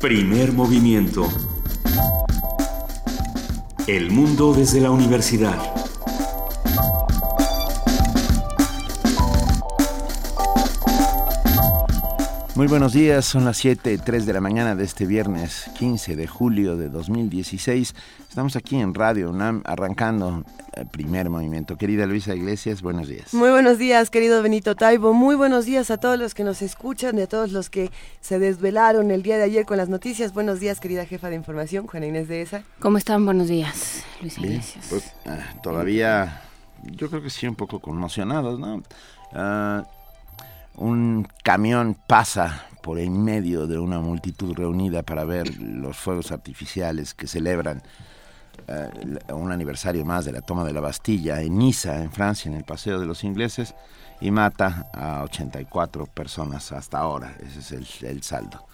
Primer movimiento. El mundo desde la universidad. Muy buenos días, son las 7, 3 de la mañana de este viernes 15 de julio de 2016. Estamos aquí en Radio UNAM arrancando primer movimiento. Querida Luisa Iglesias, buenos días. Muy buenos días, querido Benito Taibo. Muy buenos días a todos los que nos escuchan y a todos los que se desvelaron el día de ayer con las noticias. Buenos días, querida jefa de información, Juana Inés de ESA. ¿Cómo están? Buenos días, Luisa Iglesias. Pues, ah, todavía, yo creo que sí, un poco conmocionados, ¿no? Ah, un camión pasa por en medio de una multitud reunida para ver los fuegos artificiales que celebran eh, un aniversario más de la toma de la Bastilla en Niza, en Francia, en el Paseo de los Ingleses, y mata a 84 personas hasta ahora. Ese es el, saldo.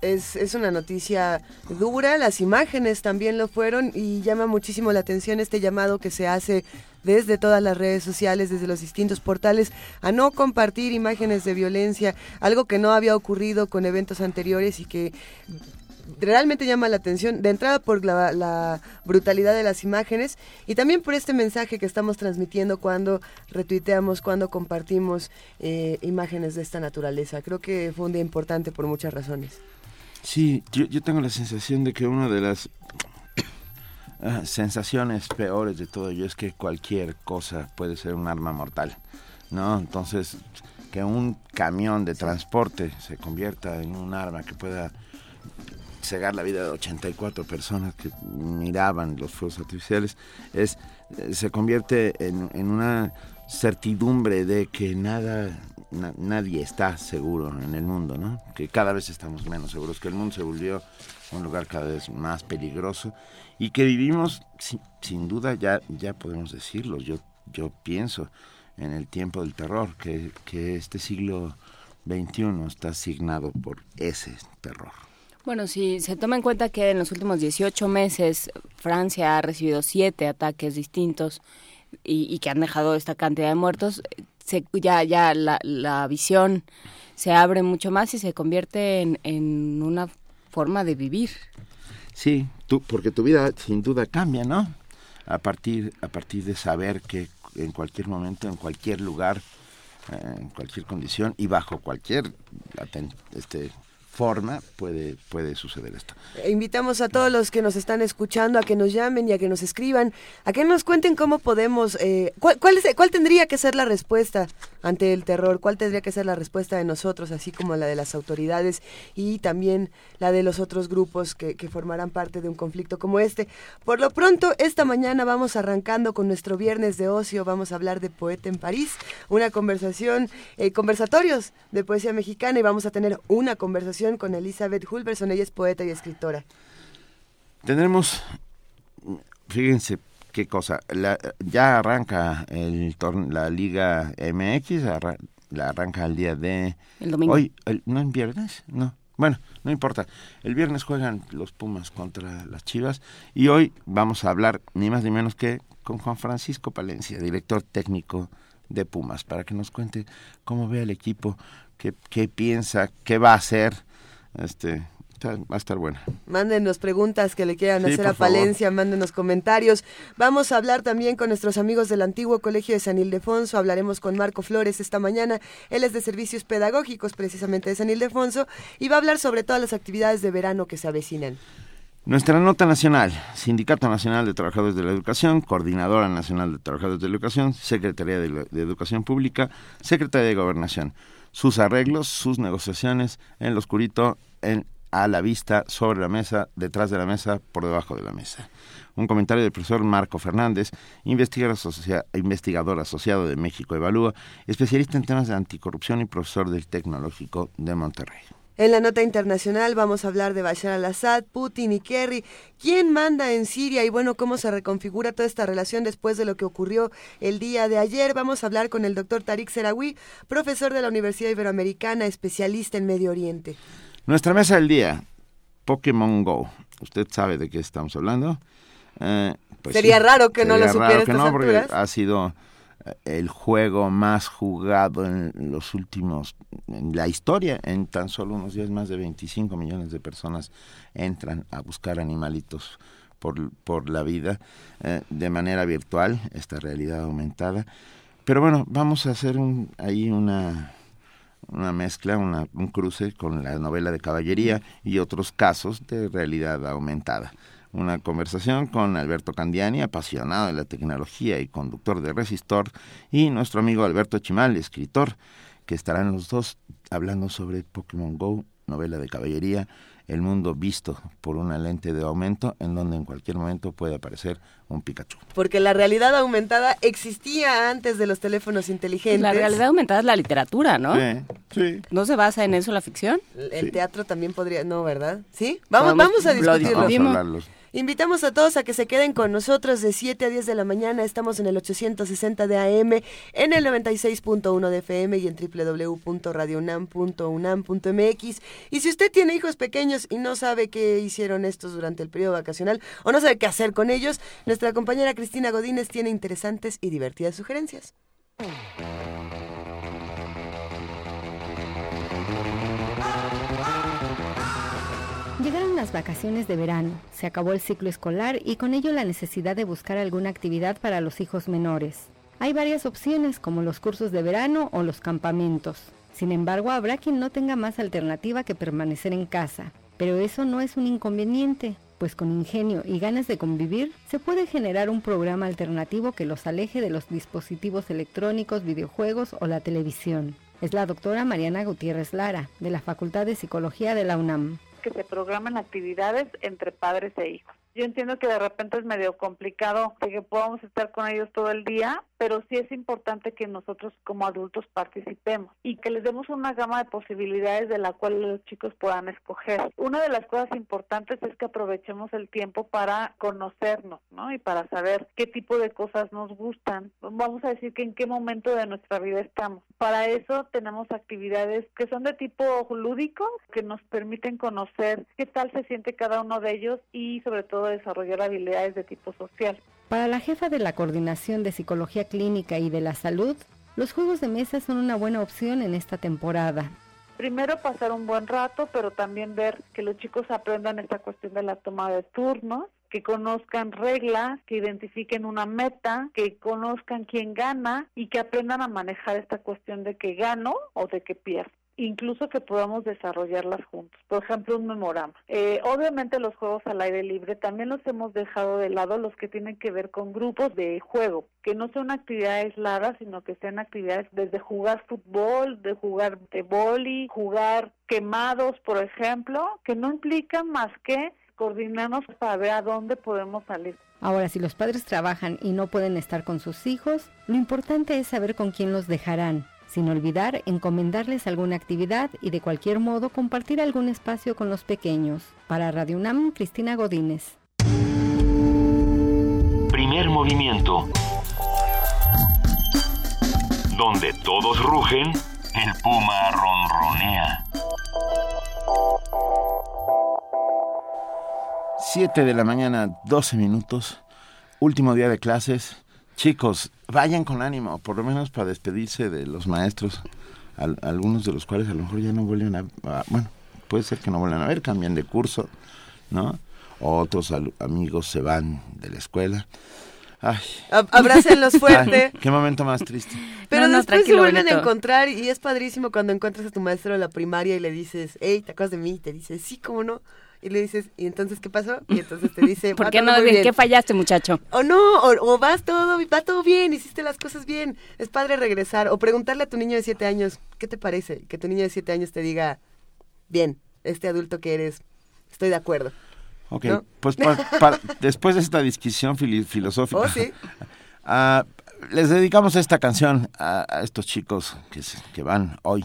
Es, es, una noticia dura, las imágenes también lo fueron y llama muchísimo la atención este llamado que se hace desde todas las redes sociales, desde los distintos portales, a no compartir imágenes de violencia, algo que no había ocurrido con eventos anteriores y que realmente llama la atención, de entrada por la, brutalidad de las imágenes y también por este mensaje que estamos transmitiendo cuando retuiteamos, cuando compartimos eh, imágenes de esta naturaleza. Creo que fue un día importante por muchas razones. Sí, yo, yo tengo la sensación de que una de las Ah, sensaciones peores de todo ello es que cualquier cosa puede ser un arma mortal, ¿no? Entonces, que un camión de transporte se convierta en un arma que pueda cegar la vida de 84 personas que miraban los fuegos artificiales, es, eh, se convierte en, una certidumbre de que nada, nadie está seguro en el mundo, ¿no? Que cada vez estamos menos seguros, que el mundo se volvió un lugar cada vez más peligroso y que vivimos, sin, duda, ya, ya podemos decirlo, yo, yo pienso en el tiempo del terror, que, que este siglo XXI está asignado por ese terror. Bueno, si se toma en cuenta que en los últimos 18 meses Francia ha recibido siete ataques distintos y, que han dejado esta cantidad de muertos, se, ya, ya la, la visión se abre mucho más y se convierte en, en una forma de vivir. Sí, tú, porque tu vida sin duda cambia, ¿no? A partir, a partir de saber que en cualquier momento, en cualquier lugar, eh, en cualquier condición y bajo cualquier este, forma puede, puede suceder esto. E invitamos a todos los que nos están escuchando a que nos llamen y a que nos escriban, a que nos cuenten cómo podemos, eh, cuál, cuál, cuál tendría que ser la respuesta ante el terror, cuál tendría que ser la respuesta de nosotros, así como la de las autoridades y también la de los otros grupos que, que formarán parte de un conflicto como este. Por lo pronto, esta mañana vamos arrancando con nuestro viernes de ocio, vamos a hablar de Poeta en París, una conversación, eh, conversatorios de poesía mexicana y vamos a tener una conversación con Elizabeth Hulverson, ella es poeta y escritora. Tendremos, fíjense qué cosa, ya arranca el la Liga MX, la arranca el día de... El domingo. Hoy, ¿no en viernes? No. Bueno, no importa. El viernes juegan los Pumas contra las Chivas y hoy vamos a hablar ni más ni menos que con Juan Francisco Palencia, director técnico de Pumas, para que nos cuente cómo ve el equipo, qué, qué piensa, qué va a hacer este, va a estar buena. Mándenos preguntas que le quieran hacer a Palencia, mándenos comentarios. Vamos a hablar también con nuestros amigos del antiguo Colegio de San Ildefonso. Hablaremos con Marco Flores esta mañana. Él es de servicios pedagógicos precisamente de San Ildefonso y va a hablar sobre todas las actividades de verano que se avecinan. Nuestra nota nacional, Sindicato Nacional de Trabajadores de la Educación, Coordinadora Nacional de Trabajadores de la Educación, Secretaría de, de Educación Pública, Secretaría de Gobernación sus arreglos, sus negociaciones en lo oscurito, en, a la vista, sobre la mesa, detrás de la mesa, por debajo de la mesa. Un comentario del profesor Marco Fernández, investigador, investigador asociado de México Evalúa, especialista en temas de anticorrupción y profesor del Tecnológico de Monterrey. En la nota internacional vamos a hablar de Bashar al-Assad, Putin y Kerry. ¿Quién manda en Siria y bueno, cómo se reconfigura toda esta relación después de lo que ocurrió el día de ayer? Vamos a hablar con el doctor Tariq Serawi, profesor de la Universidad Iberoamericana, especialista en Medio Oriente. Nuestra mesa del día, Pokémon Go. ¿Usted sabe de qué estamos hablando? Eh, pues Sería raro que no lo supiera que no, porque ha sido el juego más jugado en los últimos, en la historia, en tan solo unos días más de 25 millones de personas entran a buscar animalitos por, por la vida eh, de manera virtual, esta realidad aumentada. Pero bueno, vamos a hacer un, ahí una, una mezcla, una, un cruce con la novela de caballería y otros casos de realidad aumentada una conversación con Alberto Candiani, apasionado de la tecnología y conductor de Resistor, y nuestro amigo Alberto Chimal, escritor, que estarán los dos hablando sobre Pokémon Go, novela de caballería, el mundo visto por una lente de aumento en donde en cualquier momento puede aparecer un Pikachu. Porque la realidad aumentada existía antes de los teléfonos inteligentes. La realidad aumentada es la literatura, ¿no? Sí, sí. ¿No se basa en eso la ficción? El teatro también podría, no, ¿verdad? ¿Sí? Vamos, vamos a discutirlo. Vamos a Invitamos a todos a que se queden con nosotros de 7 a 10 de la mañana. Estamos en el 860 de AM, en el 96.1 de FM y en www.radionam.unam.mx. Y si usted tiene hijos pequeños y no sabe qué hicieron estos durante el periodo vacacional o no sabe qué hacer con ellos, nuestra compañera Cristina Godínez tiene interesantes y divertidas sugerencias. Las vacaciones de verano, se acabó el ciclo escolar y con ello la necesidad de buscar alguna actividad para los hijos menores. Hay varias opciones como los cursos de verano o los campamentos. Sin embargo, habrá quien no tenga más alternativa que permanecer en casa. Pero eso no es un inconveniente, pues con ingenio y ganas de convivir se puede generar un programa alternativo que los aleje de los dispositivos electrónicos, videojuegos o la televisión. Es la doctora Mariana Gutiérrez Lara, de la Facultad de Psicología de la UNAM que se programan actividades entre padres e hijos. Yo entiendo que de repente es medio complicado que podamos estar con ellos todo el día, pero sí es importante que nosotros como adultos participemos y que les demos una gama de posibilidades de la cual los chicos puedan escoger. Una de las cosas importantes es que aprovechemos el tiempo para conocernos, ¿no? Y para saber qué tipo de cosas nos gustan. Vamos a decir que en qué momento de nuestra vida estamos. Para eso tenemos actividades que son de tipo lúdico, que nos permiten conocer qué tal se siente cada uno de ellos y sobre todo desarrollar habilidades de tipo social. Para la jefa de la Coordinación de Psicología Clínica y de la Salud, los juegos de mesa son una buena opción en esta temporada. Primero pasar un buen rato, pero también ver que los chicos aprendan esta cuestión de la toma de turnos, que conozcan reglas, que identifiquen una meta, que conozcan quién gana y que aprendan a manejar esta cuestión de que gano o de que pierdo incluso que podamos desarrollarlas juntos. Por ejemplo, un memorama. Eh, obviamente los juegos al aire libre también los hemos dejado de lado los que tienen que ver con grupos de juego, que no son actividades aisladas, sino que sean actividades desde jugar fútbol, de jugar de boli, jugar quemados, por ejemplo, que no implican más que coordinarnos para ver a dónde podemos salir. Ahora, si los padres trabajan y no pueden estar con sus hijos, lo importante es saber con quién los dejarán sin olvidar encomendarles alguna actividad y de cualquier modo compartir algún espacio con los pequeños. Para Radio UNAM, Cristina Godínez. Primer movimiento. Donde todos rugen, el puma ronronea. 7 de la mañana, 12 minutos. Último día de clases. Chicos, vayan con ánimo, por lo menos para despedirse de los maestros, algunos de los cuales a lo mejor ya no vuelven a, bueno, puede ser que no vuelvan a ver, cambian de curso, ¿no? otros amigos se van de la escuela. Ay. Abrácenlos fuerte. qué momento más triste. Pero después se vuelven a encontrar y es padrísimo cuando encuentras a tu maestro en la primaria y le dices, hey, ¿te acuerdas de mí? Y te dice, sí, ¿cómo no? Y le dices, ¿y entonces qué pasó? Y entonces te dice, ¿por qué no? ¿En qué fallaste, muchacho? O no, o, vas todo, va todo bien, hiciste las cosas bien. Es padre regresar. O preguntarle a tu niño de siete años, ¿qué te parece? Que tu niño de siete años te diga, bien, este adulto que eres, estoy de acuerdo. Ok, pues después de esta discusión filosófica, oh, ¿sí? Ah, les dedicamos esta canción a, estos chicos que, que van hoy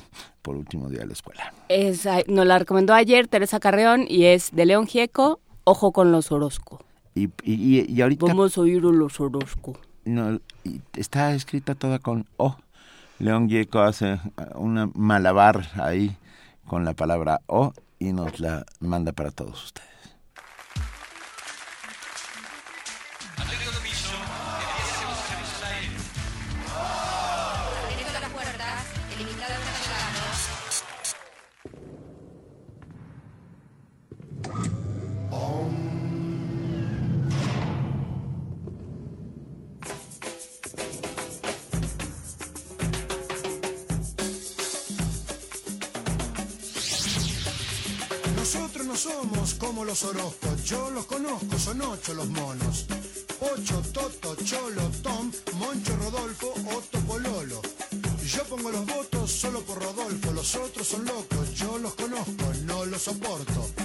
por último día de la escuela. Es, nos la recomendó ayer Teresa Carreón y es de León Gieco, Ojo con los Orozco. Y, y, y ahorita... Vamos a oír los Orozco. No, está escrita toda con O. León Gieco hace una malabar ahí con la palabra O y nos la manda para todos ustedes. No somos como los Orozcos, yo los conozco, son ocho los monos. Ocho, Toto, Cholo, Tom, Moncho, Rodolfo, Otto, Pololo. Yo pongo los votos solo por Rodolfo, los otros son locos, yo los conozco, no los soporto.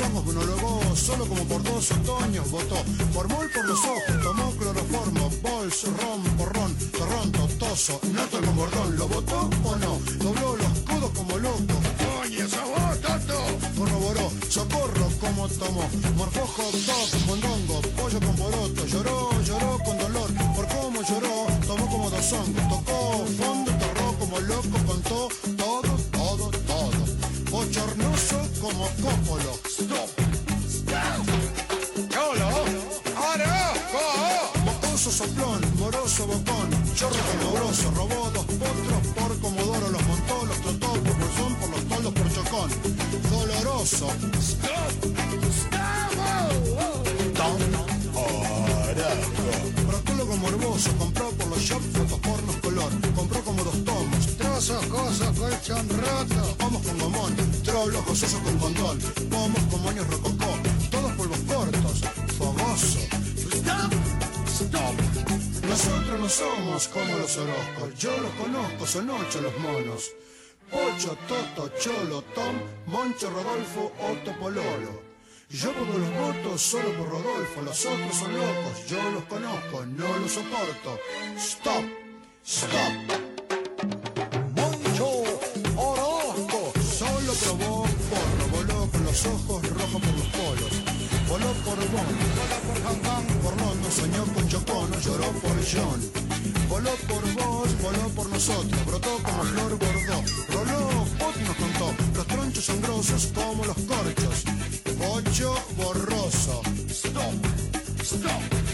Los ojos, monólogo, solo como por dos otoños, votó, formol por los ojos, tomó cloroformo, bolso, ron, porrón, torrón, totoso, noto con bordón, ¿lo votó o no? Dobló los codos como loco, coño, esa vos, tato, corroboró, socorro como tomó, morfó hot dog, mondongo, pollo con poroto, lloró, lloró con dolor, por cómo lloró, tomó como dos hongos, tocó fondo, torró como loco, contó todo, todo, todo, bochornoso como cópolo, trollos gozosos con condón, pomos con moños rococó, todos polvos cortos, fogoso, stop, stop. Nosotros no somos como los Orozcos, yo los conozco, son ocho los monos. Ocho, Toto, Cholo, Tom, Moncho, Rodolfo, Otto, Pololo. Yo pongo los votos solo por Rodolfo, los otros son locos, yo los conozco, no los soporto. Stop, stop. Soñó con Chocono, lloró por John. Voló por vos, voló por nosotros, brotó como flor bordó. Roló, Poti nos contó, los tronchos son grosos como los corchos. Ocho borroso. Stop, stop.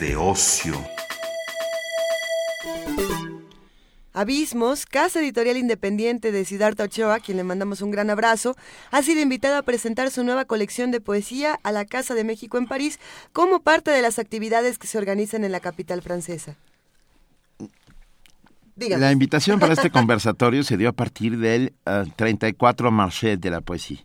De ocio. Abismos, casa editorial independiente de Siddhartha Ochoa, a quien le mandamos un gran abrazo, ha sido invitada a presentar su nueva colección de poesía a la Casa de México en París como parte de las actividades que se organizan en la capital francesa. Díganos. La invitación para este conversatorio se dio a partir del ah, 34 Marché de la Poesía.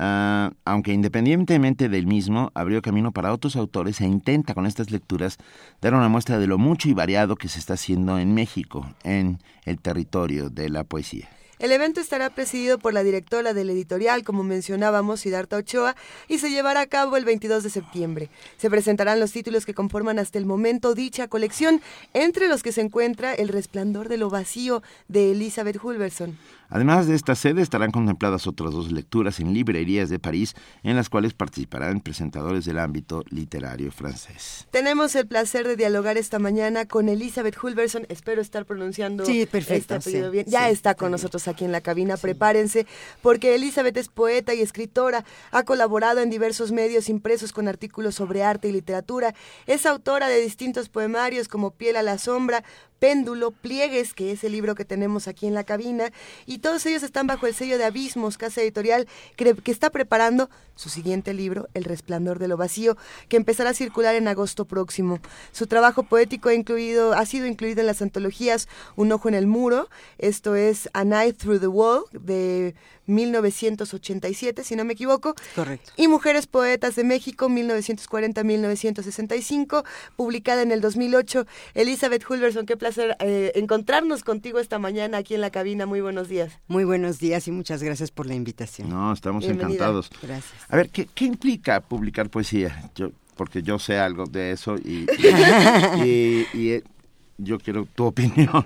Ah, aunque independientemente del mismo, abrió camino para otros autores e intenta con estas lecturas dar una muestra de lo mucho y variado que se está haciendo en México, en el territorio de la poesía. El evento estará presidido por la directora del editorial, como mencionábamos, Siddhartha Ochoa, y se llevará a cabo el 22 de septiembre. Se presentarán los títulos que conforman hasta el momento dicha colección, entre los que se encuentra El resplandor de lo vacío de Elizabeth Hulverson. Además de esta sede estarán contempladas otras dos lecturas en librerías de París, en las cuales participarán presentadores del ámbito literario francés. Tenemos el placer de dialogar esta mañana con Elizabeth Hulverson. Espero estar pronunciando Sí, perfecto, este apellido sí, bien. Ya sí, está con nosotros aquí en la cabina. Prepárense, porque Elizabeth es poeta y escritora. Ha colaborado en diversos medios impresos con artículos sobre arte y literatura. Es autora de distintos poemarios como Piel a la sombra, Péndulo, Pliegues, que es el libro que tenemos aquí en la cabina, y todos ellos están bajo el sello de Abismos, casa editorial, que, que está preparando su siguiente libro, El resplandor de lo vacío, que empezará a circular en agosto próximo. Su trabajo poético ha, incluido, ha sido incluido en las antologías Un ojo en el muro, esto es A Night Through the Wall, de 1987, si no me equivoco. Correcto. Y Mujeres Poetas de México, 1940-1965, publicada en el 2008. Elizabeth Hulverson, qué placer eh, encontrarnos contigo esta mañana aquí en la cabina. Muy buenos días. Muy buenos días y muchas gracias por la invitación. No, estamos Bienvenida. encantados. Gracias. A ver, ¿qué, qué implica publicar poesía? Yo, porque yo sé algo de eso y, y- y- y, yo quiero tu opinión.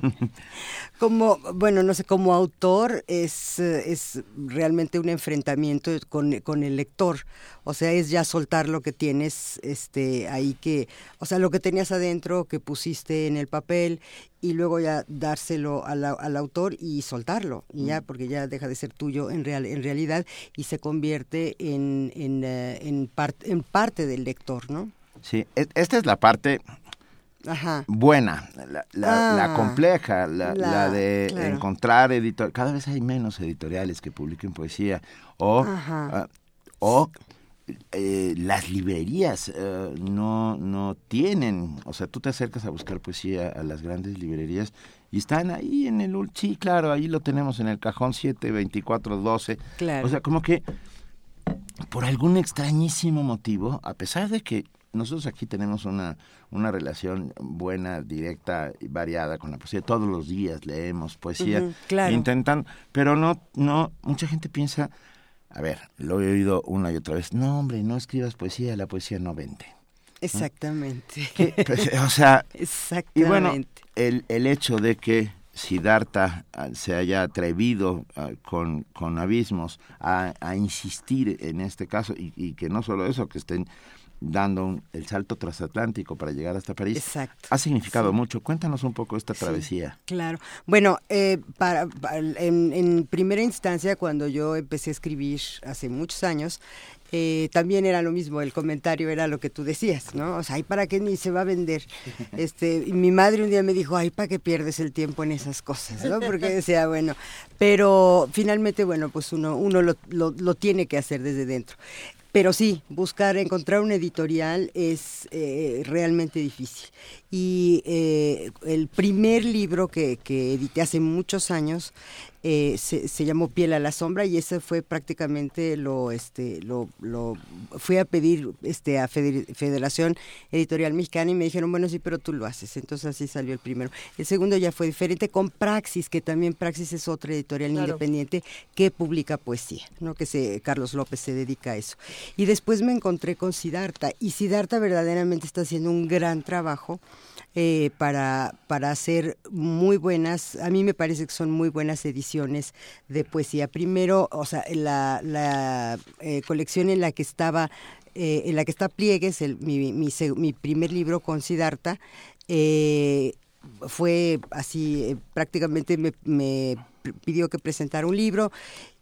Como, bueno, no sé, como autor es, es realmente un enfrentamiento con, con el lector. O sea, es ya soltar lo que tienes este, ahí que, o sea, lo que tenías adentro, que pusiste en el papel, y luego ya dárselo a la- al autor y soltarlo, y ya, porque ya deja de ser tuyo en, real, en realidad y se convierte en, en, eh, en, en parte del lector, ¿no? Sí, e- esta es la parte Ajá. buena, la, la- Ah, la compleja, la, de claro. encontrar editor. Cada vez hay menos editoriales que publiquen poesía o, ah, o eh, las librerías eh, no, no tienen, o sea, tú te acercas a buscar poesía a las grandes librerías y están ahí en el, sí, claro, ahí lo tenemos en el cajón 72412. Claro. O sea, como que por algún extrañísimo motivo, a pesar de que nosotros aquí tenemos una, una relación buena, directa y variada con la poesía, todos los días leemos poesía, Ujú, claro. intentan, pero no, no, mucha gente piensa, a ver, lo he oído una y otra vez, no hombre, no escribas poesía, la poesía no vende. Exactamente. Pues, o sea, Exactamente. y bueno, el, el hecho de que Siddhartha ah, se haya atrevido ah, con, con abismos a, a insistir en este caso y, y que no solo eso, que estén dando un- el salto transatlántico para llegar hasta París, Exacto. ha significado Sí. mucho. Cuéntanos un poco esta Sí. travesía. Claro. Bueno, eh, para, para- en, en primera instancia, cuando yo empecé a escribir hace muchos años, eh, también era lo mismo, el comentario era lo que tú decías, ¿no? O sea, ¿ay, para qué ni se va a vender? Este, y mi madre un día me dijo, ay, ¿para qué pierdes el tiempo en esas cosas? ¿no? Porque decía, bueno, pero finalmente, bueno, pues uno, uno lo, lo, lo tiene que hacer desde dentro. Pero sí, buscar, encontrar un editorial es eh, realmente difícil. Y eh, el primer libro que, que edité hace muchos años eh, se, se llamó Piel a la sombra y ese fue prácticamente lo, este, lo, lo fui a pedir este a Feder- Federación Editorial Mexicana y me dijeron bueno sí pero tú lo haces entonces así salió el primero. El segundo ya fue diferente con Praxis que también Praxis es otra editorial Claro. independiente que publica poesía no que se Carlos López se dedica a eso. Y después me encontré con Siddhartha y Siddhartha verdaderamente está haciendo un gran trabajo eh, para, para hacer muy buenas, a mí me parece que son muy buenas ediciones de poesía. Primero, o sea, la, la eh, colección en la que estaba, eh, en la que está Pliegues, el, mi, mi, mi primer libro con Siddhartha, eh, fue así, eh, prácticamente me, me pidió que presentara un libro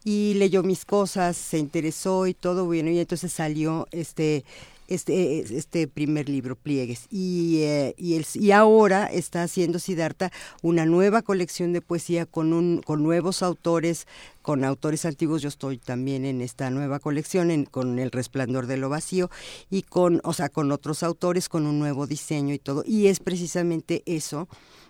y leyó mis cosas, se interesó y todo bueno, y entonces salió este este, este primer libro, Pliegues. Y, eh, y, el- y ahora está haciendo Siddhartha una nueva colección de poesía con, un, con nuevos autores, con autores antiguos. Yo estoy también en esta nueva colección, en, con El Resplandor de lo Vacío, y con, o sea, con otros autores, con un nuevo diseño y todo. Y es precisamente eso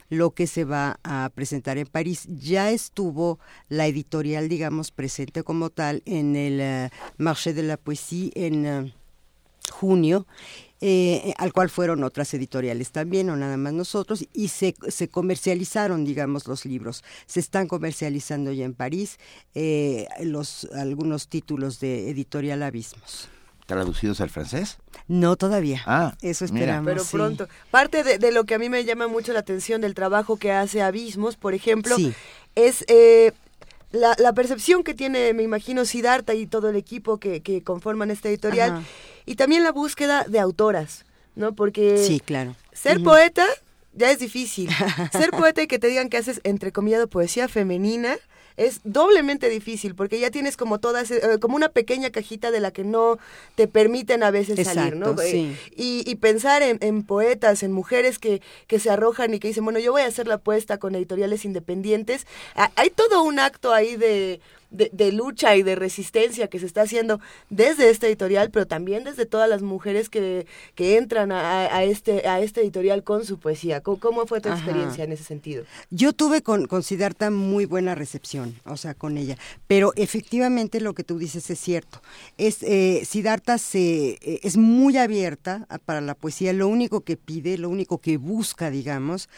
lo que se va a presentar en París. Ya estuvo la editorial, digamos, presente como tal en el eh, Marché de la Poésie en eh, junio. eh, al cual fueron otras editoriales también, o nada más nosotros, y se, se comercializaron, digamos, los libros. Se están comercializando ya en París eh, los, algunos títulos de Editorial Abismos. ¿Traducidos al francés? No todavía. Ah, Eso mira. esperamos. Pero sí. pronto. Parte de, de lo que a mí me llama mucho la atención del trabajo que hace Abismos, por ejemplo, Sí. es eh, la, la percepción que tiene, me imagino, Siddhartha y todo el equipo que, que conforman esta editorial, Ajá. y también la búsqueda de autoras, ¿no? Porque Sí, claro. ser poeta ya es difícil. ser poeta y que te digan que haces, entrecomillado, poesía femenina es doblemente difícil porque ya tienes como todas, eh, como una pequeña cajita de la que no te permiten a veces salir, ¿no? Eh, sí. y, y pensar en, en poetas, en mujeres que, que se arrojan y que dicen, bueno, yo voy a hacer la apuesta con editoriales independientes. Hay todo un acto ahí de, de, de lucha y de resistencia que se está haciendo desde esta editorial, pero también desde todas las mujeres que, que entran a, a este, a este editorial con su poesía. ¿Cómo, cómo fue tu Ajá. experiencia en ese sentido? Yo tuve con, con Siddhartha muy buena recepción, o sea, con ella. Pero efectivamente lo que tú dices es cierto. Es, eh, Siddhartha se, eh, es muy abierta para la poesía. Lo único que pide, lo único que busca, digamos,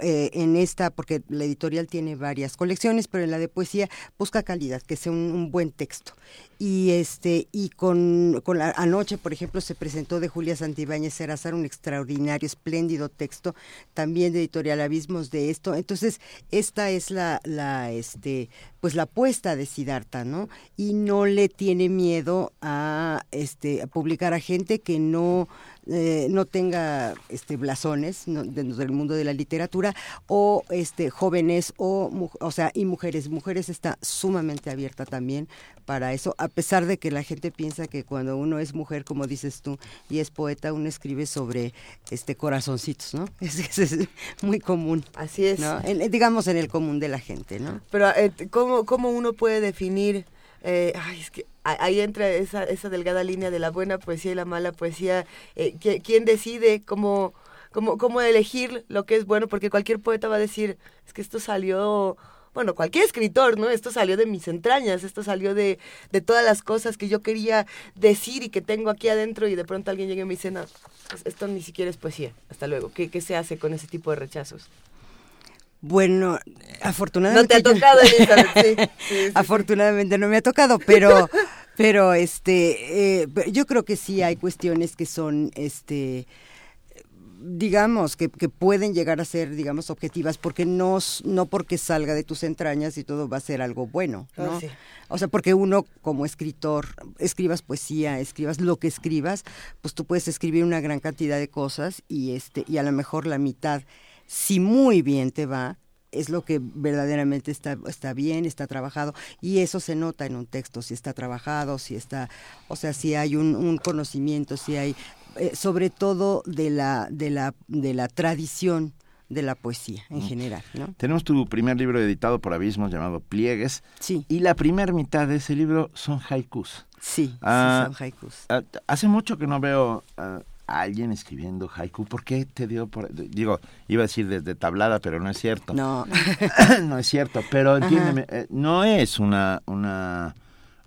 eh, en esta, porque la editorial tiene varias colecciones, pero en la de poesía busca calidad, que sea un, buen texto. Y este y con, con la anoche, por ejemplo, se presentó de Julia Santibáñez Serrazar un extraordinario, espléndido texto, también de Editorial Abismos de esto. Entonces, esta es la, la este, pues la apuesta de Siddhartha, ¿no? Y no le tiene miedo a este a publicar a gente que no eh, no tenga este blasones no, dentro del mundo de la literatura o este jóvenes o o sea y mujeres mujeres está sumamente abierta también para eso a pesar de que la gente piensa que cuando uno es mujer como dices tú y es poeta uno escribe sobre este corazoncitos no es, es muy común Así es. ¿no? En- digamos en el común de la gente no Pero, eh, ¿cómo, ¿cómo uno puede definir? eh, ay, es que ahí entra esa, esa delgada línea de la buena poesía y la mala poesía. eh, ¿qui- ¿Quién decide cómo, cómo, cómo elegir lo que es bueno? Porque cualquier poeta va a decir, es que esto salió... Bueno, cualquier escritor, ¿no? Esto salió de mis entrañas, esto salió de, de todas las cosas que yo quería decir y que tengo aquí adentro y de pronto alguien llega y me dice, no, esto ni siquiera es poesía. Hasta luego. ¿Qué, qué se hace con ese tipo de rechazos? Bueno No afortunadamente te ha tocado, Elizabeth, sí. sí, sí, sí. Afortunadamente no me ha tocado, pero pero este eh, yo creo que sí hay cuestiones que son este digamos que, que pueden llegar a ser digamos objetivas porque no no porque salga de tus entrañas y todo va a ser algo bueno ¿no? sí. o sea porque uno como escritor escribas poesía escribas lo que escribas pues tú puedes escribir una gran cantidad de cosas y este y a lo mejor la mitad si muy bien te va es lo que verdaderamente está, está bien, está trabajado, y eso se nota en un texto, si está trabajado, si está, o sea, si hay un, un conocimiento, si hay, eh, sobre todo de la, de la, de la tradición de la poesía en general, ¿no? Tenemos tu primer libro editado por Abismos llamado Pliegues. Sí. Y la primera mitad de ese libro son haikus. Sí, sí, Ah, son haikus. Ah, hace mucho que no veo ah, alguien escribiendo haiku. ¿Por qué te dio por...? Digo, iba a decir desde tablada, pero no es cierto. No, no es cierto, pero entiéndeme, eh, no es una una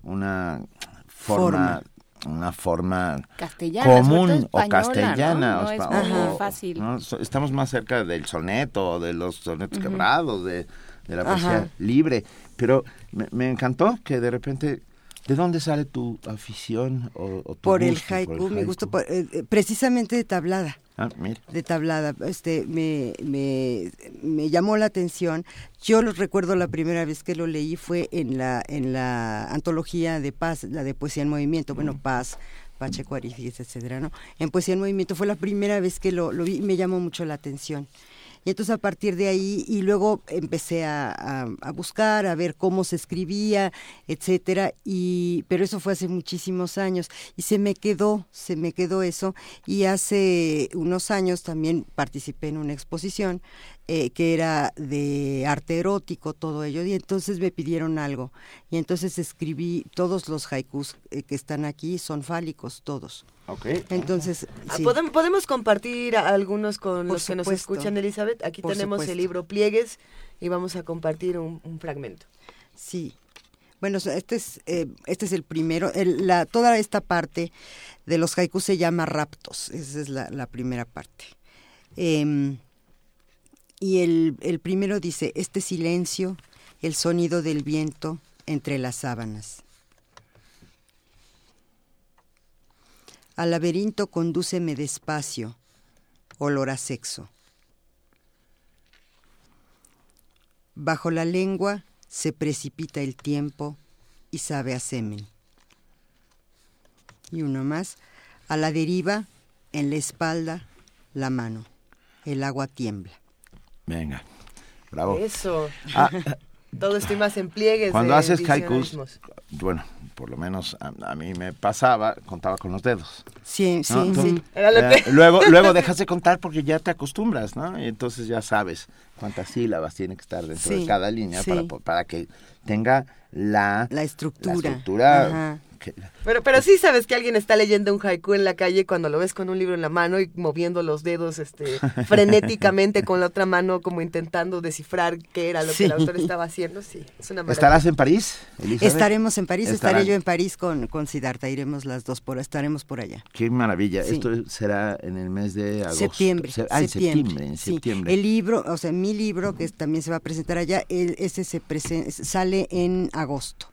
una forma, una forma Castellana, común o castellana. ¿no? No es o- fácil. ¿no? So- Estamos más cerca del soneto, de los sonetos quebrados, de, de la poesía Ajá. libre. Pero me, me encantó que de repente... ¿De dónde sale tu afición o, o tu por el gusto haiku, el mi gusto, haiku? por- eh, eh, precisamente de tablada. Ah, mira. de tablada, este me, me, me llamó la atención. Yo lo recuerdo la primera vez que lo leí fue en la en la antología de Paz, la de Poesía en Movimiento, bueno, Paz, Pacheco etcétera, ¿no? En Poesía en Movimiento fue la primera vez que lo, lo vi y me llamó mucho la atención. Y entonces a partir de ahí, y luego empecé a, a- a buscar, a ver cómo se escribía, etcétera, y, pero eso fue hace muchísimos años, y se me quedó, se me quedó eso, y hace unos años también participé en una exposición eh, que era de arte erótico, todo ello, y entonces me pidieron algo, y entonces escribí, todos los haikus eh, que están aquí son fálicos, todos. Ok. Entonces, Ah, sí. ¿podem- Podemos compartir a- algunos con Por los que nos supuesto. escuchan, Elizabeth. Aquí Por tenemos supuesto. el libro Pliegues y vamos a compartir un, un fragmento. Sí. Bueno, este es, eh, este es el primero. El- la, toda esta parte de los haikus se llama raptos. Esa es la, la primera parte. Em, y el, el primero dice, este silencio, el sonido del viento entre las sábanas. Al laberinto condúceme despacio, olor a sexo. Bajo la lengua se precipita el tiempo y sabe a semen. Y uno más. A la deriva, en la espalda, la mano. El agua tiembla. Venga. Bravo. Eso. Ah, Todo esto y más en pliegues. Cuando de haces haikus, bueno, por lo menos a, a mí me pasaba, contaba con los dedos. Sí, sí, ¿no? sí. Eh, luego, luego dejas de contar porque ya te acostumbras, ¿no? Y entonces ya sabes cuántas sílabas tiene que estar dentro de cada línea sí. para, para que tenga la, La estructura. la estructura Ajá. Que- Pero, pero sí sabes que alguien está leyendo un haiku en la calle cuando lo ves con un libro en la mano y moviendo los dedos este, frenéticamente con la otra mano, como intentando descifrar qué era lo Sí. que el autor estaba haciendo. Sí, es una maravilla. ¿Estarás en París, Elizabeth? Estaremos en París, Estarán. estaré yo en París con, con Siddhartha, iremos las dos por, estaremos por allá. Qué maravilla. Sí. Esto será en el mes de agosto. Septiembre. Se- ah, en septiembre, en sí. septiembre. El libro, o sea, mi libro, que también se va a presentar allá, el- ese se presen- sale en agosto.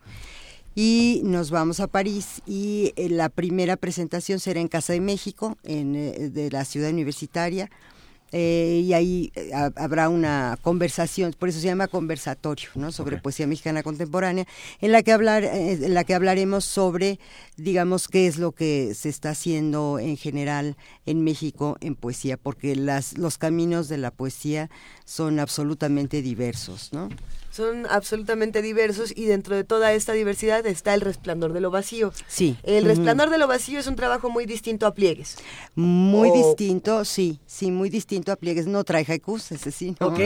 Y nos vamos a París y eh, la primera presentación será en Casa de México, en, eh, de la ciudad universitaria. eh, y ahí ha- habrá una conversación, por eso se llama conversatorio, ¿no? Sobre poesía mexicana contemporánea, en la que hablar, en la que hablaremos sobre, digamos, qué es lo que se está haciendo en general en México en poesía, porque las, los caminos de la poesía son absolutamente diversos, ¿no? Son absolutamente diversos y dentro de toda esta diversidad está el resplandor de lo vacío. Sí. El resplandor de lo vacío es un trabajo muy distinto a pliegues. Muy O- distinto, sí, sí, muy distinto a pliegues. No trae haikus, ese sí, ¿no? Ok.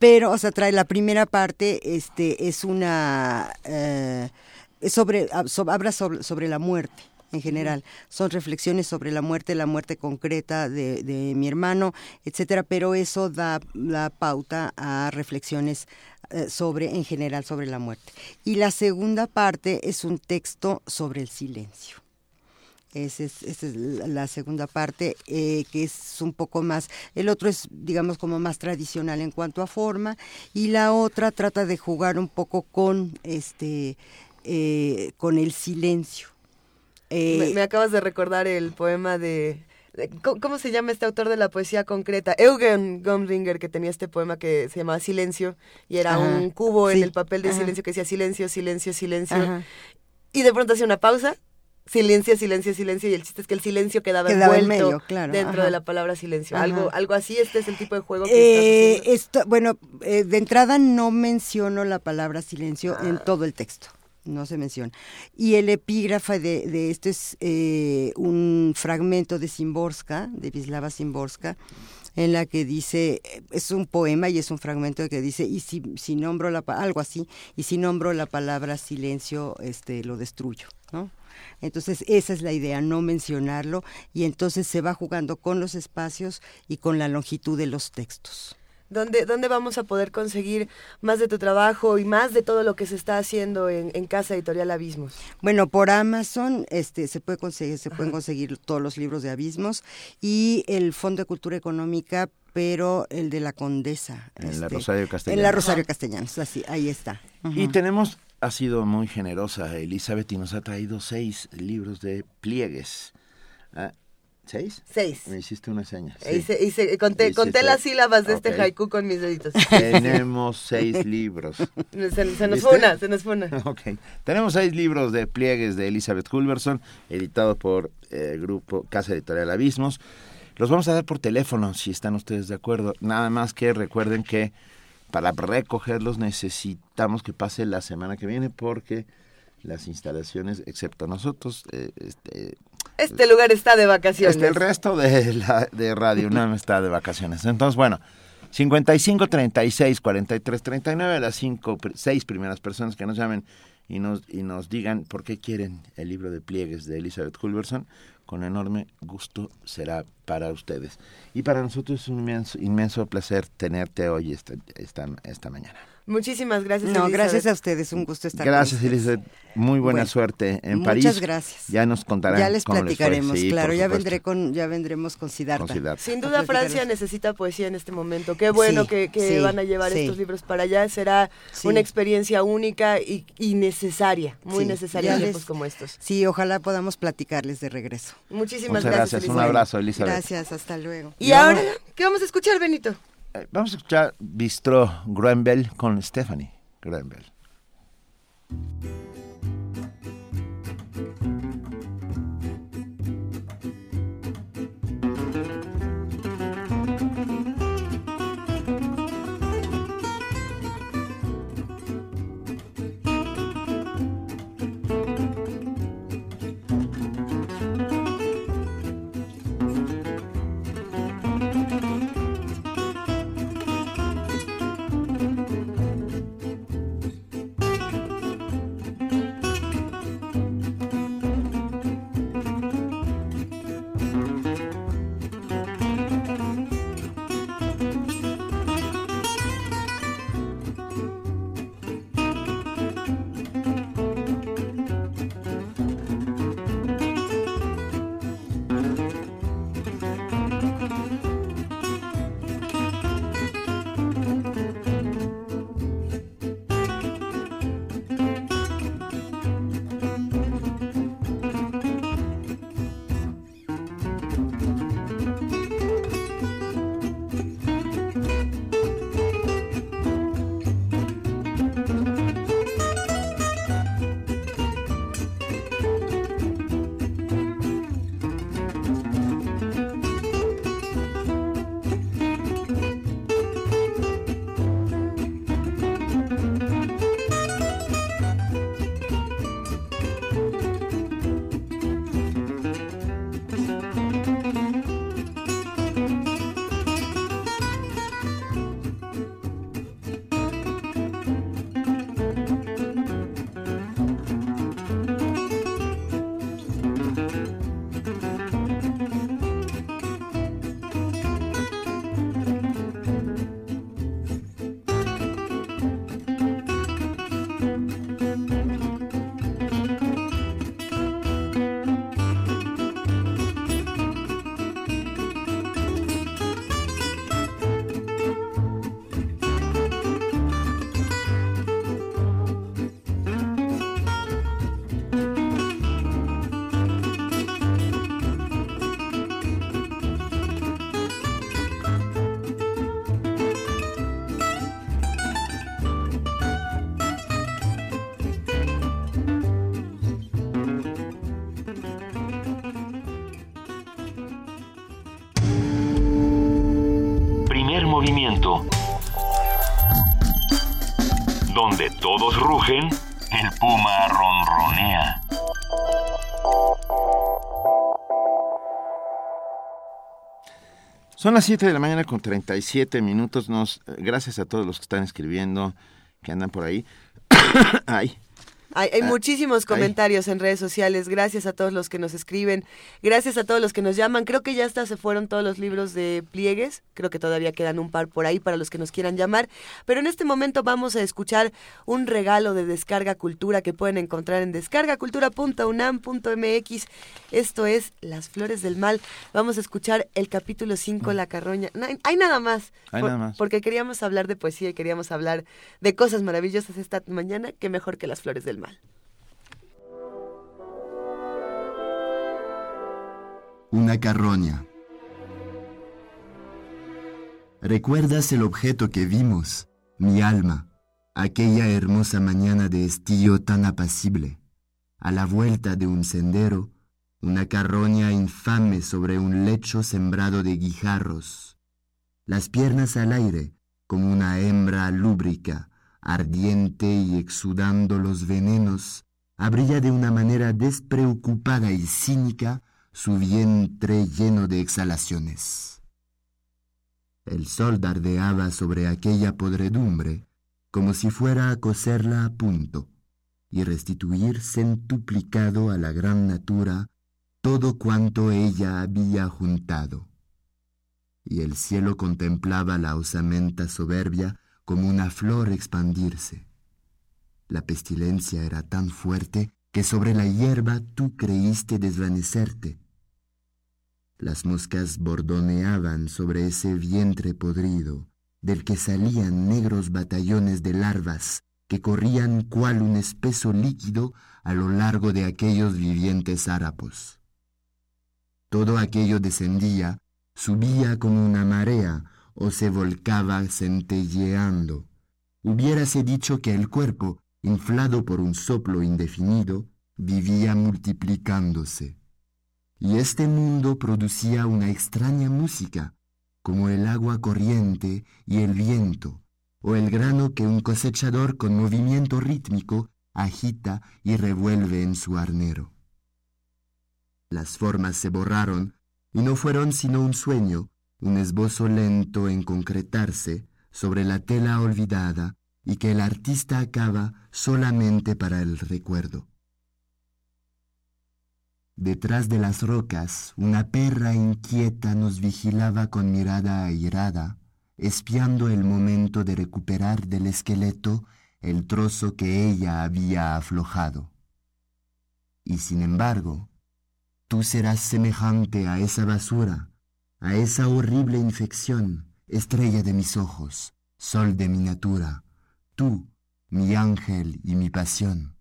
Pero, o sea, trae la primera parte, este, es una, eh, sobre, so- habla sobre, sobre la muerte en general. Son reflexiones sobre la muerte, la muerte concreta de, de mi hermano, etcétera, pero eso da la pauta a reflexiones sobre, en general, sobre la muerte. Y la segunda parte es un texto sobre el silencio. Esa es, esa es la segunda parte, eh, que es un poco más, el otro es, digamos, como más tradicional en cuanto a forma, y la otra trata de jugar un poco con, este, eh, con el silencio. Eh, Me, me acabas de recordar el poema de... ¿Cómo, se llama este autor de la poesía concreta? Eugen Gomringer, que tenía este poema que se llamaba Silencio, y era Ajá, un cubo en el papel de ajá. silencio que decía silencio, silencio, silencio. Ajá. Y de pronto hacía una pausa, silencio, silencio, silencio, y el chiste es que el silencio quedaba, Quedaba en envuelto medio, claro, dentro de la palabra silencio. Algo, algo así, este es el tipo de juego que Eh, estás esto- bueno, eh, de entrada no menciono la palabra silencio en Ah. todo el texto. No se menciona. Y el epígrafe de, de esto es eh, un fragmento de Simborska, de Vislava Simborska, en la que dice, es un poema y es un fragmento que dice, y si, si nombro la algo así, y si nombro la palabra silencio, este lo destruyo, ¿no? Entonces esa es la idea, no mencionarlo, y entonces se va jugando con los espacios y con la longitud de los textos. ¿Dónde, ¿Dónde vamos a poder conseguir más de tu trabajo y más de todo lo que se está haciendo en, en Casa Editorial Abismos? Bueno, por Amazon este, se, puede conseguir, se pueden conseguir todos los libros de Abismos y el Fondo de Cultura Económica, pero el de la Condesa. En la este, Rosario Castellanos. En la Rosario Castellanos, así, ahí está. Y tenemos, ha sido muy generosa Elizabeth y nos ha traído seis libros de pliegues. Ah, ¿Seis? Seis. Me hiciste una seña. sí. Hice- hice- conté, conté las sílabas de este haiku con mis deditos. Tenemos seis libros. Se, se nos ¿Viste? fue una, se nos fue una. Ok. Tenemos seis libros de pliegues de Elizabeth Culberson, editado por eh, Grupo Casa Editorial Abismos. Los vamos a dar por teléfono, si están ustedes de acuerdo. Nada más que recuerden que para recogerlos necesitamos que pase la semana que viene porque las instalaciones, excepto nosotros, eh, este, Este lugar está de vacaciones. este, el resto de, la, de Radio UNAM está de vacaciones. Entonces, bueno, 55 36 43 39, las cinco, seis primeras personas que nos llamen y nos, y nos digan por qué quieren el libro de pliegues de Elizabeth Culberson, con enorme gusto será para ustedes. Y para nosotros es un inmenso, inmenso placer tenerte hoy esta, esta, esta mañana. Muchísimas gracias. No, Elizabeth. gracias a ustedes, un gusto estar Gracias, con ustedes. Elizabeth. Muy buena Bueno, suerte en muchas París. gracias. Ya nos contarán. Ya les cómo fue. platicaremos, Sí, claro, ya vendré con, ya vendremos con Siddhartha. Con Siddhartha. Sin duda. Francia necesita poesía en este momento. Qué bueno Sí, que, que sí, van a llevar sí. estos libros para allá. Será Sí. una experiencia única y, y necesaria, muy Sí, necesaria en tiempos como estos. Sí, ojalá podamos platicarles de regreso. Muchísimas Muchas gracias. Un Elizabeth. abrazo, Elizabeth. Gracias, hasta luego. Y ahora, ¿qué vamos a escuchar, Benito? Eh, Vamos a escuchar Bistro Gruenbel con Stephanie Gruenbel. Donde todos rugen, el puma ronronea. Son las 7 de la mañana con 37 minutos. Nos, eh, gracias a todos los que están escribiendo, que andan por ahí. Ay, Hay, hay Ah, muchísimos ahí. comentarios en redes sociales. Gracias a todos los que nos escriben. Gracias a todos los que nos llaman. Creo que ya hasta se fueron todos los libros de pliegues. Creo que todavía quedan un par por ahí para los que nos quieran llamar. Pero en este momento vamos a escuchar un regalo de Descarga Cultura que pueden encontrar en descargacultura.unam.mx. Esto es Las Flores del Mal. Vamos a escuchar el capítulo 5, La Carroña. No, hay- hay nada más. Hay Por- nada más. Porque queríamos hablar de poesía y queríamos hablar de cosas maravillosas esta mañana. que mejor que Las Flores del Mal. Una carroña. ¿Recuerdas el objeto que vimos, mi alma, aquella hermosa mañana de estío tan apacible? A la vuelta de un sendero, una carroña infame sobre un lecho sembrado de guijarros. Las piernas al aire, como una hembra lúbrica, ardiente y exudando los venenos, abría de una manera despreocupada y cínica su vientre lleno de exhalaciones. El sol dardeaba sobre aquella podredumbre como si fuera a coserla a punto y restituir centuplicado a la gran natura todo cuanto ella había juntado. Y el cielo contemplaba la osamenta soberbia como una flor expandirse. La pestilencia era tan fuerte que sobre la hierba tú creíste desvanecerte. Las moscas bordoneaban sobre ese vientre podrido, del que salían negros batallones de larvas que corrían cual un espeso líquido a lo largo de aquellos vivientes harapos. Todo aquello descendía, subía como una marea o se volcaba centelleando. Hubiérase dicho que el cuerpo, inflado por un soplo indefinido, vivía multiplicándose. Y este mundo producía una extraña música, como el agua corriente y el viento, o el grano que un cosechador con movimiento rítmico agita y revuelve en su arnero. Las formas se borraron y no fueron sino un sueño, un esbozo lento en concretarse sobre la tela olvidada y que el artista acaba solamente para el recuerdo. Detrás de las rocas, una perra inquieta nos vigilaba con mirada airada, espiando el momento de recuperar del esqueleto el trozo que ella había aflojado. Y sin embargo, tú serás semejante a esa basura, a esa horrible infección, estrella de mis ojos, sol de mi natura, tú, mi ángel y mi pasión.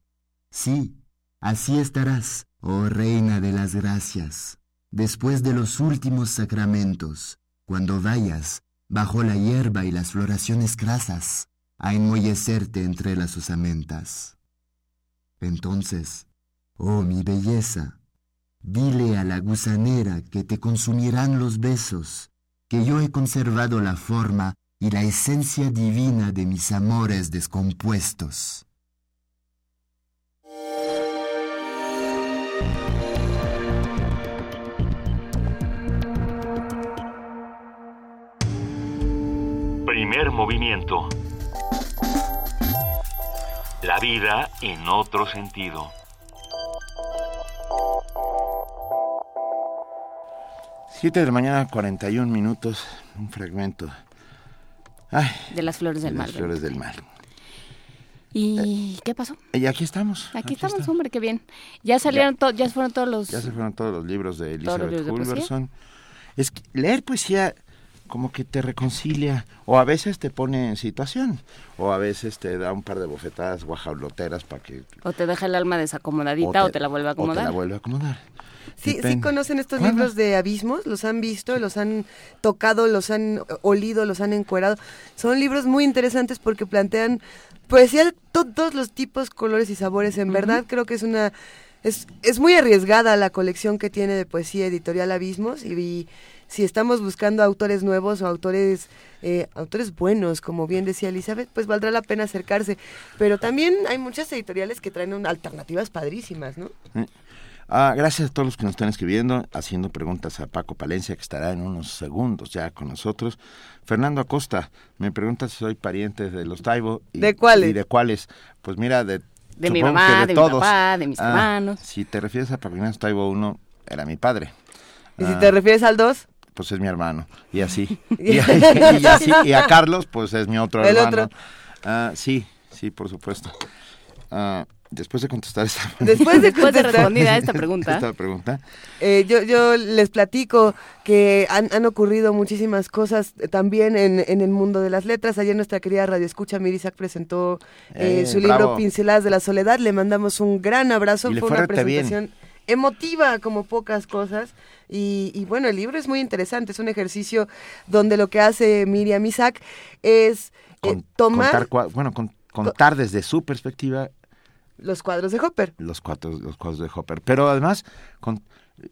Sí, así estarás, oh Reina de las Gracias, después de los últimos sacramentos, cuando vayas, bajo la hierba y las floraciones crasas, a enmollecerte entre las osamentas. Entonces, oh mi belleza, dile a la gusanera que te consumirán los besos, que yo he conservado la forma y la esencia divina de mis amores descompuestos. Primer movimiento. La vida en otro sentido. Siete de la mañana, 41 minutos, un fragmento. Ay, De las flores del de mal. las flores del mal. ¿Y qué pasó? Y aquí estamos. Aquí, estamos, hombre, qué bien. Ya salieron, to- ya fueron todos los... Ya se fueron todos los libros de Elizabeth. Culberson. Es que leer poesía como que te reconcilia, o a veces te pone en situación, o a veces te da un par de bofetadas guajauloteras para que... O te deja el alma desacomodadita o te, la vuelve a O te acomodar. la vuelve a acomodar. Sí, sí conocen estos ¿Cuándo? libros de abismos, los han visto, los han tocado, los han olido, los han encuerado. Son libros muy interesantes porque plantean poesía de to- todos los tipos, colores y sabores. En verdad creo que es una es, es muy arriesgada la colección que tiene de poesía editorial Abismos y, y si estamos buscando autores nuevos o autores eh, autores buenos, como bien decía Elizabeth, pues valdrá la pena acercarse. Pero también hay muchas editoriales que traen un- alternativas padrísimas, ¿no? Ah, gracias a todos los que nos están escribiendo, haciendo preguntas a Paco Palencia, que estará en unos segundos ya con nosotros. Fernando Acosta me pregunta si soy pariente de los Taibo. Y, ¿De cuáles? Y de cuáles. Pues mira, de... De mi mamá, de mi papá, de mis Ah, hermanos. Si te refieres a Paco Taibo uno, era mi padre. Y si Ah, te refieres al 2, pues es mi hermano. Y así. y, y así. Y a Carlos, pues es mi otro El hermano. otro. Ah, sí, sí, por supuesto. Después de contestar esta Después de Después de contestar- respondida esta pregunta. esta pregunta, Eh, yo, yo les platico que han, han ocurrido muchísimas cosas también en, en el mundo de las letras. Ayer nuestra querida Radio Escucha Mirisac presentó eh, Eh, su bravo. libro Pinceladas de la Soledad. Le mandamos un gran abrazo. Y Fue una bien. presentación emotiva como pocas cosas. Y, y bueno, el libro es muy interesante. Es un ejercicio donde lo que hace Miriam Isaac es eh, con- tomar contar, bueno, con- contar desde su perspectiva los cuadros de Hopper. los cuatro los cuadros de Hopper pero además con-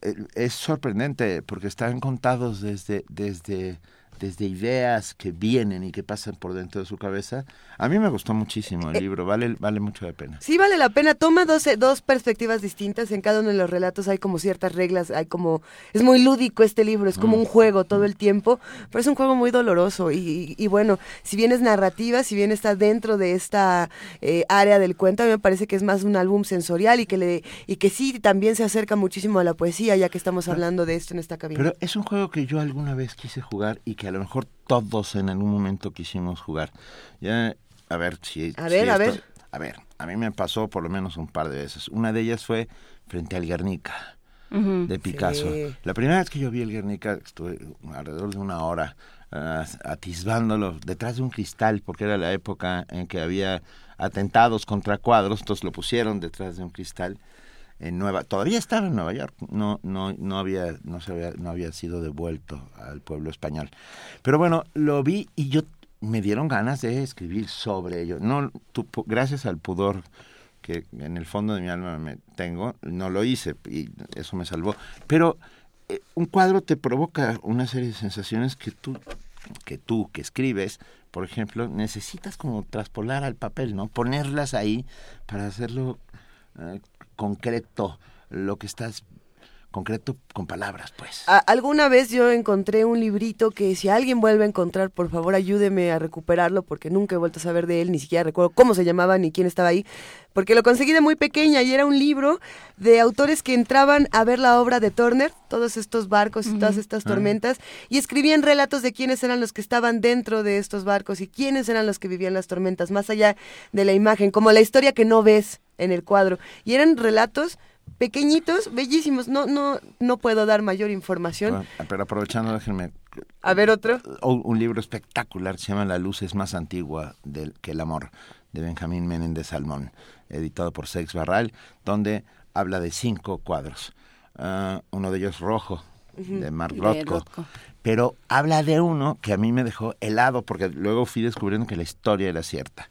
eh, es sorprendente porque están contados desde desde desde ideas que vienen y que pasan por dentro de su cabeza. A mí me gustó muchísimo el Eh, libro, vale, vale mucho la pena. Sí vale la pena, toma dos, eh, dos perspectivas distintas, en cada uno de los relatos hay como ciertas reglas, hay como, es muy lúdico este libro, es como Mm. un juego todo el tiempo, pero es un juego muy doloroso y, y- y bueno, si bien es narrativa, si bien está dentro de esta eh, área del cuento, a mí me parece que es más un álbum sensorial y que, le, y que sí también se acerca muchísimo a la poesía, ya que estamos hablando de esto en esta cabina. Pero es un juego que yo alguna vez quise jugar y que a lo mejor todos en algún momento quisimos jugar. Ya, a ver si... A si ver, a esto- ver. A ver, a mí me pasó por lo menos un par de veces. Una de ellas fue frente al Guernica. De Picasso. Sí. La primera vez que yo vi el Guernica estuve alrededor de una hora ah, atisbándolo detrás de un cristal porque era la época en que había atentados contra cuadros, entonces lo pusieron detrás de un cristal en Nueva todavía estaba en Nueva York, no no no había no se había no había sido devuelto al pueblo español. Pero bueno, lo vi y yo me dieron ganas de escribir sobre ello. No gracias al pudor que en el fondo de mi alma me tengo, no lo hice y eso me salvó. Pero eh, un cuadro te provoca una serie de sensaciones que tú, que tú que escribes, por ejemplo, necesitas como traspolar al papel, ¿no? Ponerlas ahí para hacerlo eh, concreto, lo que estás concreto con palabras, pues. A- alguna vez yo encontré un librito que si alguien vuelve a encontrar, por favor ayúdeme a recuperarlo porque nunca he vuelto a saber de él, ni siquiera recuerdo cómo se llamaba ni quién estaba ahí, porque lo conseguí de muy pequeña y era un libro de autores que entraban a ver la obra de Turner, todos estos barcos y todas estas Ah. tormentas, y escribían relatos de quiénes eran los que estaban dentro de estos barcos y quiénes eran los que vivían las tormentas, más allá de la imagen, como la historia que no ves en el cuadro. Y eran relatos pequeñitos, bellísimos. No, no, no puedo dar mayor información. Ah, Pero aprovechando, déjenme A ver otro. un, un libro espectacular se llama La luz es más antigua del, que el amor, de Benjamín Menéndez Salmón, editado por Sex Barral, donde habla de cinco cuadros. Ah, uno de ellos rojo, de Mark De. Rothko. Pero habla de uno que a mí me dejó helado, porque luego fui descubriendo que la historia era cierta.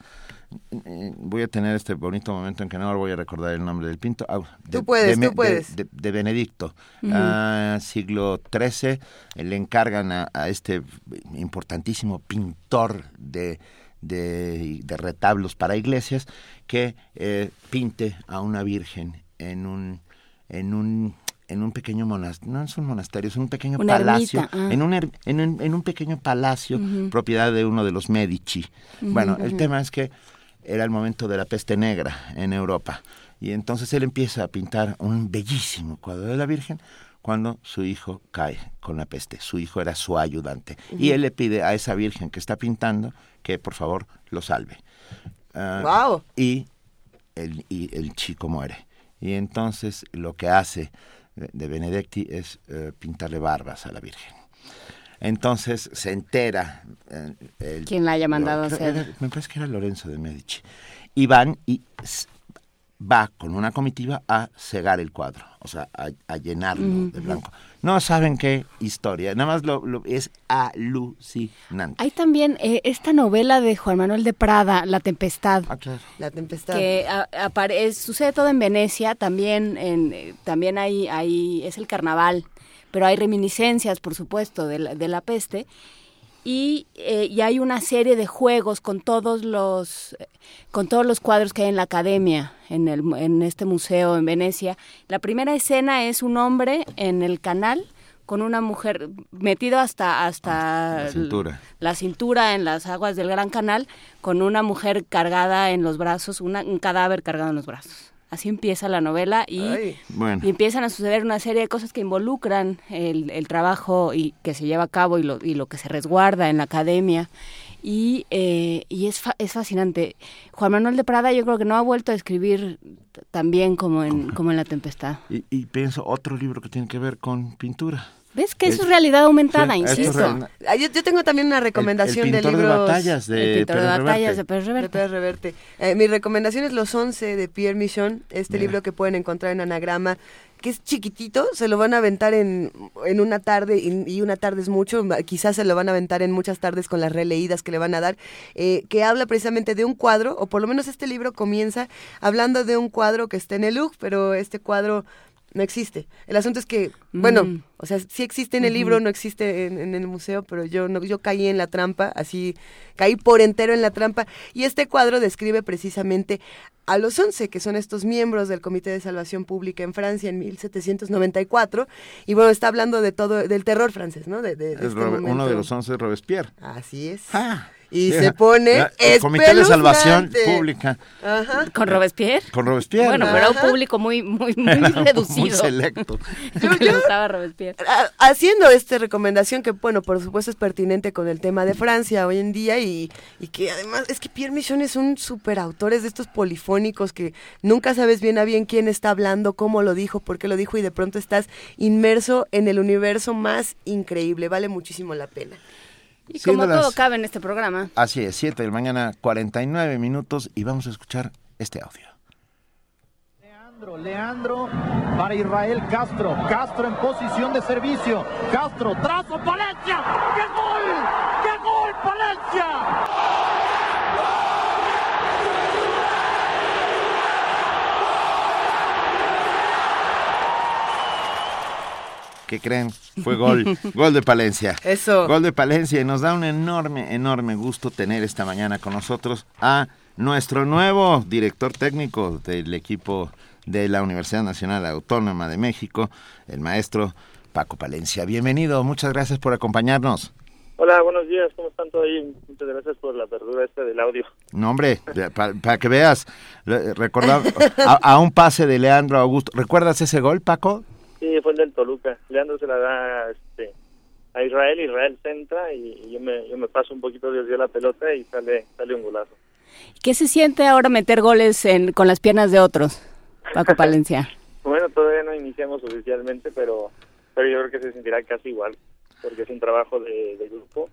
Voy a tener este bonito momento en que no voy a recordar el nombre del pinto. Ah, de- Tú puedes, de tú puedes. De, Benedicto, ah, siglo XIII, eh, le encargan a, a este importantísimo pintor de, de, retablos para iglesias que eh, pinte a una virgen en un en un en un pequeño monasterio, no es un monasterio, es un pequeño Una palacio, ah. en, un, er- en, un, en un pequeño palacio, propiedad de uno de los Medici. bueno, el tema es que era el momento de la peste negra en Europa. Y entonces él empieza a pintar un bellísimo cuadro de la Virgen cuando su hijo cae con la peste. Su hijo era su ayudante. Y él le pide a esa Virgen que está pintando que por favor lo salve. Ah, Guau. Y el, y el chico muere. Y entonces lo que hace de de Benedetti es eh, pintarle barbas a la Virgen. Entonces se entera. eh, el- ¿Quién la haya mandado a hacer? era- me parece que era Lorenzo de Medici. Y van y va con una comitiva a cegar el cuadro, o sea, a, a llenarlo de blanco. No saben qué historia, nada más lo, lo- es alucinante. Hay también eh, esta novela de Juan Manuel de Prada, La Tempestad. Ah, claro. La tempestad. que a- apare- es- sucede todo en Venecia, también en, eh, también hay, hay es el carnaval, pero hay reminiscencias, por supuesto, de la, de la peste y, eh, y hay una serie de juegos con todos los con todos los cuadros que hay en la academia en el en este museo en Venecia. La primera escena es un hombre en el canal con una mujer metido hasta hasta La cintura. la cintura en las aguas del Gran Canal con una mujer cargada en los brazos, una- un cadáver cargado en los brazos. Así empieza la novela y. Bueno. y empiezan a suceder una serie de cosas que involucran el, el trabajo y que se lleva a cabo y lo, y lo que se resguarda en la academia. Y, eh, y es, fa- es fascinante. Juan Manuel de Prada yo creo que no ha vuelto a escribir tan bien como en, como en La Tempestad. Y, y pienso otro libro que tiene que ver con pintura. ¿Ves que eso Es- es realidad aumentada, Sí, insisto? real- Ah, yo, yo tengo también una recomendación el, el de libros. de batallas de el pintor de Pérez batallas Reverte. de Pérez de Reverte. Pérez Reverte. Eh, mi recomendación es Los Once de Pierre Michon, este Mira. libro que pueden encontrar en anagrama, que es chiquitito, se lo van a aventar en, en una tarde, y, y una tarde es mucho, quizás se lo van a aventar en muchas tardes con las releídas que le van a dar, eh, que habla precisamente de un cuadro, o por lo menos este libro comienza hablando de un cuadro que está en el Louvre, pero este cuadro no existe. El asunto es que, bueno, Mm. o sea, sí existe en el libro, no existe en, en el museo, pero yo no, yo caí en la trampa, así, caí por entero en la trampa. Y este cuadro describe precisamente a los 11, que son estos miembros del Comité de Salvación Pública en Francia en 1794. Y bueno, está hablando de todo, del terror francés, ¿no? De, de- de Es este Robe- uno de los once es Robespierre. Así es. Ah, y se pone la- el Comité de Salvación. Pública Ajá. ¿Con Robespierre? con Robespierre. Bueno, pero era un público muy, muy, muy Era reducido. Muy selecto. que le gustaba Robespierre. haciendo esta recomendación que, bueno, por supuesto es pertinente con el tema de Francia hoy en día y, y que además es que Pierre Michon es un superautor, es de estos polifónicos que nunca sabes bien a bien quién está hablando, cómo lo dijo, por qué lo dijo y de pronto estás inmerso en el universo más increíble, vale muchísimo la pena. Y Siendo como las- todo cabe en este programa. Así es, 7 de la mañana, 49 minutos y vamos a escuchar este audio. Leandro, Leandro para Israel Castro. Castro en posición de servicio. Castro, trazo, Palencia. ¡Qué gol! ¡Qué gol, Palencia! ¿Qué creen? Fue gol, gol de Palencia. Eso. Gol de Palencia y nos da un enorme, enorme gusto tener esta mañana con nosotros a nuestro nuevo director técnico del equipo de la Universidad Nacional Autónoma de México, el maestro Paco Palencia. Bienvenido, muchas gracias por acompañarnos. Hola, buenos días, ¿cómo están todos ahí? Muchas gracias por la apertura esta del audio. No, hombre, para que veas, re- recordar a, a un pase de Leandro Augusto. ¿Recuerdas ese gol, Paco? Sí, fue el del Toluca. Leandro se la da este, a Israel, Israel centra y, y yo, me, yo me paso un poquito desde la pelota y sale, sale un golazo. ¿Qué se siente ahora meter goles en, con las piernas de otros, Paco Palencia? Bueno, todavía no iniciamos oficialmente, pero, pero yo creo que se sentirá casi igual, porque es un trabajo de, de grupo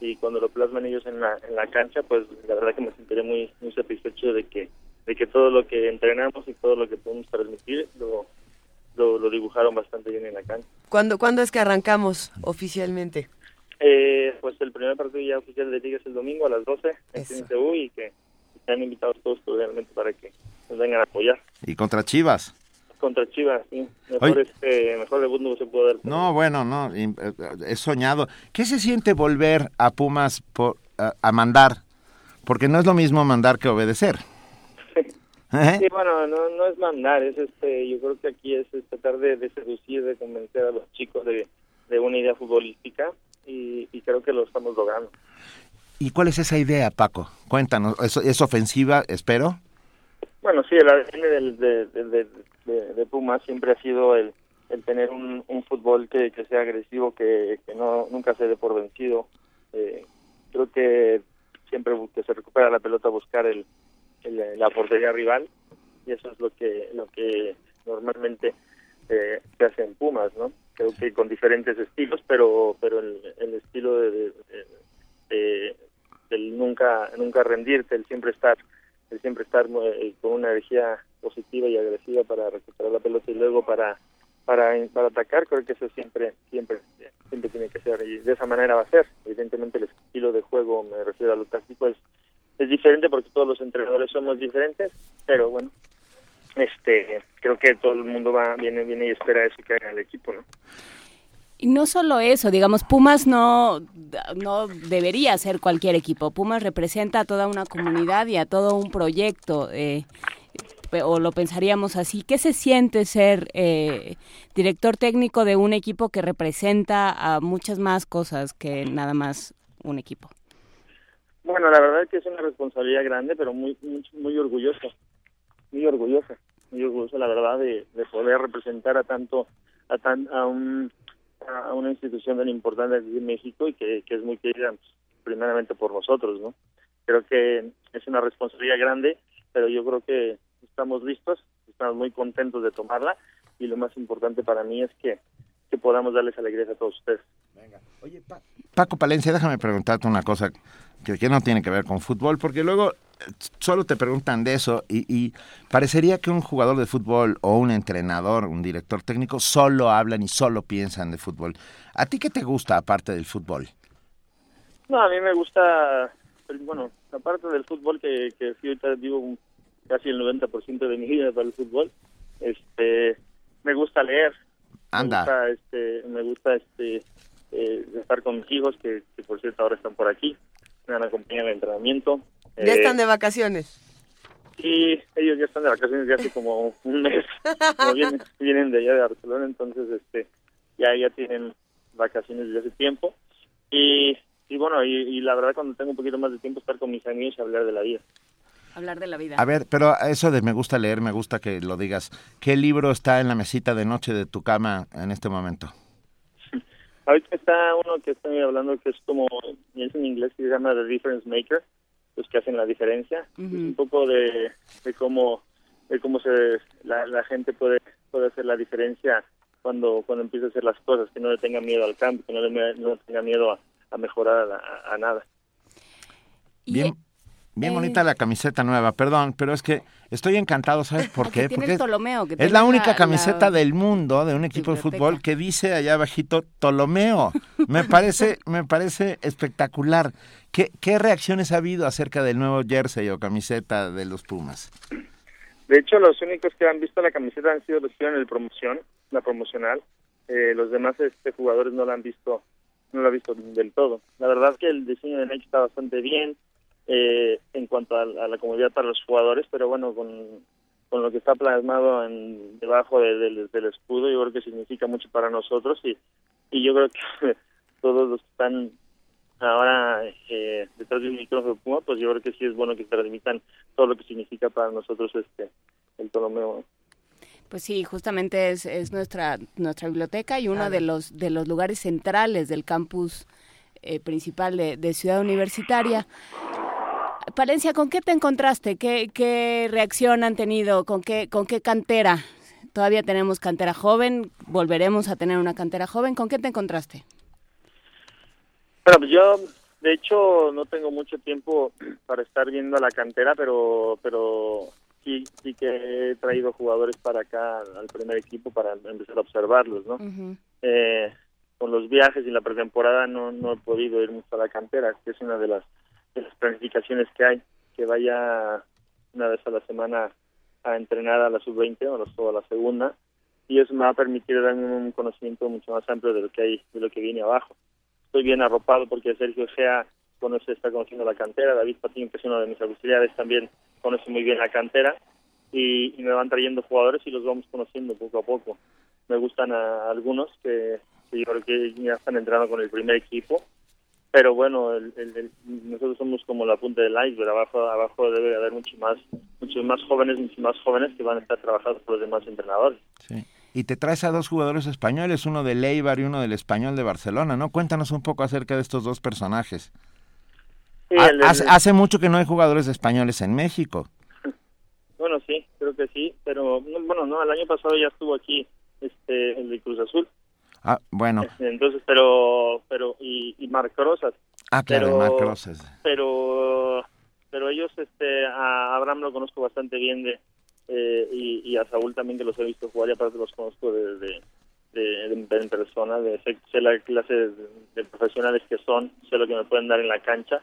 y cuando lo plasman ellos en la, en la cancha, pues la verdad que me sentiré muy, muy satisfecho de que, de que todo lo que entrenamos y todo lo que podemos transmitir lo, lo, lo dibujaron bastante bien en la cancha. ¿Cuándo, ¿Cuándo es que arrancamos oficialmente? Eh, pues el primer partido ya oficial de Liga es el domingo a las 12 en. CNTU y que están invitados todos cordialmente para que nos vengan a apoyar. Y contra Chivas. Contra Chivas, sí. Mejor, este, mejor debut no se puede dar. No, bueno, no, im- eh, he soñado. ¿Qué se siente volver a Pumas por, a, a mandar? Porque no es lo mismo mandar que obedecer. ¿Eh? Sí, bueno, no, no es mandar, es este, yo creo que aquí es, es tratar de, de seducir, de convencer a los chicos de, de una idea futbolística y, y creo que lo estamos logrando. ¿Y cuál es esa idea, Paco? Cuéntanos. ¿Es, es ofensiva, espero? Bueno, sí, el ADN del, de, de, de, Pumas siempre ha sido el, el tener un, un fútbol que, que sea agresivo, que, que no nunca se dé por vencido. Eh, creo que siempre que se recupera la pelota buscar el, el- la portería rival y eso es lo que lo que normalmente eh, se hace en Pumas, ¿no? Creo que con diferentes estilos, pero pero el, el estilo de, de- nunca nunca rendirte, el siempre estar el siempre estar eh, con una energía positiva y agresiva para recuperar la pelota y luego para para para atacar creo que eso siempre siempre siempre tiene que ser y de esa manera va a ser evidentemente el estilo de juego me refiero a lo táctico es es diferente porque todos los entrenadores somos diferentes pero bueno este creo que todo el mundo va viene viene y espera eso que haga el equipo no Y no solo eso, digamos, Pumas no, no debería ser cualquier equipo. Pumas representa a toda una comunidad y a todo un proyecto, eh, o lo pensaríamos así. ¿Qué se siente ser eh, director técnico de un equipo que representa a muchas más cosas que nada más un equipo? Bueno, la verdad es que es una responsabilidad grande, pero muy muy, muy orgullosa, muy orgullosa, muy orgullosa, la verdad, de, de poder representar a tanto, a tan, a un, a una institución tan importante en México y que, que es muy querida, pues, primeramente por nosotros, ¿no? Creo que es una responsabilidad grande, pero yo creo que estamos listos, estamos muy contentos de tomarla y lo más importante para mí es que, que podamos darles alegrías a todos ustedes. Paco Palencia, déjame preguntarte una cosa que, que no tiene que ver con fútbol, porque luego eh, solo te preguntan de eso y, y parecería que un jugador de fútbol o un entrenador, un director técnico, solo hablan y solo piensan de fútbol. ¿A ti qué te gusta aparte del fútbol? No, a mí me gusta, bueno, aparte del fútbol, que, que sí, ahorita vivo un- casi el 90% de mi vida para el fútbol, este, me gusta leer. Anda. Me gusta, este, me gusta este, eh, estar con mis hijos, que, que por cierto ahora están por aquí. Me van a acompañar al entrenamiento. Ya Eh, están de vacaciones. Sí, ellos ya están de vacaciones ya hace como un mes. Como vienen, vienen de allá de Barcelona, entonces este ya ya tienen vacaciones desde hace tiempo. Y, y bueno, y, y la verdad cuando tengo un poquito más de tiempo estar con mis amigos y hablar de la vida. Hablar de la vida. A ver, pero eso de me gusta leer, me gusta que lo digas. ¿Qué libro está en la mesita de noche de tu cama en este momento? Ahorita está uno que estoy hablando que es como, es en inglés, que se llama The Difference Maker, los que hacen la diferencia. Es un poco de, de cómo de cómo se la, la gente puede puede hacer la diferencia cuando cuando empieza a hacer las cosas, que no le tenga miedo al cambio, que no le, no tenga miedo a, a mejorar a, a- a nada. Bien, bien eh, bonita la camiseta nueva, perdón, pero es que estoy encantado, ¿sabes por Porque qué? tiene Porque el Ptolomeo, que es la única la- camiseta la del mundo de un equipo de fútbol que dice allá abajito Ptolomeo. Me parece, me parece espectacular. ¿Qué, ¿Qué reacciones ha habido acerca del nuevo jersey o camiseta de los Pumas? De hecho, los únicos que han visto la camiseta han sido los que hicieron el promoción, la promocional. Eh, los demás este, jugadores no la han visto, no la han visto del todo. La verdad es que el diseño de Nike está bastante bien eh, en cuanto a, a la comodidad para los jugadores, pero bueno, con, con lo que está plasmado en, debajo de- del- del escudo, yo creo que significa mucho para nosotros y, y yo creo que todos los que están ahora eh, detrás micrófono de Puma, pues yo creo que sí es bueno que transmitan todo lo que significa para nosotros este el Ptolomeo. Pues sí, justamente es, es nuestra nuestra biblioteca y uno de los de los lugares centrales del campus eh, principal de, de Ciudad Universitaria. Palencia, ¿con qué te encontraste? ¿Qué, qué reacción han tenido? ¿Con qué, ¿Con qué cantera? Todavía tenemos cantera joven, volveremos a tener una cantera joven. ¿Con qué te encontraste? Bueno, pues yo de hecho no tengo mucho tiempo para estar viendo a la cantera, pero pero sí sí que he traído jugadores para acá al primer equipo para empezar a observarlos, ¿no? eh, con los viajes y la pretemporada no, no he podido ir mucho a la cantera, que es una de las, de las planificaciones que hay, que vaya una vez a la semana a entrenar a la sub-20 o a la- segunda, y eso me va a permitir darme un conocimiento mucho más amplio de lo que hay, de lo que viene abajo. Estoy bien arropado porque Sergio Gea conoce, está conociendo la cantera, David Patiño, que es uno de mis auxiliares, también conoce muy bien la cantera, y, y me van trayendo jugadores y los vamos conociendo poco a poco me gustan a algunos que yo creo que ya están entrando con el primer equipo pero bueno el, el- el- nosotros somos como la punta del iceberg abajo abajo debe de haber mucho más muchos más jóvenes muchos más jóvenes que van a estar trabajando por los demás entrenadores Sí. Y te traes a dos jugadores españoles, uno del Eibar y uno del Español de Barcelona, ¿no? Cuéntanos un poco acerca de estos dos personajes. Sí, hace, hace mucho que no hay jugadores españoles en México. bueno sí creo que sí pero no, bueno no el año pasado ya estuvo aquí este el de Cruz Azul Ah, bueno. entonces pero pero y, y Marc Rosas Ah, claro, pero- Marc Rosas. pero pero ellos este a Abraham lo conozco bastante bien de eh, y, y a Saúl también que los he visto jugar y aparte los conozco de, de, de- de- en persona de sé, sé la clase de, de profesionales que son sé lo que me pueden dar en la cancha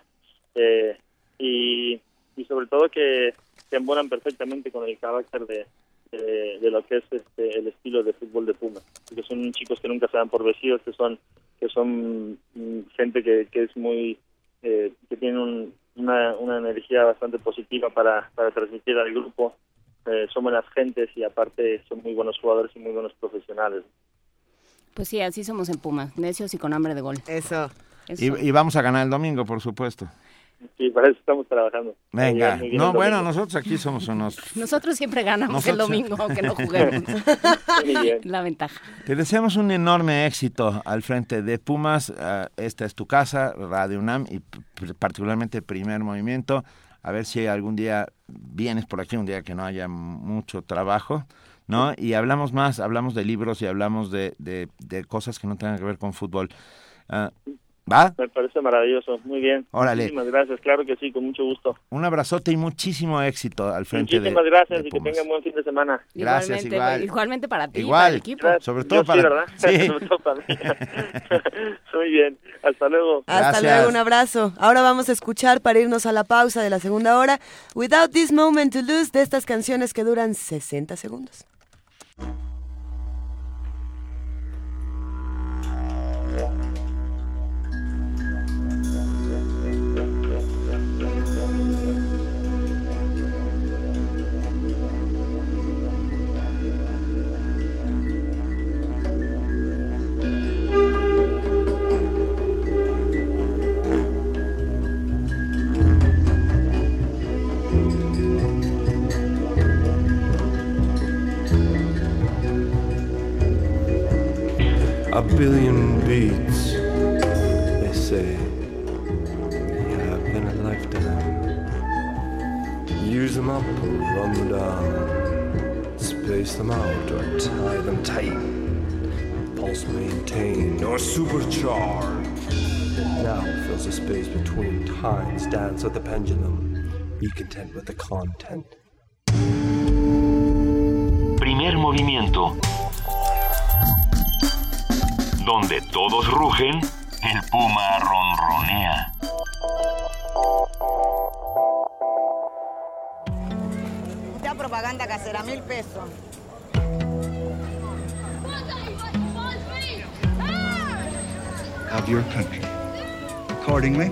eh, y, y sobre todo que se embonan perfectamente con el carácter de, de, de lo que es este el estilo de fútbol de Puma que son chicos que nunca se dan por vencidos que son que son mm, gente que, que es muy eh, que tiene un- una, una energía bastante positiva para, para transmitir al grupo. Eh, son buenas gentes y aparte son muy buenos jugadores y muy buenos profesionales. Pues sí, así somos en Pumas, necios y con hambre de gol. Eso. Y, y vamos a ganar el domingo, por supuesto. Sí, para eso estamos trabajando. Venga. Muy bien, muy bien No, bueno, nosotros aquí somos unos... Nosotros siempre ganamos el domingo, aunque no juguemos. Muy bien. La ventaja. Te deseamos un enorme éxito al frente de Pumas. Ah, esta es tu casa, Radio UNAM y particularmente Primer Movimiento. A ver si algún día vienes por aquí, un día que no haya mucho trabajo, ¿no? Y hablamos más, hablamos de libros y hablamos de, de, de cosas que no tengan que ver con fútbol. Ah, ¿Va? Me parece maravilloso. Muy bien. Órale. Muchísimas gracias. Claro que sí, con mucho gusto. Un abrazote y muchísimo éxito al frente de Muchísimas gracias de y que tengan buen fin de semana. Gracias, igualmente, igual. igualmente para ti, Igual. para el equipo. Gracias. Sobre Yo todo sí, para- ¿verdad? Sí. Sobre todo para mí. Muy bien. Hasta luego. Hasta Gracias. luego, un abrazo. Ahora vamos a escuchar para irnos a la pausa de la segunda hora Without This Moment to Lose de estas canciones que duran 60 segundos. Content with the content. Primer movimiento. Donde todos rugen, el puma ronronea. Ya propaganda casera, mil pesos. of your country. Accordingly,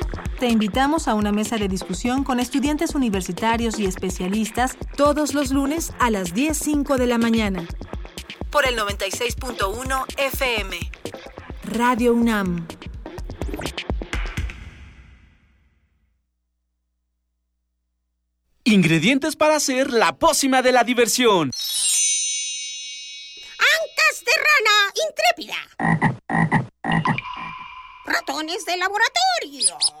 Te invitamos a una mesa de discusión con estudiantes universitarios y especialistas todos los lunes a las 10.05 de la mañana. Por el 96.1 FM. Radio UNAM. Ingredientes para hacer la pócima de la diversión. Ancas de rana intrépida. Ratones de laboratorio.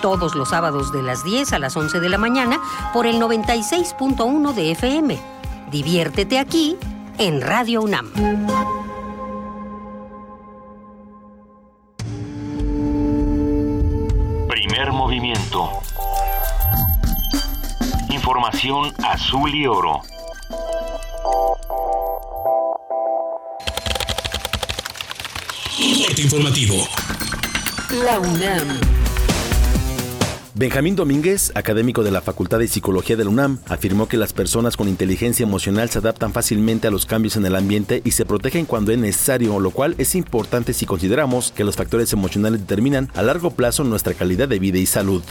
Todos los sábados de las 10 a las 11 de la mañana por el 96.1 de FM. Diviértete aquí en Radio UNAM. Primer movimiento. Información azul y oro. Corte informativo. La UNAM. Benjamín Domínguez, académico de la Facultad de Psicología de la UNAM, afirmó que las personas con inteligencia emocional se adaptan fácilmente a los cambios en el ambiente y se protegen cuando es necesario, lo cual es importante si consideramos que los factores emocionales determinan a largo plazo nuestra calidad de vida y salud.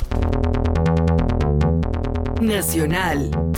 Nacional.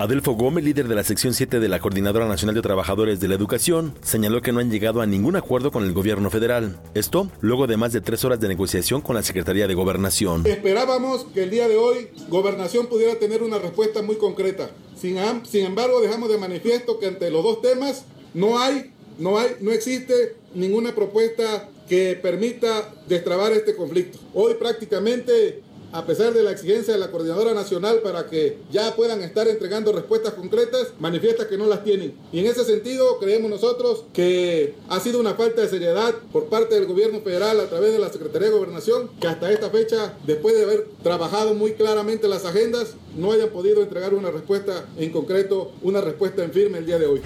Adelfo Gómez, líder de la sección 7 de la Coordinadora Nacional de Trabajadores de la Educación, señaló que no han llegado a ningún acuerdo con el gobierno federal. Esto luego de más de tres horas de negociación con la Secretaría de Gobernación. Esperábamos que el día de hoy Gobernación pudiera tener una respuesta muy concreta. Sin, embargo, dejamos de manifiesto que ante los dos temas no hay, no hay, no existe ninguna propuesta que permita destrabar este conflicto. Hoy prácticamente a pesar de la exigencia de la Coordinadora Nacional para que ya puedan estar entregando respuestas concretas, manifiesta que no las tienen. Y en ese sentido, creemos nosotros que ha sido una falta de seriedad por parte del gobierno federal a través de la Secretaría de Gobernación, que hasta esta fecha, después de haber trabajado muy claramente las agendas, no hayan podido entregar una respuesta en concreto, una respuesta en firme el día de hoy.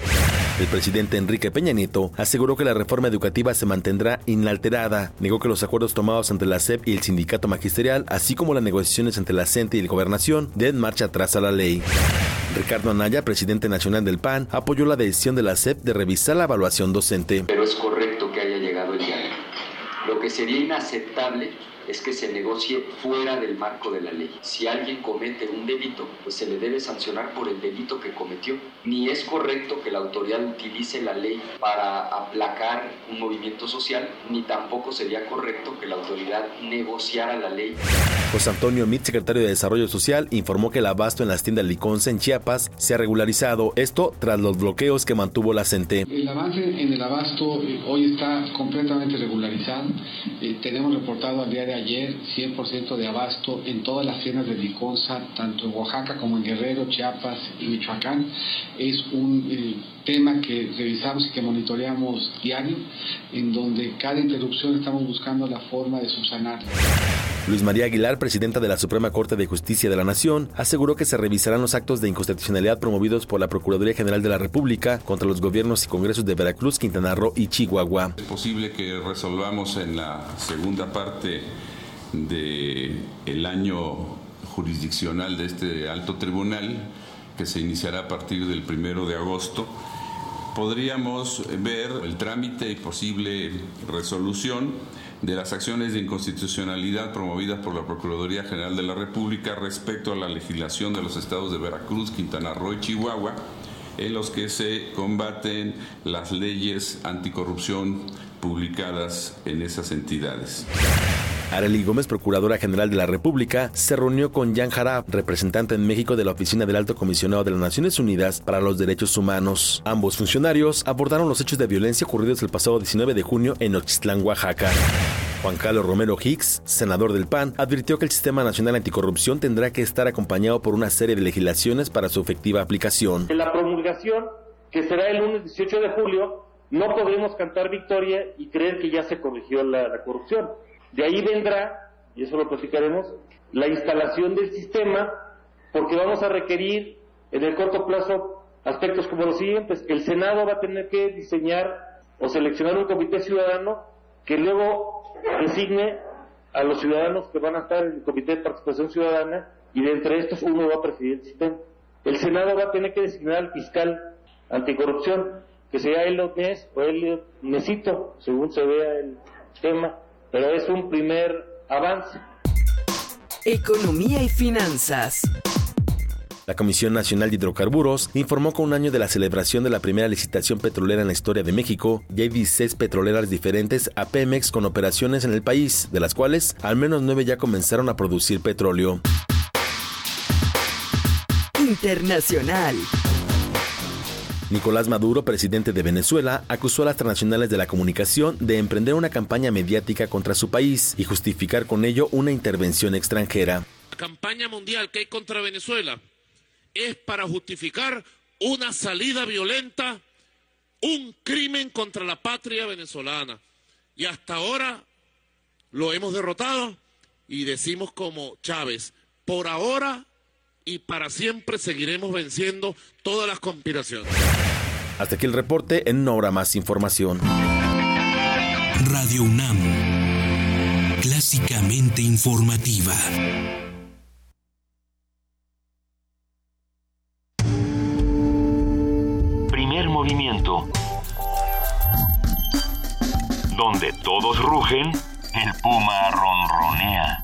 El presidente Enrique Peña Nieto aseguró que la reforma educativa se mantendrá inalterada. Negó que los acuerdos tomados entre la SEP y el sindicato magisterial, así como las negociaciones entre la CENTE y la gobernación, den marcha atrás a la ley. Ricardo Anaya, presidente nacional del PAN, apoyó la decisión de la SEP de revisar la evaluación docente. Pero es correcto que haya llegado el diálogo. Lo que sería inaceptable es que se negocie fuera del marco de la ley. Si alguien comete un delito, pues se le debe sancionar por el delito que cometió. Ni es correcto que la autoridad utilice la ley para aplacar un movimiento social, ni tampoco sería correcto que la autoridad negociara la ley. José Antonio Mit, secretario de Desarrollo Social, informó que el abasto en las tiendas Liconza en Chiapas se ha regularizado, esto tras los bloqueos que mantuvo la CENTE. El avance en el abasto eh, hoy está completamente regularizado. Eh, tenemos reportado al día de ayer 100% de abasto en todas las tiendas de Liconza, tanto en Oaxaca como en Guerrero, Chiapas y Michoacán. Es un eh, tema que revisamos y que monitoreamos diario, en donde cada interrupción estamos buscando la forma de subsanarla. Luis María Aguilar, presidenta de la Suprema Corte de Justicia de la Nación, aseguró que se revisarán los actos de inconstitucionalidad promovidos por la Procuraduría General de la República contra los gobiernos y congresos de Veracruz, Quintana Roo y Chihuahua. Es posible que resolvamos en la segunda parte del el año jurisdiccional de este alto tribunal, que se iniciará a partir del primero de agosto, podríamos ver el trámite y posible resolución de las acciones de inconstitucionalidad promovidas por la Procuraduría General de la República respecto a la legislación de los estados de Veracruz, Quintana Roo y Chihuahua, en los que se combaten las leyes anticorrupción publicadas en esas entidades. Arely Gómez, Procuradora General de la República, se reunió con Jan Harab, representante en México de la Oficina del Alto Comisionado de las Naciones Unidas para los Derechos Humanos. Ambos funcionarios abordaron los hechos de violencia ocurridos el pasado 19 de junio en Ochitlán, Oaxaca. Juan Carlos Romero Hicks, senador del PAN, advirtió que el Sistema Nacional Anticorrupción tendrá que estar acompañado por una serie de legislaciones para su efectiva aplicación. En la promulgación, que será el lunes 18 de julio, no podremos cantar victoria y creer que ya se corrigió la corrupción. De ahí vendrá, y eso lo platicaremos, la instalación del sistema, porque vamos a requerir en el corto plazo aspectos como los siguientes. El Senado va a tener que diseñar o seleccionar un comité ciudadano que luego designe a los ciudadanos que van a estar en el comité de participación ciudadana y de entre estos uno va a presidir el sistema. El Senado va a tener que designar al fiscal anticorrupción, que sea Elliot Ness o Elliot Nesito, según se vea el tema pero es un primer avance. Economía y finanzas. La Comisión Nacional de Hidrocarburos informó que un año de la celebración de la primera licitación petrolera en la historia de México, ya hay 16 petroleras diferentes a Pemex con operaciones en el país, de las cuales al menos nueve ya comenzaron a producir petróleo. Internacional. Nicolás Maduro, presidente de Venezuela, acusó a las transnacionales de la comunicación de emprender una campaña mediática contra su país y justificar con ello una intervención extranjera. La campaña mundial que hay contra Venezuela es para justificar una salida violenta, un crimen contra la patria venezolana. Y hasta ahora lo hemos derrotado y decimos como Chávez, por ahora y para siempre seguiremos venciendo todas las conspiraciones. Hasta aquí el reporte, en una hora más información. Radio UNAM, clásicamente informativa. Primer movimiento. Donde todos rugen, el puma ronronea.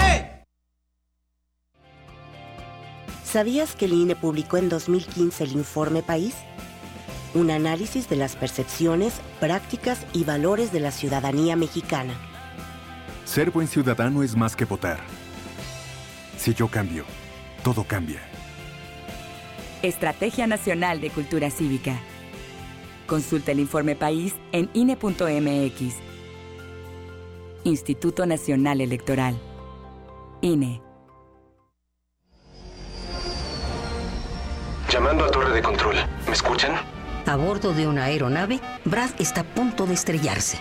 ¿Sabías que el INE publicó en 2015 el Informe País? Un análisis de las percepciones, prácticas y valores de la ciudadanía mexicana. Ser buen ciudadano es más que votar. Si yo cambio, todo cambia. Estrategia Nacional de Cultura Cívica. Consulta el Informe País en INE.mx. Instituto Nacional Electoral. INE. Llamando a torre de control. ¿Me escuchan? A bordo de una aeronave, Brad está a punto de estrellarse.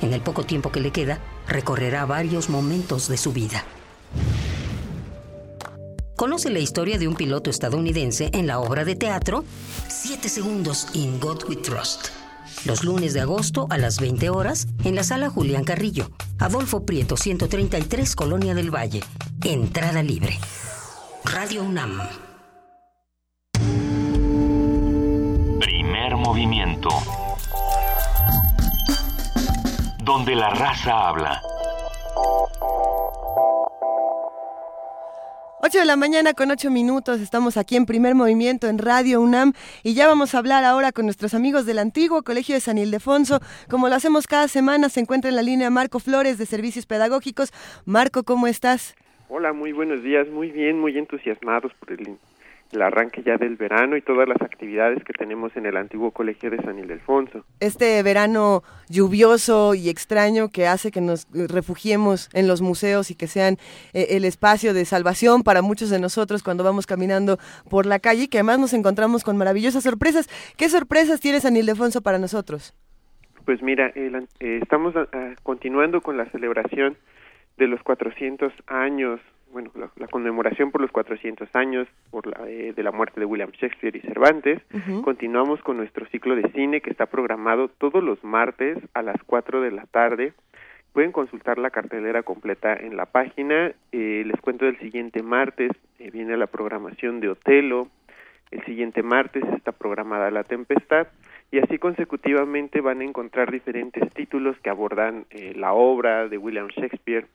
En el poco tiempo que le queda, recorrerá varios momentos de su vida. Conoce la historia de un piloto estadounidense en la obra de teatro 7 segundos in God We Trust. Los lunes de agosto a las 20 horas en la sala Julián Carrillo, Adolfo Prieto 133, Colonia del Valle. Entrada libre. Radio UNAM. Movimiento. Donde la raza habla. 8 de la mañana con 8 minutos, estamos aquí en primer movimiento en Radio UNAM y ya vamos a hablar ahora con nuestros amigos del antiguo Colegio de San Ildefonso. Como lo hacemos cada semana, se encuentra en la línea Marco Flores de Servicios Pedagógicos. Marco, ¿cómo estás? Hola, muy buenos días, muy bien, muy entusiasmados por el el arranque ya del verano y todas las actividades que tenemos en el antiguo colegio de San Ildefonso. Este verano lluvioso y extraño que hace que nos refugiemos en los museos y que sean eh, el espacio de salvación para muchos de nosotros cuando vamos caminando por la calle y que además nos encontramos con maravillosas sorpresas. ¿Qué sorpresas tiene San Ildefonso para nosotros? Pues mira, eh, estamos ah, continuando con la celebración de los 400 años bueno, la, conmemoración por los 400 años por la, eh, de la muerte de William Shakespeare y Cervantes. Continuamos con nuestro ciclo de cine que está programado todos los martes a las 4 de la tarde. Pueden consultar la cartelera completa en la página. Eh, les cuento del siguiente martes eh, viene la programación de Otelo. El siguiente martes está programada La Tempestad y así consecutivamente van a encontrar diferentes títulos que abordan la obra de William Shakespeare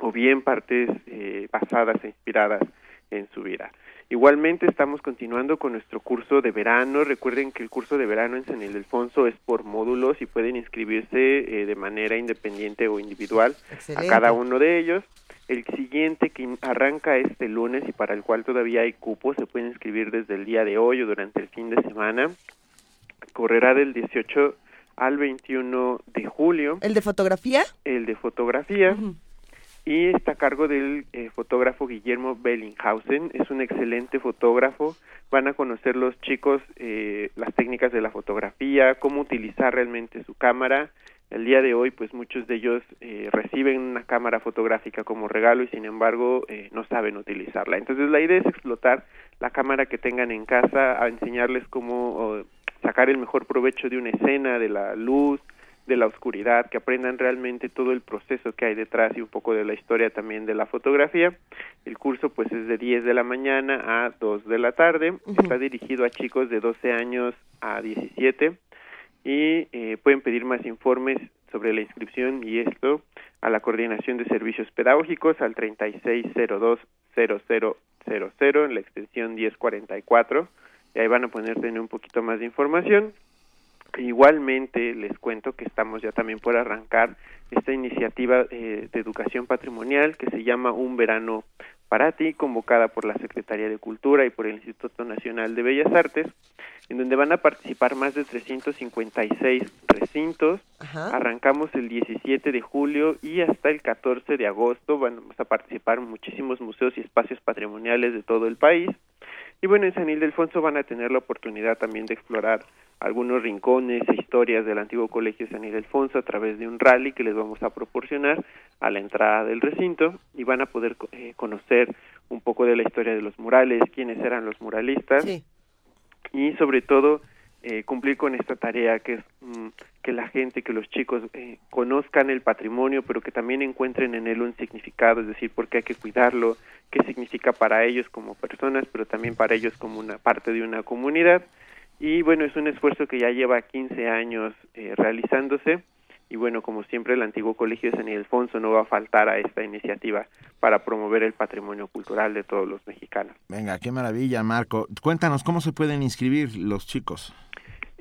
o bien partes eh, basadas e inspiradas en su vida. Igualmente estamos continuando con nuestro curso de verano. Recuerden que el curso de verano en San Ildefonso es por módulos y pueden inscribirse eh, de manera independiente o individual a cada uno de ellos. El siguiente que arranca este lunes y para el cual todavía hay cupo, se puede inscribir desde el día de hoy o durante el fin de semana. Correrá del 18 al 21 de julio. ¿El de fotografía? El de fotografía y está a cargo del eh, fotógrafo Guillermo Bellinghausen. Es un excelente fotógrafo. Van a conocer los chicos eh, las técnicas de la fotografía, cómo utilizar realmente su cámara. El día de hoy, pues muchos de ellos eh, reciben una cámara fotográfica como regalo y sin embargo no saben utilizarla. Entonces la idea es explotar la cámara que tengan en casa, a enseñarles cómo sacar el mejor provecho de una escena, de la luz, de la oscuridad, que aprendan realmente todo el proceso que hay detrás y un poco de la historia también de la fotografía. El curso pues es de 10 de la mañana a 2 de la tarde, está dirigido a chicos de 12 años a 17 y eh, pueden pedir más informes sobre la inscripción y esto a la Coordinación de Servicios Pedagógicos al 36020000 en la extensión 1044 y ahí van a poder tener un poquito más de información Igualmente les cuento que estamos ya también por arrancar esta iniciativa eh, de educación patrimonial que se llama Un Verano para ti, convocada por la Secretaría de Cultura y por el Instituto Nacional de Bellas Artes, en donde van a participar más de 356 recintos. Arrancamos el 17 de julio y hasta el 14 de agosto vamos a participar muchísimos museos y espacios patrimoniales de todo el país. Y bueno, en San Ildefonso van a tener la oportunidad también de explorar algunos rincones e historias del antiguo colegio San Ildefonso a través de un rally que les vamos a proporcionar a la entrada del recinto y van a poder eh, conocer un poco de la historia de los murales, quiénes eran los muralistas y sobre todo eh, cumplir con esta tarea que es mm, que la gente, que los chicos eh, conozcan el patrimonio, pero que también encuentren en él un significado, es decir, por qué hay que cuidarlo, qué significa para ellos como personas, pero también para ellos como una parte de una comunidad y bueno, es un esfuerzo que ya lleva 15 años eh, realizándose y bueno, como siempre el antiguo Colegio de San Ildefonso no va a faltar a esta iniciativa para promover el patrimonio cultural de todos los mexicanos. Venga, qué maravilla, Marco. Cuéntanos cómo se pueden inscribir los chicos.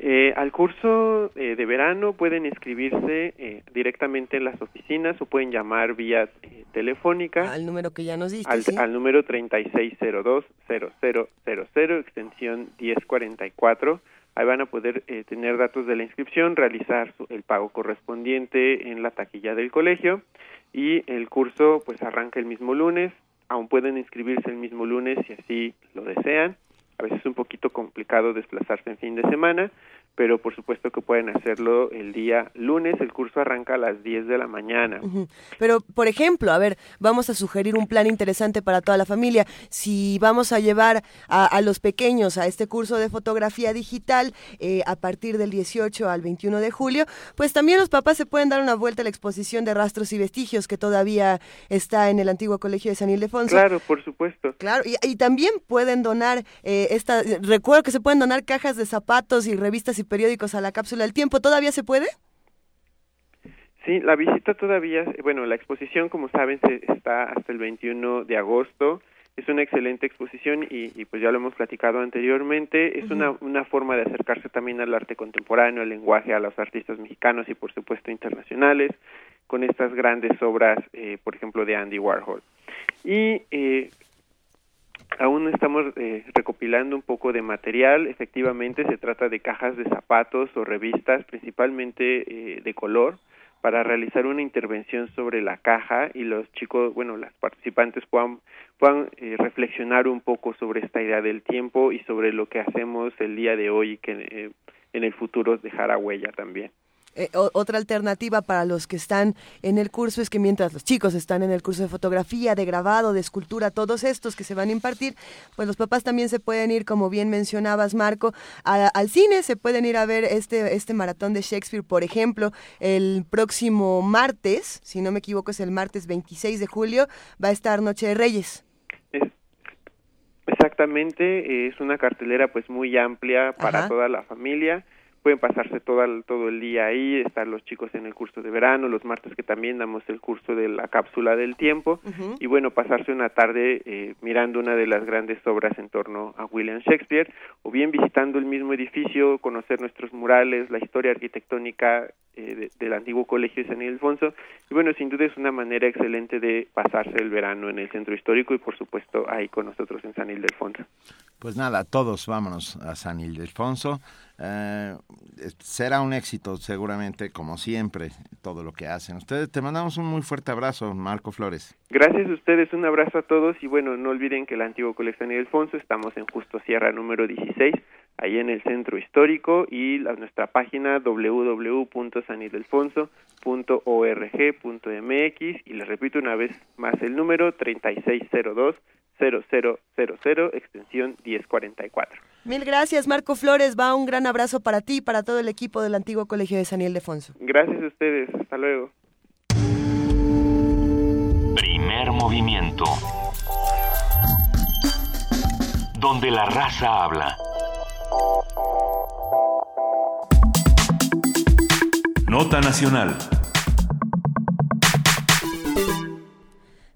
Eh, al curso eh, de verano pueden inscribirse eh, directamente en las oficinas o pueden llamar vía eh, telefónica. Al número que ya nos diste. Al, al número 3602-0000, extensión 1044. Ahí van a poder tener datos de la inscripción, realizar el pago correspondiente en la taquilla del colegio y el curso pues arranca el mismo lunes. Aún pueden inscribirse el mismo lunes si así lo desean a veces es un poquito complicado desplazarse en fin de semana, pero por supuesto que pueden hacerlo el día lunes. El curso arranca a las 10 de la mañana. Pero, por ejemplo, a ver, vamos a sugerir un plan interesante para toda la familia. Si vamos a llevar a, los pequeños a este curso de fotografía digital eh, a partir del 18 al 21 de julio, pues también los papás se pueden dar una vuelta a la exposición de rastros y vestigios que todavía está en el antiguo colegio de San Ildefonso. Claro, por supuesto. Claro, y, también pueden donar eh, esta, recuerdo que se pueden donar cajas de zapatos y revistas y periódicos a la cápsula del tiempo. ¿Todavía se puede? Sí, la visita todavía, bueno, la exposición, como saben, se, está hasta el 21 de agosto. es una excelente exposición y, y pues ya lo hemos platicado anteriormente. Es una, una forma de acercarse también al arte contemporáneo, al lenguaje, a los artistas mexicanos y por supuesto internacionales, con estas grandes obras, eh, por ejemplo, de Andy Warhol. Y eh, aún estamos eh, recopilando un poco de material. Efectivamente, se trata de cajas de zapatos o revistas, principalmente eh, de color, para realizar una intervención sobre la caja y los chicos, bueno, las participantes puedan, puedan eh, reflexionar un poco sobre esta idea del tiempo y sobre lo que hacemos el día de hoy y que eh, en el futuro dejará huella también. Eh, otra alternativa para los que están en el curso es que mientras los chicos están en el curso de fotografía, de grabado, de escultura, todos estos que se van a impartir, pues los papás también se pueden ir, como bien mencionabas, Marco, a- al cine, se pueden ir a ver este, este maratón de Shakespeare, por ejemplo, el próximo martes, si no me equivoco es el martes 26 de julio, va a estar Noche de Reyes. Exactamente, es una cartelera pues muy amplia para Ajá. toda la familia. Pueden pasarse todo el, todo el día ahí, estar los chicos en el curso de verano, los martes que también damos el curso de la cápsula del tiempo y bueno, pasarse una tarde eh, mirando una de las grandes obras en torno a William Shakespeare o bien visitando el mismo edificio, conocer nuestros murales, la historia arquitectónica eh, de- del antiguo colegio de San Ildefonso y bueno, sin duda es una manera excelente de pasarse el verano en el centro histórico y por supuesto ahí con nosotros en San Ildefonso. Pues nada, todos vámonos a San Ildefonso. Eh, será un éxito seguramente, como siempre, todo lo que hacen. Ustedes, te mandamos un muy fuerte abrazo, Marco Flores. Gracias a ustedes, un abrazo a todos y bueno, no olviden que el antiguo Colegio San Ildefonso estamos en Justo Sierra número 16, ahí en el centro histórico y la, nuestra página www.sanildefonso.org.mx y les repito una vez más el número 3602 0000 extensión 1044. Mil gracias, Marco Flores. Va un gran abrazo para ti y para todo el equipo del antiguo Colegio de San Ildefonso. Gracias a ustedes, hasta luego. Primer movimiento. Donde la raza habla. Nota Nacional.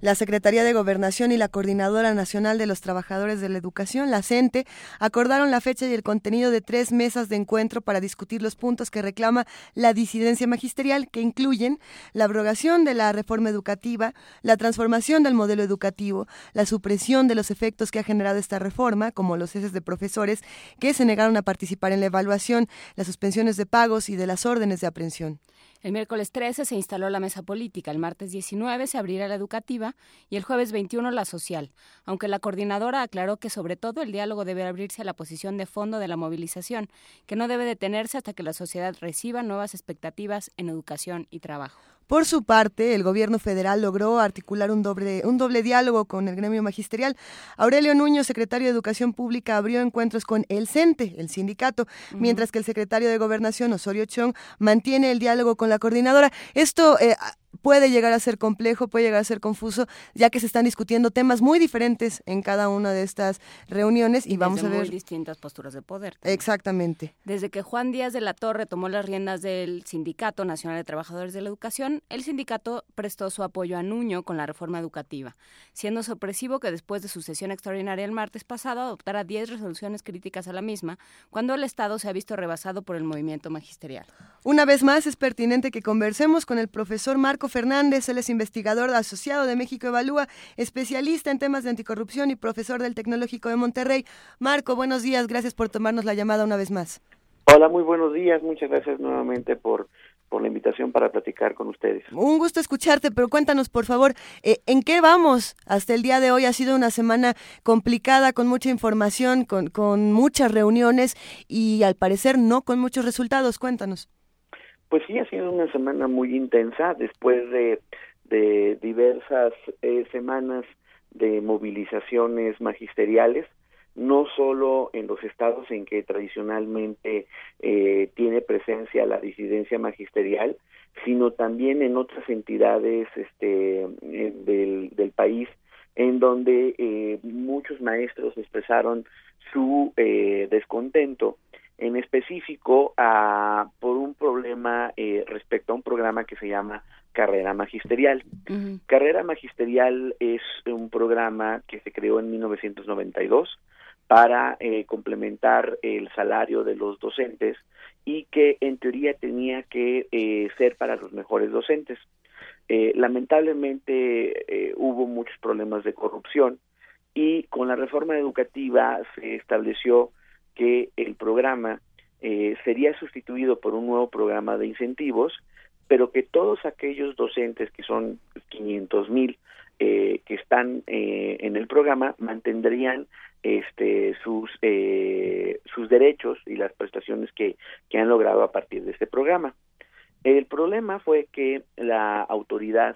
La Secretaría de Gobernación y la Coordinadora Nacional de los Trabajadores de la Educación, la CENTE, acordaron la fecha y el contenido de tres mesas de encuentro para discutir los puntos que reclama la disidencia magisterial, que incluyen la abrogación de la reforma educativa, la transformación del modelo educativo, la supresión de los efectos que ha generado esta reforma, como los ceses de profesores que se negaron a participar en la evaluación, las suspensiones de pagos y de las órdenes de aprehensión. El miércoles 13 se instaló la mesa política, el martes 19 se abrirá la educativa y el jueves 21 la social, aunque la coordinadora aclaró que sobre todo el diálogo debe abrirse a la posición de fondo de la movilización, que no debe detenerse hasta que la sociedad reciba nuevas expectativas en educación y trabajo. Por su parte, el gobierno federal logró articular un doble, un doble diálogo con el gremio magisterial. Aurelio Nuño, secretario de Educación Pública, abrió encuentros con el CENTE, el sindicato, mientras que el secretario de Gobernación, Osorio Chong, mantiene el diálogo con la coordinadora. Esto eh, puede llegar a ser complejo, puede llegar a ser confuso, ya que se están discutiendo temas muy diferentes en cada una de estas reuniones y, vamos a ver. muy distintas posturas de poder. Exactamente. Desde que Juan Díaz de la Torre tomó las riendas del Sindicato Nacional de Trabajadores de la Educación, el sindicato prestó su apoyo a Nuño con la reforma educativa, siendo sorpresivo que después de su sesión extraordinaria el martes pasado adoptara 10 resoluciones críticas a la misma, cuando el Estado se ha visto rebasado por el movimiento magisterial. Una vez más es pertinente que conversemos con el profesor Marco Fernández, él es investigador asociado de México Evalúa, especialista en temas de anticorrupción y profesor del Tecnológico de Monterrey. Marco, buenos días, gracias por tomarnos la llamada una vez más. Hola, muy buenos días. Muchas gracias nuevamente por, por la invitación para platicar con ustedes. Un gusto escucharte, pero cuéntanos, por favor, eh, ¿en qué vamos hasta el día de hoy? Ha sido una semana complicada, con mucha información, con, con muchas reuniones y al parecer no con muchos resultados. Cuéntanos. Pues sí, ha sido una semana muy intensa después de, de diversas eh, semanas de movilizaciones magisteriales, no solo en los estados en que tradicionalmente eh, tiene presencia la disidencia magisterial, sino también en otras entidades este, eh, del, del país en donde eh, muchos maestros expresaron su eh, descontento en específico a, por un problema eh, respecto a un programa que se llama Carrera Magisterial. Carrera Magisterial es un programa que se creó en 1992 para eh, complementar el salario de los docentes y que en teoría tenía que eh, ser para los mejores docentes. Eh, lamentablemente hubo muchos problemas de corrupción y con la reforma educativa se estableció que el programa sería sustituido por un nuevo programa de incentivos, pero que todos aquellos docentes que son 500 mil que están en el programa mantendrían este, sus, eh, sus derechos y las prestaciones que, que han logrado a partir de este programa. El problema fue que la autoridad,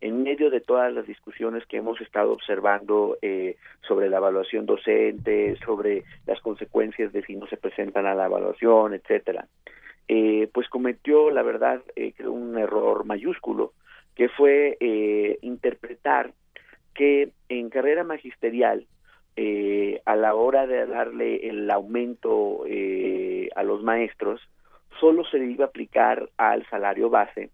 en medio de todas las discusiones que hemos estado observando eh, sobre la evaluación docente, sobre las consecuencias de si no se presentan a la evaluación, etcétera, eh, pues cometió, la verdad, eh, un error mayúsculo, que fue eh, interpretar que en carrera magisterial eh, a la hora de darle el aumento a los maestros, solo se le iba a aplicar al salario base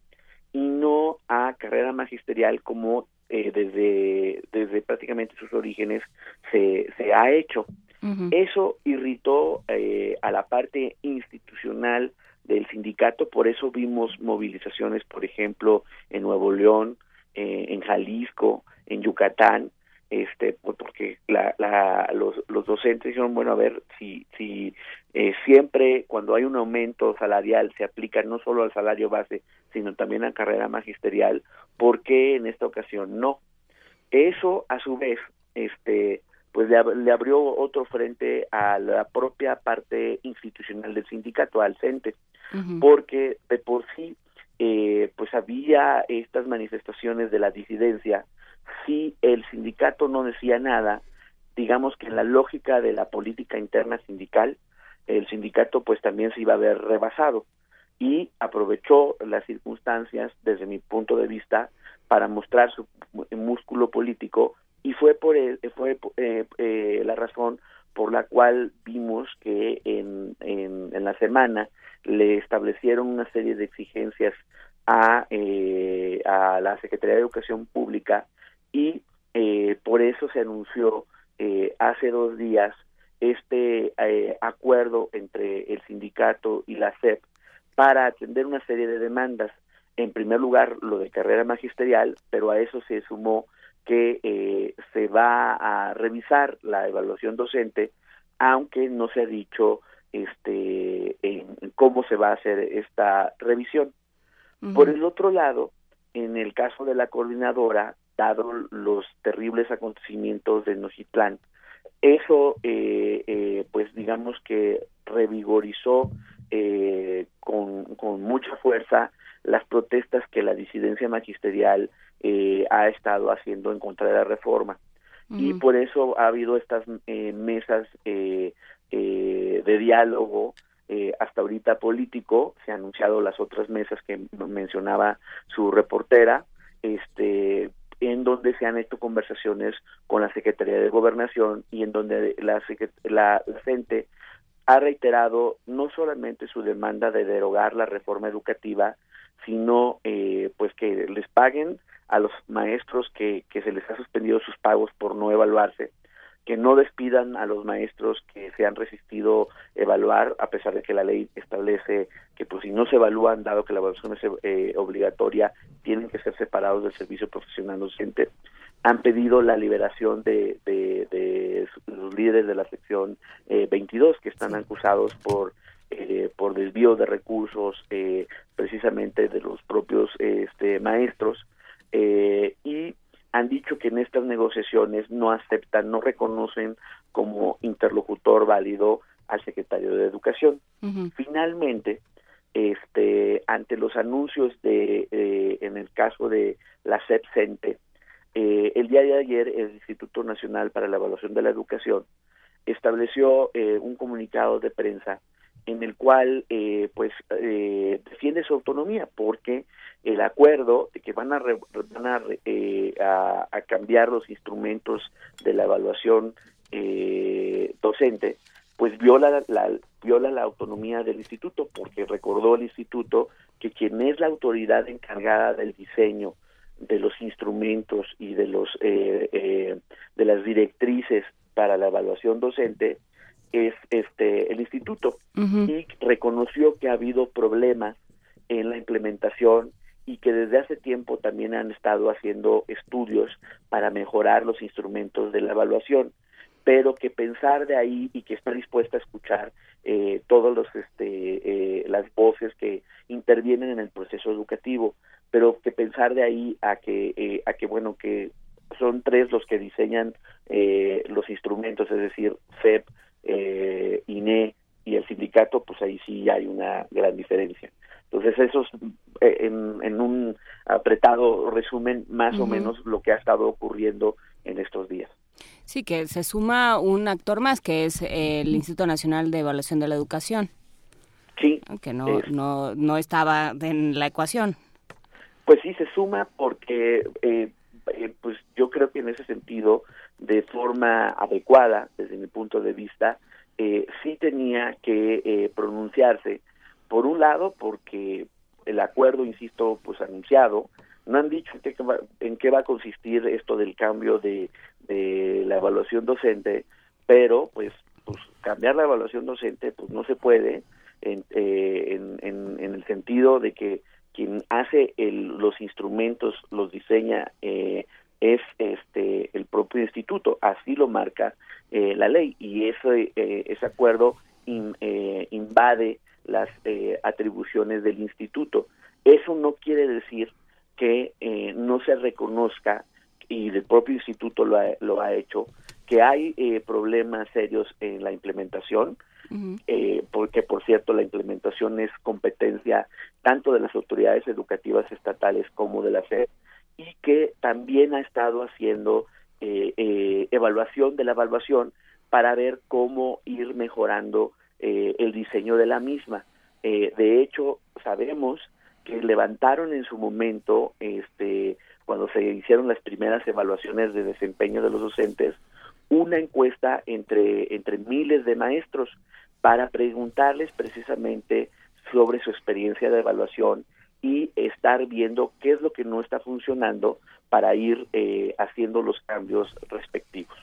y no a carrera magisterial como eh, desde, desde prácticamente sus orígenes se, se ha hecho. Eso irritó a la parte institucional del sindicato, por eso vimos movilizaciones, por ejemplo, en Nuevo León, en Jalisco, en Yucatán, este pues, porque la, la, los, los docentes dijeron bueno a ver si si eh, siempre cuando hay un aumento salarial se aplica no solo al salario base sino también a carrera magisterial ¿por qué en esta ocasión no? eso a su vez este pues le, le abrió otro frente a la propia parte institucional del sindicato al CENTE porque de por sí eh, pues había estas manifestaciones de la disidencia si el sindicato no decía nada, digamos que en la lógica de la política interna sindical, el sindicato pues también se iba a ver rebasado. Y aprovechó las circunstancias desde mi punto de vista para mostrar su músculo político y fue por fue eh, eh, la razón por la cual vimos que en, en, en, la semana le establecieron una serie de exigencias a, eh, a la Secretaría de Educación Pública y eh, por eso se anunció eh, hace dos días este eh, acuerdo entre el sindicato y la SEP para atender una serie de demandas. En primer lugar, lo de carrera magisterial, pero a eso se sumó que se va a revisar la evaluación docente, aunque no se ha dicho este en cómo se va a hacer esta revisión. Por el otro lado, en el caso de la coordinadora, dado los terribles acontecimientos de Nocitlán. Eso, eh, eh, pues digamos que revigorizó eh, con, con, mucha fuerza las protestas que la disidencia magisterial ha estado haciendo en contra de la reforma. Y por eso ha habido estas mesas de diálogo hasta ahorita político, se han anunciado las otras mesas que mencionaba su reportera, este en donde se han hecho conversaciones con la Secretaría de Gobernación y en donde la, la, gente ha reiterado no solamente su demanda de derogar la reforma educativa, sino eh, pues que les paguen a los maestros que, que se les ha suspendido sus pagos por no evaluarse, que no despidan a los maestros que se han resistido evaluar, a pesar de que la ley establece que pues si no se evalúan, dado que la evaluación es eh, obligatoria, tienen que ser separados del servicio profesional docente. Han pedido la liberación de, de, los líderes de la sección 22 eh, que están acusados por eh, por desvío de recursos precisamente de los propios este, maestros y han dicho que en estas negociaciones no aceptan, no reconocen como interlocutor válido al secretario de Educación. Finalmente, este, ante los anuncios de, eh, en el caso de la CEPCENTE, eh, el día de ayer el Instituto Nacional para la Evaluación de la Educación estableció eh, un comunicado de prensa en el cual eh, pues eh, defiende su autonomía porque el acuerdo de que van a van a, eh, a, cambiar los instrumentos de la evaluación eh, docente pues viola la, viola la autonomía del instituto, porque recordó el instituto que quien es la autoridad encargada del diseño de los instrumentos y de los eh, eh, de las directrices para la evaluación docente es este el instituto. Y reconoció que ha habido problemas en la implementación y que desde hace tiempo también han estado haciendo estudios para mejorar los instrumentos de la evaluación pero que pensar de ahí y que está dispuesta a escuchar eh, todos los este eh, las voces que intervienen en el proceso educativo pero que pensar de ahí a que eh, a que bueno que son tres los que diseñan eh, los instrumentos es decir FEP eh, INE y el sindicato pues ahí sí hay una gran diferencia entonces eso es eh, en, en un apretado resumen más o menos lo que ha estado ocurriendo en estos días Sí, que se suma un actor más, que es el Instituto Nacional de Evaluación de la Educación. Sí. Que no, no, no estaba en la ecuación. Pues sí, se suma porque, eh, eh, pues yo creo que en ese sentido, de forma adecuada, desde mi punto de vista, eh, sí tenía que eh, pronunciarse, por un lado, porque el acuerdo, insisto, pues anunciado, no han dicho en qué, va, en qué va a consistir esto del cambio de, de la evaluación docente, pero pues, pues cambiar la evaluación docente pues no se puede en, eh, en, en, en el sentido de que quien hace el, los instrumentos, los diseña, eh, es este el propio instituto, así lo marca eh, la ley y ese, eh, ese acuerdo in- eh, invade las eh, atribuciones del instituto. Eso no quiere decir que eh, no se reconozca, y el propio instituto lo ha, lo ha hecho, que hay eh, problemas serios en la implementación, eh, porque por cierto la implementación es competencia tanto de las autoridades educativas estatales como de la SED y que también ha estado haciendo eh, eh, evaluación de la evaluación para ver cómo ir mejorando eh, el diseño de la misma. De hecho, sabemos que levantaron en su momento, este, cuando se hicieron las primeras evaluaciones de desempeño de los docentes, una encuesta entre, entre miles de maestros para preguntarles precisamente sobre su experiencia de evaluación y estar viendo qué es lo que no está funcionando para ir eh, haciendo los cambios respectivos.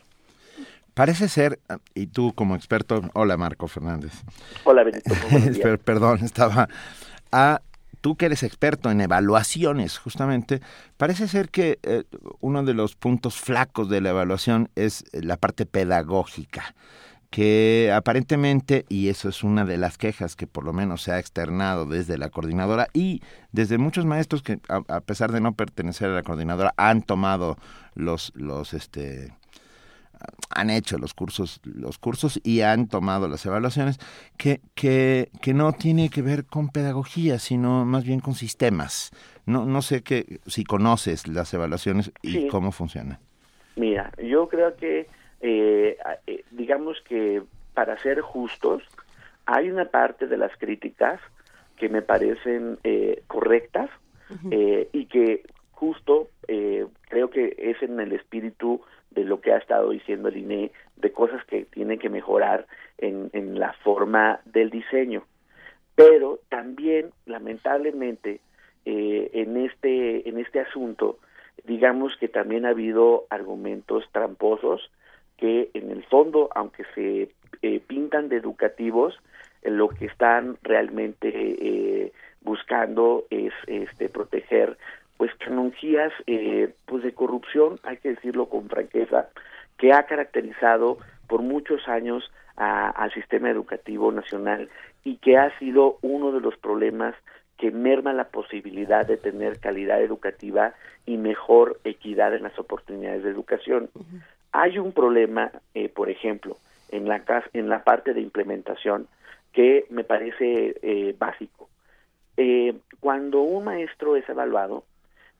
Parece ser, y tú como experto, hola Marco Fernández. Hola Benito. Perdón, estaba... Ah, tú que eres experto en evaluaciones, justamente, parece ser que eh, uno de los puntos flacos de la evaluación es eh, la parte pedagógica que aparentemente, y eso es una de las quejas que por lo menos se ha externado desde la coordinadora y desde muchos maestros que a, a pesar de no pertenecer a la coordinadora han tomado los, los este, han hecho los cursos, los cursos y han tomado las evaluaciones, que, que, que no tiene que ver con pedagogía, sino más bien con sistemas. No, no sé que, si conoces las evaluaciones y Sí. cómo funcionan. Mira, yo creo que, eh, eh, digamos que para ser justos, hay una parte de las críticas que me parecen eh, correctas eh, y que justo eh, creo que es en el espíritu de lo que ha estado diciendo el INE, de cosas que tiene que mejorar en, en la forma del diseño. Pero también, lamentablemente, eh, en este en este asunto, digamos que también ha habido argumentos tramposos que en el fondo, aunque se eh, pintan de educativos, eh, lo que están realmente eh, buscando es este proteger pues canonjías eh, pues de corrupción, hay que decirlo con franqueza, que ha caracterizado por muchos años al sistema educativo nacional y que ha sido uno de los problemas que merma la posibilidad de tener calidad educativa y mejor equidad en las oportunidades de educación. Hay un problema, eh, por ejemplo, en la, en la parte de implementación que me parece eh, básico. Eh, cuando un maestro es evaluado,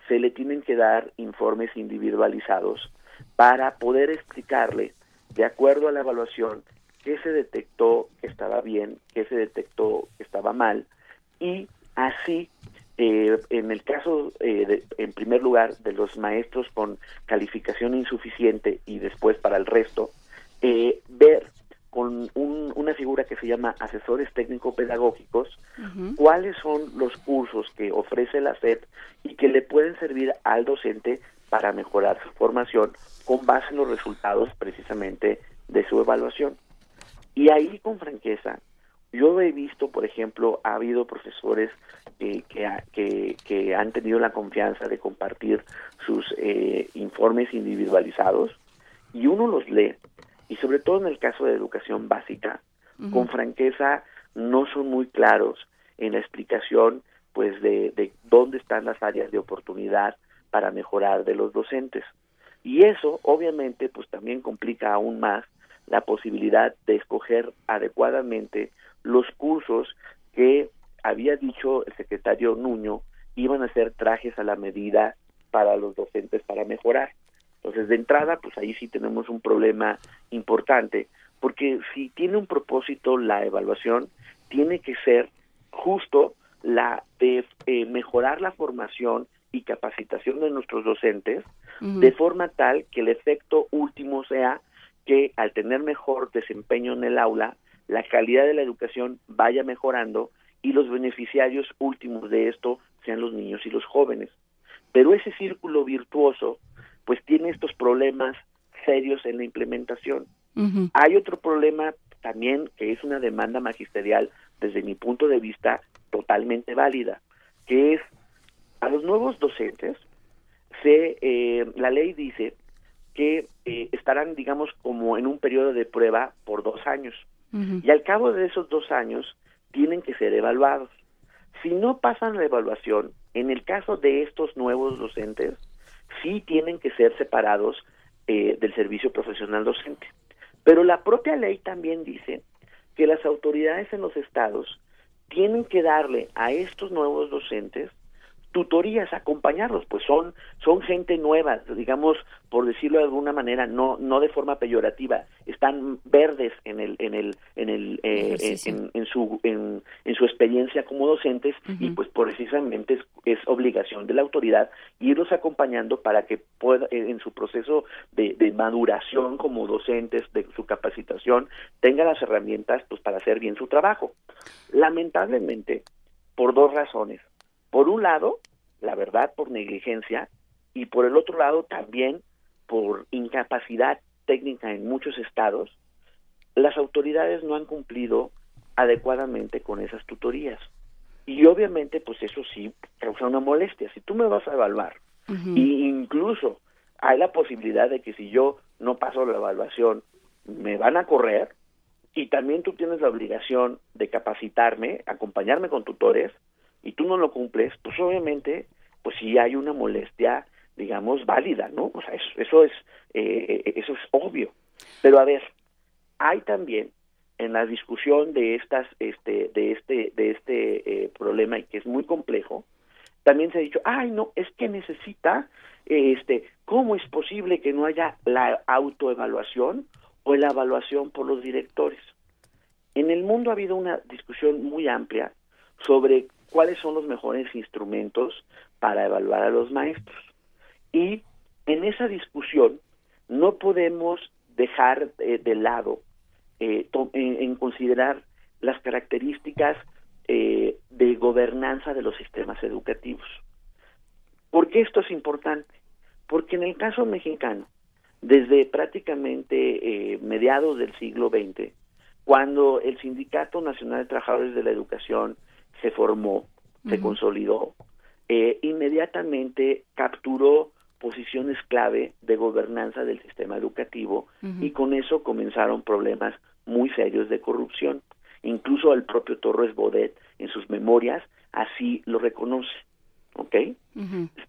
se le tienen que dar informes individualizados para poder explicarle, de acuerdo a la evaluación, qué se detectó que estaba bien, qué se detectó que estaba mal, y así, eh, en el caso, eh, de- en primer lugar, de los maestros con calificación insuficiente y después para el resto, eh, ver con un- una figura que se llama asesores técnico-pedagógicos, cuáles son los cursos que ofrece la SEP y que le pueden servir al docente para mejorar su formación con base en los resultados precisamente de su evaluación. Y ahí con franqueza, yo he visto, por ejemplo, ha habido profesores que, que, que, han tenido la confianza de compartir sus eh, informes individualizados y uno los lee y sobre todo en el caso de educación básica, con franqueza no son muy claros en la explicación pues de, de dónde están las áreas de oportunidad para mejorar de los docentes. Y eso obviamente pues también complica aún más la posibilidad de escoger adecuadamente los cursos que había dicho el secretario Nuño iban a ser trajes a la medida para los docentes para mejorar. Entonces, de entrada, pues ahí sí tenemos un problema importante, porque si tiene un propósito la evaluación, tiene que ser justo la de eh, mejorar la formación y capacitación de nuestros docentes, de forma tal que el efecto último sea que al tener mejor desempeño en el aula, la calidad de la educación vaya mejorando y los beneficiarios últimos de esto sean los niños y los jóvenes. Pero ese círculo virtuoso pues tiene estos problemas serios en la implementación. Hay otro problema también que es una demanda magisterial desde mi punto de vista totalmente válida, que es a los nuevos docentes se eh, la ley dice que eh, estarán digamos como en un periodo de prueba por dos años y al cabo de esos dos años tienen que ser evaluados. Si no pasan la evaluación, en el caso de estos nuevos docentes, sí tienen que ser separados eh, del servicio profesional docente. Pero la propia ley también dice que las autoridades en los estados tienen que darle a estos nuevos docentes tutorías, acompañarlos, pues son, son gente nueva, digamos, por decirlo de alguna manera, no, no de forma peyorativa, están verdes en el, en el, en el, eh, en, su, en, en, su experiencia como docentes y pues precisamente es, obligación de la autoridad irlos acompañando para que pueda, en su proceso de, de maduración como docentes, de su capacitación, tenga las herramientas pues para hacer bien su trabajo. Lamentablemente, por dos razones por un lado, la verdad por negligencia y por el otro lado también por incapacidad técnica en muchos estados, las autoridades no han cumplido adecuadamente con esas tutorías. Y obviamente, pues eso sí causa una molestia. Si tú me vas a evaluar, y incluso hay la posibilidad de que si yo no paso la evaluación, me van a correr, y también tú tienes la obligación de capacitarme, acompañarme con tutores, y tú no lo cumples, pues obviamente, pues sí hay una molestia, digamos, válida, ¿no? O sea, eso, eso es, eh, eh, eso es obvio. Pero a ver, hay también en la discusión de estas, este, de este, de este eh, problema y que es muy complejo, también se ha dicho, ay, no, es que necesita, este, ¿cómo es posible que no haya la autoevaluación o la evaluación por los directores? En el mundo ha habido una discusión muy amplia sobre cuáles son los mejores instrumentos para evaluar a los maestros. Y en esa discusión no podemos dejar eh, de lado eh, en, considerar las características eh, de gobernanza de los sistemas educativos. ¿Por qué esto es importante? Porque en el caso mexicano, desde prácticamente mediados del siglo XX, cuando el Sindicato Nacional de Trabajadores de la Educación se formó, se consolidó, eh, inmediatamente capturó posiciones clave de gobernanza del sistema educativo y con eso comenzaron problemas muy serios de corrupción. Incluso el propio Torres Bodet en sus memorias así lo reconoce. ¿Ok?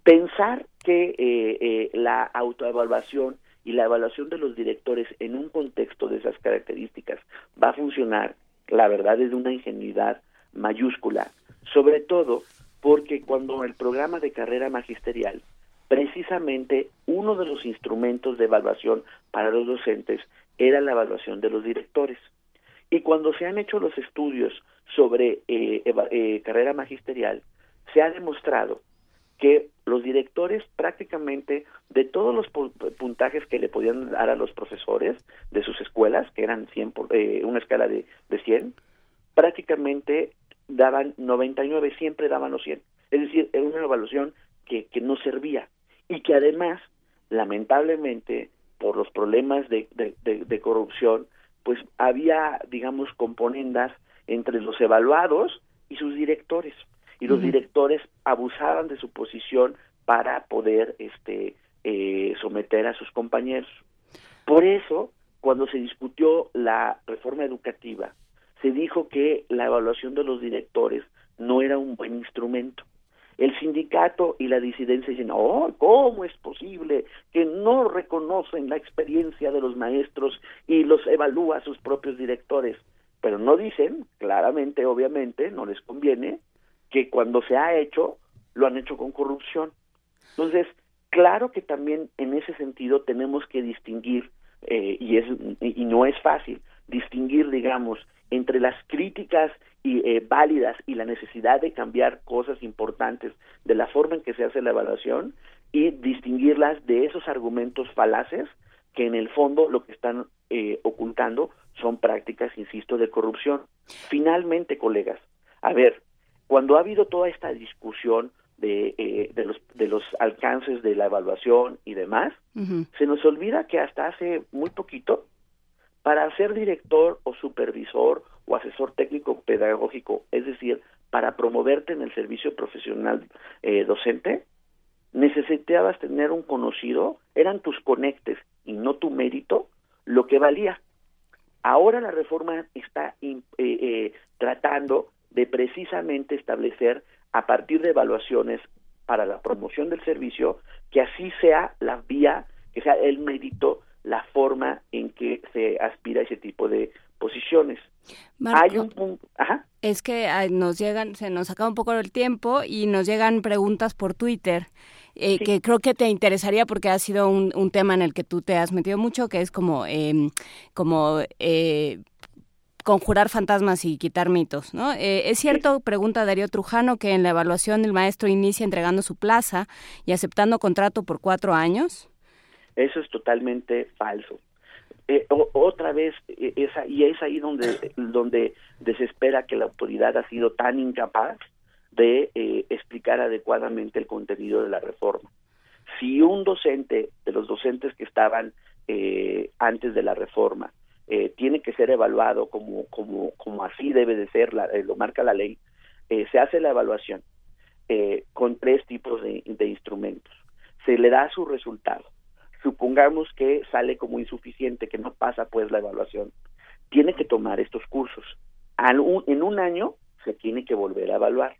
Pensar que eh, eh, la autoevaluación y la evaluación de los directores en un contexto de esas características va a funcionar, la verdad es de una ingenuidad mayúscula, sobre todo porque cuando el programa de carrera magisterial, precisamente uno de los instrumentos de evaluación para los docentes era la evaluación de los directores. Y cuando se han hecho los estudios sobre eh, eh, carrera magisterial, se ha demostrado que los directores prácticamente de todos los puntajes que le podían dar a los profesores de sus escuelas, que eran 100 por, eh, una escala de, de 100, prácticamente daban 99, siempre daban los 100. Es decir, era una evaluación que, que no servía y que además, lamentablemente, por los problemas de, de, de corrupción, pues había, digamos, componendas entre los evaluados y sus directores y los directores abusaban de su posición para poder este eh, someter a sus compañeros. Por eso, cuando se discutió la reforma educativa, se dijo que la evaluación de los directores no era un buen instrumento. El sindicato y la disidencia dicen, oh, ¿cómo es posible que no reconocen la experiencia de los maestros y los evalúa a sus propios directores? Pero no dicen, claramente, obviamente, no les conviene, que cuando se ha hecho, lo han hecho con corrupción. Entonces, claro que también en ese sentido tenemos que distinguir, eh, y, es, y no es fácil, distinguir, digamos, entre las críticas y, eh, válidas y la necesidad de cambiar cosas importantes de la forma en que se hace la evaluación y distinguirlas de esos argumentos falaces que en el fondo lo que están eh, ocultando son prácticas, insisto, de corrupción. Finalmente, colegas, a ver, cuando ha habido toda esta discusión de, eh, de, los, de los alcances de la evaluación y demás, se nos olvida que hasta hace muy poquito, para ser director o supervisor o asesor técnico pedagógico, es decir, para promoverte en el servicio profesional eh, docente, necesitabas tener un conocido, eran tus conectes y no tu mérito lo que valía. Ahora la reforma está eh, tratando de precisamente establecer a partir de evaluaciones para la promoción del servicio que así sea la vía, que sea el mérito, la forma en que se aspira a ese tipo de posiciones. Hay un Es que nos llegan, se nos acaba un poco el tiempo y nos llegan preguntas por Twitter. Eh, que creo que te interesaría porque ha sido un, un, tema en el que tú te has metido mucho, que es como, eh, como eh, conjurar fantasmas y quitar mitos, ¿no? Eh, ¿Es cierto, pregunta Darío Trujano, que en la evaluación el maestro inicia entregando su plaza y aceptando contrato por cuatro años? Eso es totalmente falso. Eh, otra vez, eh, esa, y es ahí donde, donde desespera que la autoridad ha sido tan incapaz de explicar adecuadamente el contenido de la reforma. Si un docente, de los docentes que estaban antes de la reforma, eh, tiene que ser evaluado como, como, como así debe de ser, la, eh, lo marca la ley, eh, se hace la evaluación con tres tipos de, instrumentos. Se le da su resultado. Supongamos que sale como insuficiente, que no pasa pues la evaluación. Tiene que tomar estos cursos. en un año se tiene que volver a evaluar.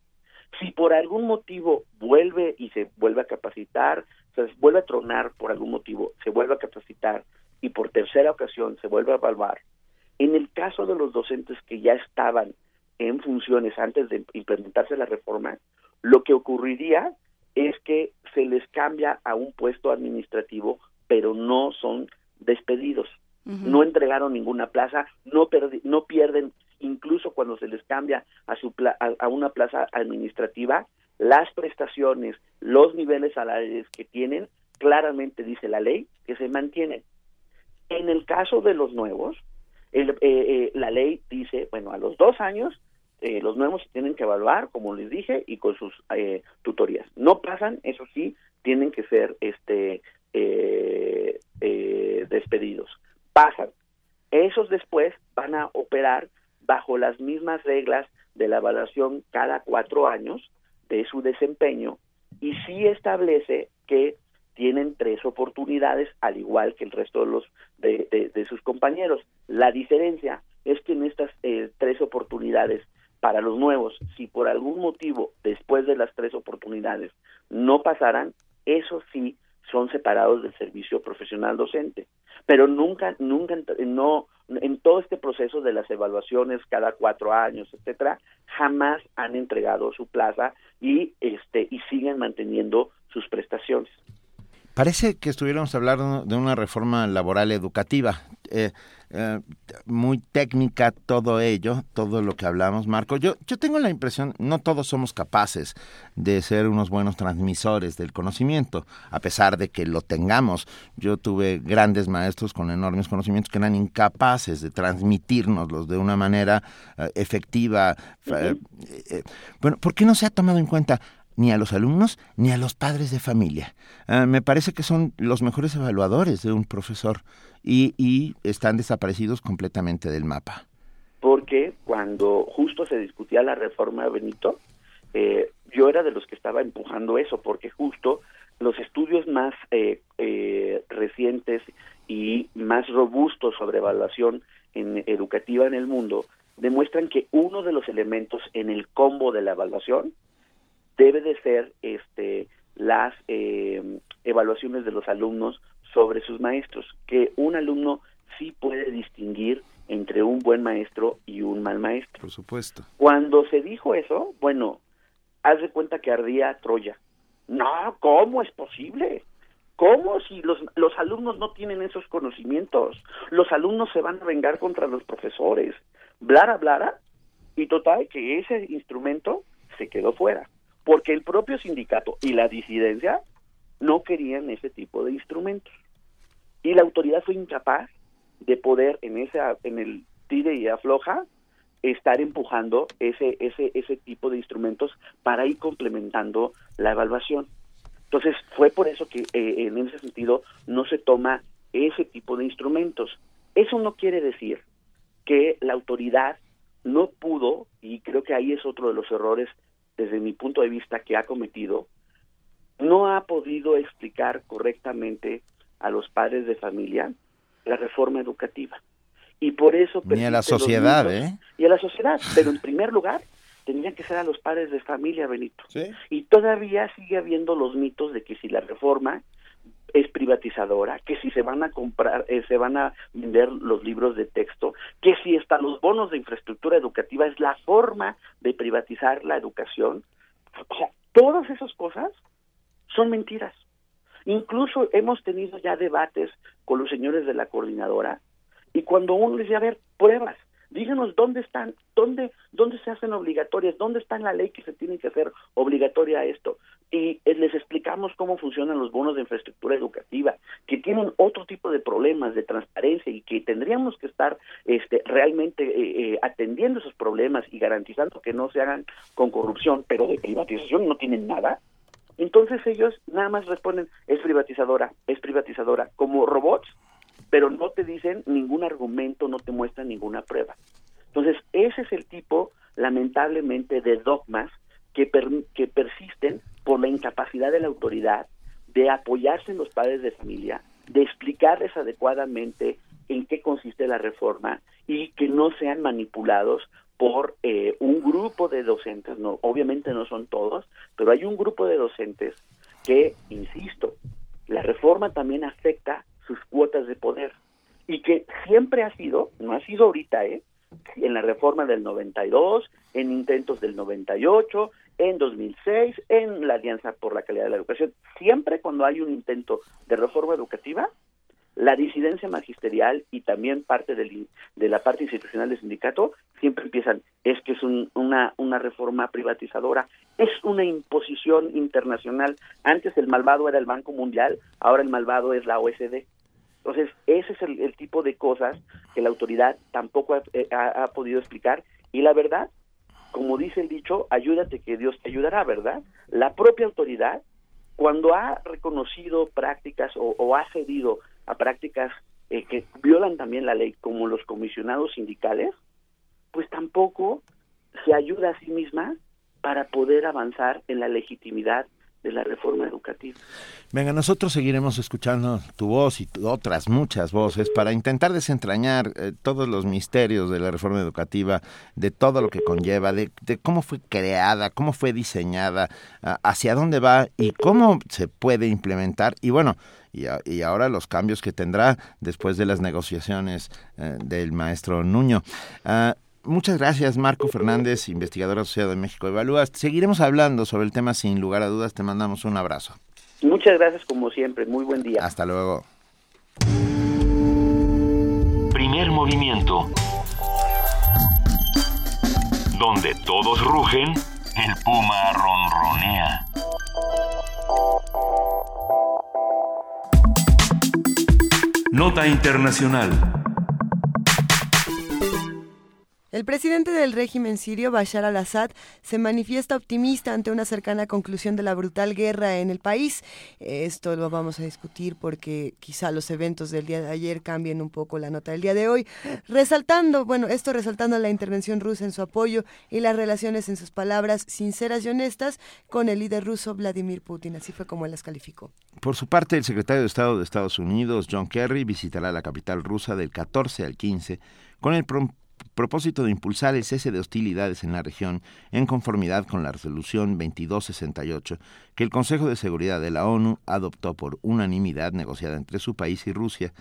Si por algún motivo vuelve y se vuelve a capacitar, se vuelve a tronar por algún motivo, se vuelve a capacitar, y por tercera ocasión se vuelve a evaluar, en el caso de los docentes que ya estaban en funciones antes de implementarse la reforma, lo que ocurriría es que se les cambia a un puesto administrativo, pero no son despedidos. No entregaron ninguna plaza, no, no pierden, incluso cuando se les cambia a, su a una plaza administrativa, las prestaciones, los niveles salariales que tienen, claramente dice la ley que se mantienen. En el caso de los nuevos, eh, eh, la ley dice, bueno, a los dos años eh, los nuevos tienen que evaluar, como les dije, y con sus tutorías. No pasan, eso sí, tienen que ser este despedidos. Pasan. Esos después van a operar bajo las mismas reglas de la evaluación cada cuatro años de su desempeño y sí establece que tienen tres oportunidades al igual que el resto de los de, sus compañeros. La diferencia es que en estas eh, tres oportunidades para los nuevos, si por algún motivo después de las tres oportunidades no pasaran, eso sí son separados del servicio profesional docente. Pero nunca, nunca, no, en todo este proceso de las evaluaciones cada cuatro años, etcétera, jamás han entregado su plaza y este y siguen manteniendo sus prestaciones. Parece que estuviéramos hablando de una reforma laboral educativa. Eh, eh, muy técnica todo ello, todo lo que hablamos, Marco. Yo, yo tengo la impresión, no todos somos capaces de ser unos buenos transmisores del conocimiento, a pesar de que lo tengamos. Yo tuve grandes maestros con enormes conocimientos que eran incapaces de transmitirnoslos de una manera eh, efectiva. Bueno, ¿por qué no se ha tomado en cuenta? Ni a los alumnos ni a los padres de familia. Ah, me parece que son los mejores evaluadores de un profesor y, están desaparecidos completamente del mapa. Porque cuando justo se discutía la reforma Benito, eh, yo era de los que estaba empujando eso, porque justo los estudios más eh, eh, recientes y más robustos sobre evaluación educativa en el mundo demuestran que uno de los elementos en el combo de la evaluación debe de ser este las eh, evaluaciones de los alumnos sobre sus maestros, que un alumno sí puede distinguir entre un buen maestro y un mal maestro. Por supuesto. Cuando se dijo eso, bueno, haz de cuenta que ardía Troya. No, ¿cómo es posible? ¿Cómo si los, los alumnos no tienen esos conocimientos? Los alumnos se van a vengar contra los profesores. Blara, blara. Y total, que ese instrumento se quedó fuera porque el propio sindicato y la disidencia no querían ese tipo de instrumentos. Y la autoridad fue incapaz de poder en esa en el tire y afloja estar empujando ese ese ese tipo de instrumentos para ir complementando la evaluación. Entonces, fue por eso que eh, en ese sentido no se toma ese tipo de instrumentos. Eso no quiere decir que la autoridad no pudo, y creo que ahí es otro de los errores desde mi punto de vista, que ha cometido, no ha podido explicar correctamente a los padres de familia la reforma educativa. Y por eso... Ni a la sociedad, ¿eh? Y a la sociedad, pero en primer lugar tendrían que ser a los padres de familia, Benito. Y todavía sigue habiendo los mitos de que si la reforma es privatizadora, que si se van a comprar, eh, se van a vender los libros de texto, que si están los bonos de infraestructura educativa es la forma de privatizar la educación. O sea, todas esas cosas son mentiras. Incluso hemos tenido ya debates con los señores de la coordinadora y cuando uno les dice, a ver, pruebas, díganos dónde están, dónde, dónde se hacen obligatorias, dónde está en la ley que se tiene que hacer obligatoria esto. Y eh, les explicamos cómo funcionan los bonos de infraestructura educativa, que tienen otro tipo de problemas de transparencia y que tendríamos que estar este, realmente eh, eh, atendiendo esos problemas y garantizando que no se hagan con corrupción, pero de privatización no tienen nada. Entonces ellos nada más responden, es privatizadora, es privatizadora, como robots pero no te dicen ningún argumento, no te muestran ninguna prueba. Entonces, ese es el tipo, lamentablemente, de dogmas que, que persisten por la incapacidad de la autoridad de apoyarse en los padres de familia, de explicarles adecuadamente en qué consiste la reforma y que no sean manipulados por eh, un grupo de docentes, no, obviamente no son todos, pero hay un grupo de docentes que, insisto, la reforma también afecta sus cuotas de poder y que siempre ha sido, no ha sido ahorita, ¿eh? en la reforma del 92, en intentos del 98, en 2006, en la Alianza por la Calidad de la Educación, siempre cuando hay un intento de reforma educativa, la disidencia magisterial y también parte del, de la parte institucional del sindicato siempre empiezan, es que es una, una reforma privatizadora, es una imposición internacional. Antes el malvado era el Banco Mundial, ahora el malvado es la OSD. Entonces, ese es el, tipo de cosas que la autoridad tampoco eh, ha, podido explicar. Y la verdad, como dice el dicho, ayúdate que Dios te ayudará, ¿verdad? La propia autoridad, cuando ha reconocido prácticas o, ha cedido a prácticas eh, que violan también la ley, como los comisionados sindicales, pues tampoco se ayuda a sí misma para poder avanzar en la legitimidad de la reforma educativa. Venga, nosotros seguiremos escuchando tu voz y otras muchas voces para intentar desentrañar eh, todos los misterios de la reforma educativa, de todo lo que conlleva, de, cómo fue creada, cómo fue diseñada, hacia dónde va y cómo se puede implementar. Y bueno, y, ahora los cambios que tendrá después de las negociaciones eh, del maestro Nuño. Ah, Muchas gracias, Marco Fernández, investigador asociado de México Evalúa. Seguiremos hablando sobre el tema sin lugar a dudas. Te mandamos un abrazo. Muchas gracias, como siempre. Muy buen día. Hasta luego. Primer movimiento. Donde todos rugen, el puma ronronea. Nota Internacional. El presidente del régimen sirio, Bashar al-Assad, se manifiesta optimista ante una cercana conclusión de la brutal guerra en el país. Esto lo vamos a discutir porque quizá los eventos del día de ayer cambien un poco la nota del día de hoy, resaltando, bueno, esto resaltando la intervención rusa en su apoyo y las relaciones en sus palabras sinceras y honestas con el líder ruso Vladimir Putin. Así fue como él las calificó. Por su parte, el secretario de Estado de Estados Unidos, John Kerry, visitará la capital rusa del 14 al 15 con el propósito de impulsar el cese de hostilidades en la región en conformidad con la resolución 2268 que el Consejo de Seguridad de la ONU adoptó por unanimidad negociada entre su país y Rusia,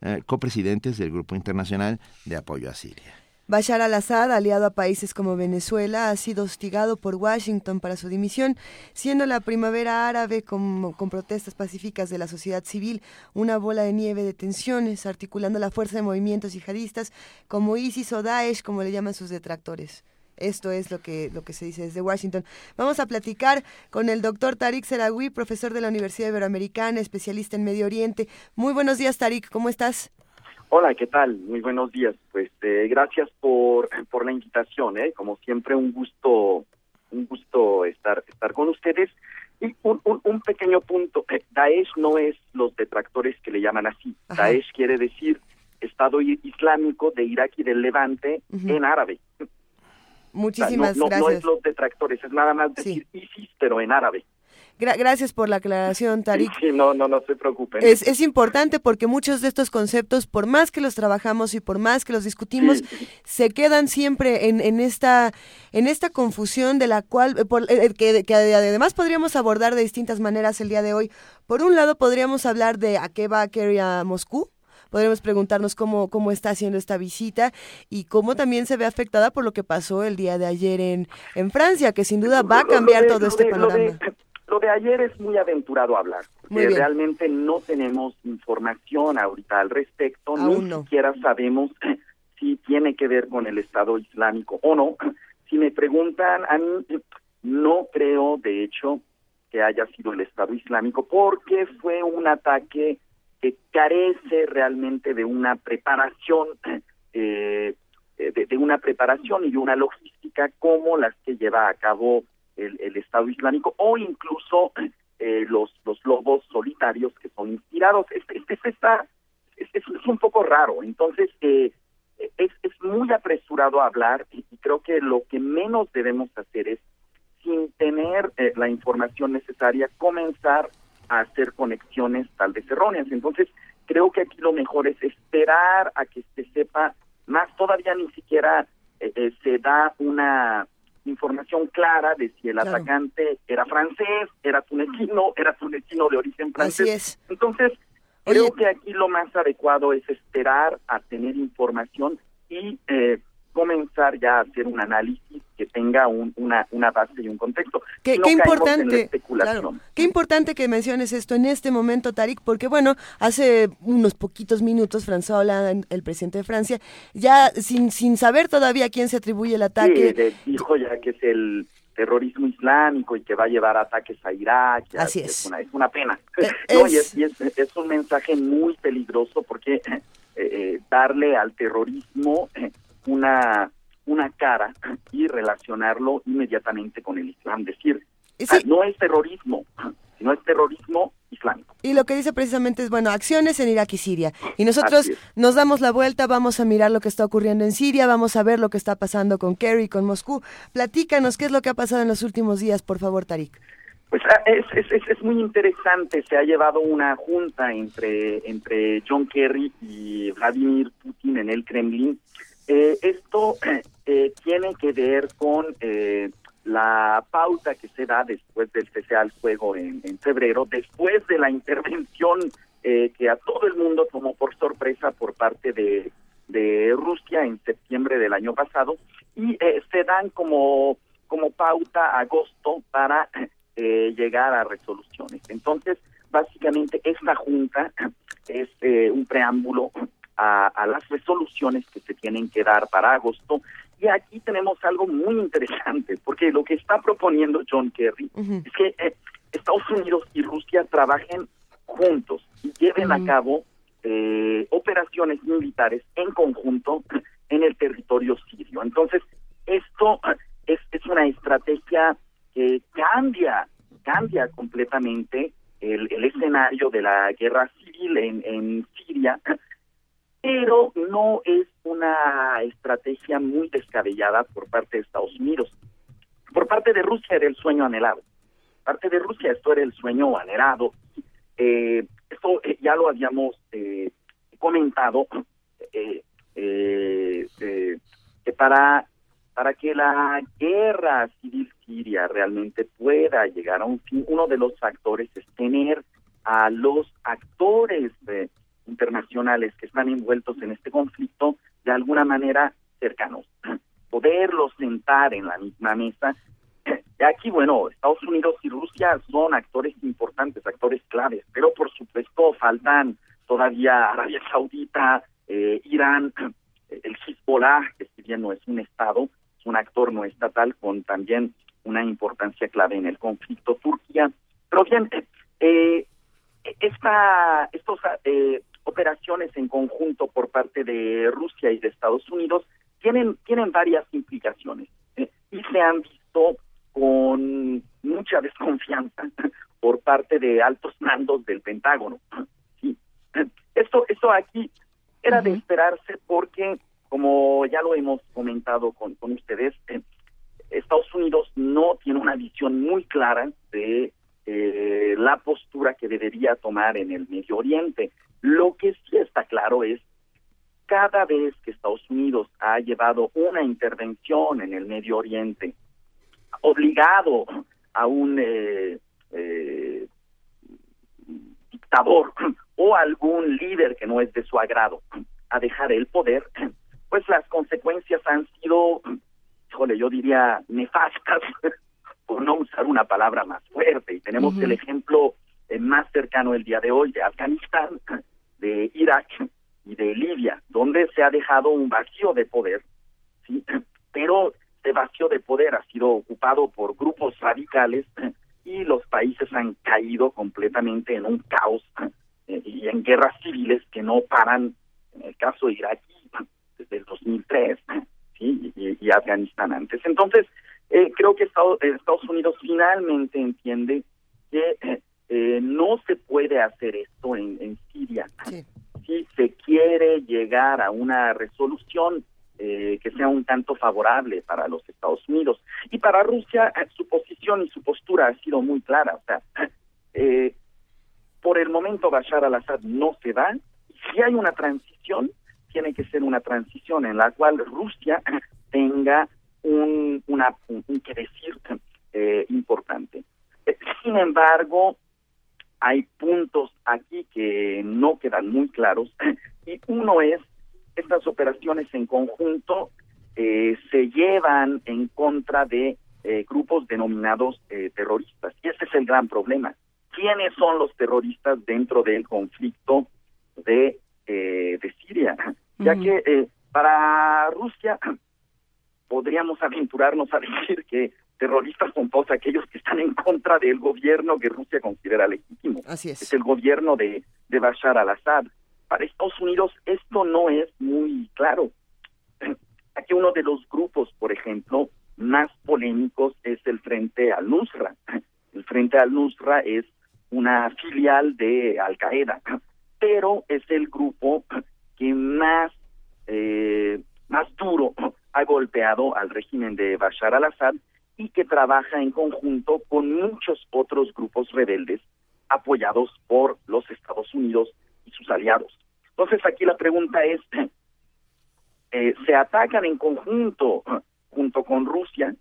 eh, copresidentes del Grupo Internacional de Apoyo a Siria. Bashar al-Assad, aliado a países como Venezuela, ha sido hostigado por Washington para su dimisión, siendo la primavera árabe con, protestas pacíficas de la sociedad civil una bola de nieve de tensiones, articulando la fuerza de movimientos yihadistas como ISIS o Daesh, como le llaman sus detractores. Esto es lo que, lo que se dice desde Washington. Vamos a platicar con el doctor Tariq Serawi, profesor de la Universidad Iberoamericana, especialista en Medio Oriente. Muy buenos días, Tariq, ¿cómo estás? Hola, ¿qué tal? Muy buenos días. Pues eh, gracias por, por la invitación, ¿eh? Como siempre, un gusto, un gusto estar, estar con ustedes. Y un, un, pequeño punto, eh, Daesh no es los detractores que le llaman así. Daesh quiere decir Estado Islámico de Irak y del Levante en árabe. Muchísimas no, gracias. No es los detractores, es nada más decir ISIS, pero en árabe gracias por la aclaración, Tarik. Sí, no, no, no se preocupen. Es, es, importante porque muchos de estos conceptos, por más que los trabajamos y por más que los discutimos, se quedan siempre en, en, esta, en esta confusión de la cual, eh, por, eh, que, que además podríamos abordar de distintas maneras el día de hoy. Por un lado, podríamos hablar de a qué va Kerry a Moscú, podremos preguntarnos cómo, cómo está haciendo esta visita y cómo también se ve afectada por lo que pasó el día de ayer en, en Francia, que sin duda va a cambiar todo este panorama. Lo de ayer es muy aventurado hablar, porque realmente no tenemos información ahorita al respecto, ni siquiera sabemos si tiene que ver con el Estado Islámico o no. Si me preguntan, a mí no creo, de hecho, que haya sido el Estado Islámico, porque fue un ataque que carece realmente de una preparación, eh, de, de una preparación y una logística como las que lleva a cabo el, Estado Islámico o incluso eh, los, los lobos solitarios que son inspirados. Este, este, está, es, un poco raro. Entonces, eh, es, es muy apresurado hablar y, creo que lo que menos debemos hacer es, sin tener eh, la información necesaria, comenzar a hacer conexiones tal vez erróneas. Entonces, creo que aquí lo mejor es esperar a que se sepa más. Todavía ni siquiera se da una información clara de si el atacante era francés, era tunecino, era tunecino de origen francés. Entonces, creo que aquí lo más adecuado es esperar a tener información y eh, comenzar ya a hacer un análisis que tenga una, una base y un contexto. Qué, importante, qué importante que menciones esto en este momento, Tarik, porque bueno, hace unos poquitos minutos François Hollande, el presidente de Francia, ya sin, sin saber todavía a quién se atribuye el ataque. dijo ya que es el terrorismo islámico y que va a llevar ataques a Irak. Así es. Una, es una pena. Eh, es, y es, es, un mensaje muy peligroso porque eh, eh, darle al terrorismo una, una cara y relacionarlo inmediatamente con el Islam. Decir, ah, no es terrorismo, sino es terrorismo islámico. Y lo que dice precisamente es, bueno, acciones en Irak y Siria. Y nosotros nos damos la vuelta, vamos a mirar lo que está ocurriendo en Siria, vamos a ver lo que está pasando con Kerry, con Moscú. Platícanos qué es lo que ha pasado en los últimos días, por favor, Tarik. Pues ah, es, es, es, muy interesante, se ha llevado una junta entre, entre John Kerry y Vladimir Putin en el Kremlin eh, esto eh, tiene que ver con eh, la pauta que se da después del cese al fuego en, febrero, después de la intervención que a todo el mundo tomó por sorpresa por parte de, de Rusia en septiembre del año pasado, y se dan como, como pauta agosto para llegar a resoluciones. Entonces, básicamente, esta junta es un preámbulo a, las resoluciones que se tienen que dar para agosto. Y aquí tenemos algo muy interesante, porque lo que está proponiendo John Kerry es que eh, Estados Unidos y Rusia trabajen juntos y lleven a cabo eh, operaciones militares en conjunto en el territorio sirio. Entonces, esto es, es una estrategia que cambia, cambia completamente el, el escenario de la guerra civil en, en Siria pero no es una estrategia muy descabellada por parte de Estados Unidos. Por parte de Rusia era el sueño anhelado. Parte de Rusia esto era el sueño anhelado. Eh, esto eh, ya lo habíamos eh, comentado, eh, que para, para que la guerra civil siria realmente pueda llegar a un fin, uno de los factores es tener a los actores de, internacionales que están envueltos en este conflicto de alguna manera cercanos, poderlos sentar en la misma mesa. Aquí, bueno, Estados Unidos y Rusia son actores importantes, actores claves, pero por supuesto faltan todavía Arabia Saudita, eh, Irán, el Hezbollah, que si bien no es un Estado, es un actor no estatal con también una importancia clave en el conflicto Turquía. Pero bien, eh, esta, estos eh, operaciones en conjunto por parte de Rusia y de Estados Unidos tienen, tienen varias implicaciones eh, y se han visto con mucha desconfianza por parte de altos mandos del Pentágono. Sí. Esto, esto aquí era de esperarse porque, como ya lo hemos comentado con, con ustedes, eh, Estados Unidos no tiene una visión muy clara de eh, la postura que debería tomar en el Medio Oriente. Lo que sí está claro es cada vez que Estados Unidos ha llevado una intervención en el Medio Oriente, obligado a un eh, eh, dictador o algún líder que no es de su agrado a dejar el poder, pues las consecuencias han sido, híjole, yo diría nefastas, por no usar una palabra más fuerte. Y tenemos el ejemplo más cercano el día de hoy de Afganistán, de Irak y de Libia, donde se ha dejado un vacío de poder, ¿sí? pero este vacío de poder ha sido ocupado por grupos radicales y los países han caído completamente en un caos eh, y en guerras civiles que no paran, en el caso Irak desde el 2003 ¿sí? y, Afganistán antes. Entonces, eh, creo que Estados, Estados Unidos finalmente entiende que eh, no se puede hacer esto en, Siria. Si se quiere llegar a una resolución eh, que sea un tanto favorable para los Estados Unidos. Y para Rusia, eh, su posición y su postura ha sido muy clara. O sea, por el momento Bashar al-Assad no se va. Si hay una transición, tiene que ser una transición en la cual Rusia tenga un, una, un que decir importante. Sin embargo, hay puntos aquí que no quedan muy claros y uno es estas operaciones en conjunto eh, se llevan en contra de eh, grupos denominados eh, terroristas. Y ese es el gran problema. Quiénes son los terroristas dentro del conflicto de de Siria ya que para Rusia podríamos aventurarnos a decir que terroristas son todos aquellos que están en contra del gobierno que Rusia considera legítimo. Así es. Es el gobierno de, de Bashar al-Assad. Para Estados Unidos esto no es muy claro. Aquí uno de los grupos, por ejemplo, más polémicos es el Frente al-Nusra. El Frente al-Nusra es una filial de Al-Qaeda, pero es el grupo que más, eh, más duro ha golpeado al régimen de Bashar al-Assad y que trabaja en conjunto con muchos otros grupos rebeldes apoyados por los Estados Unidos y sus aliados. Entonces aquí la pregunta es, eh, ¿se atacan en conjunto junto con Rusia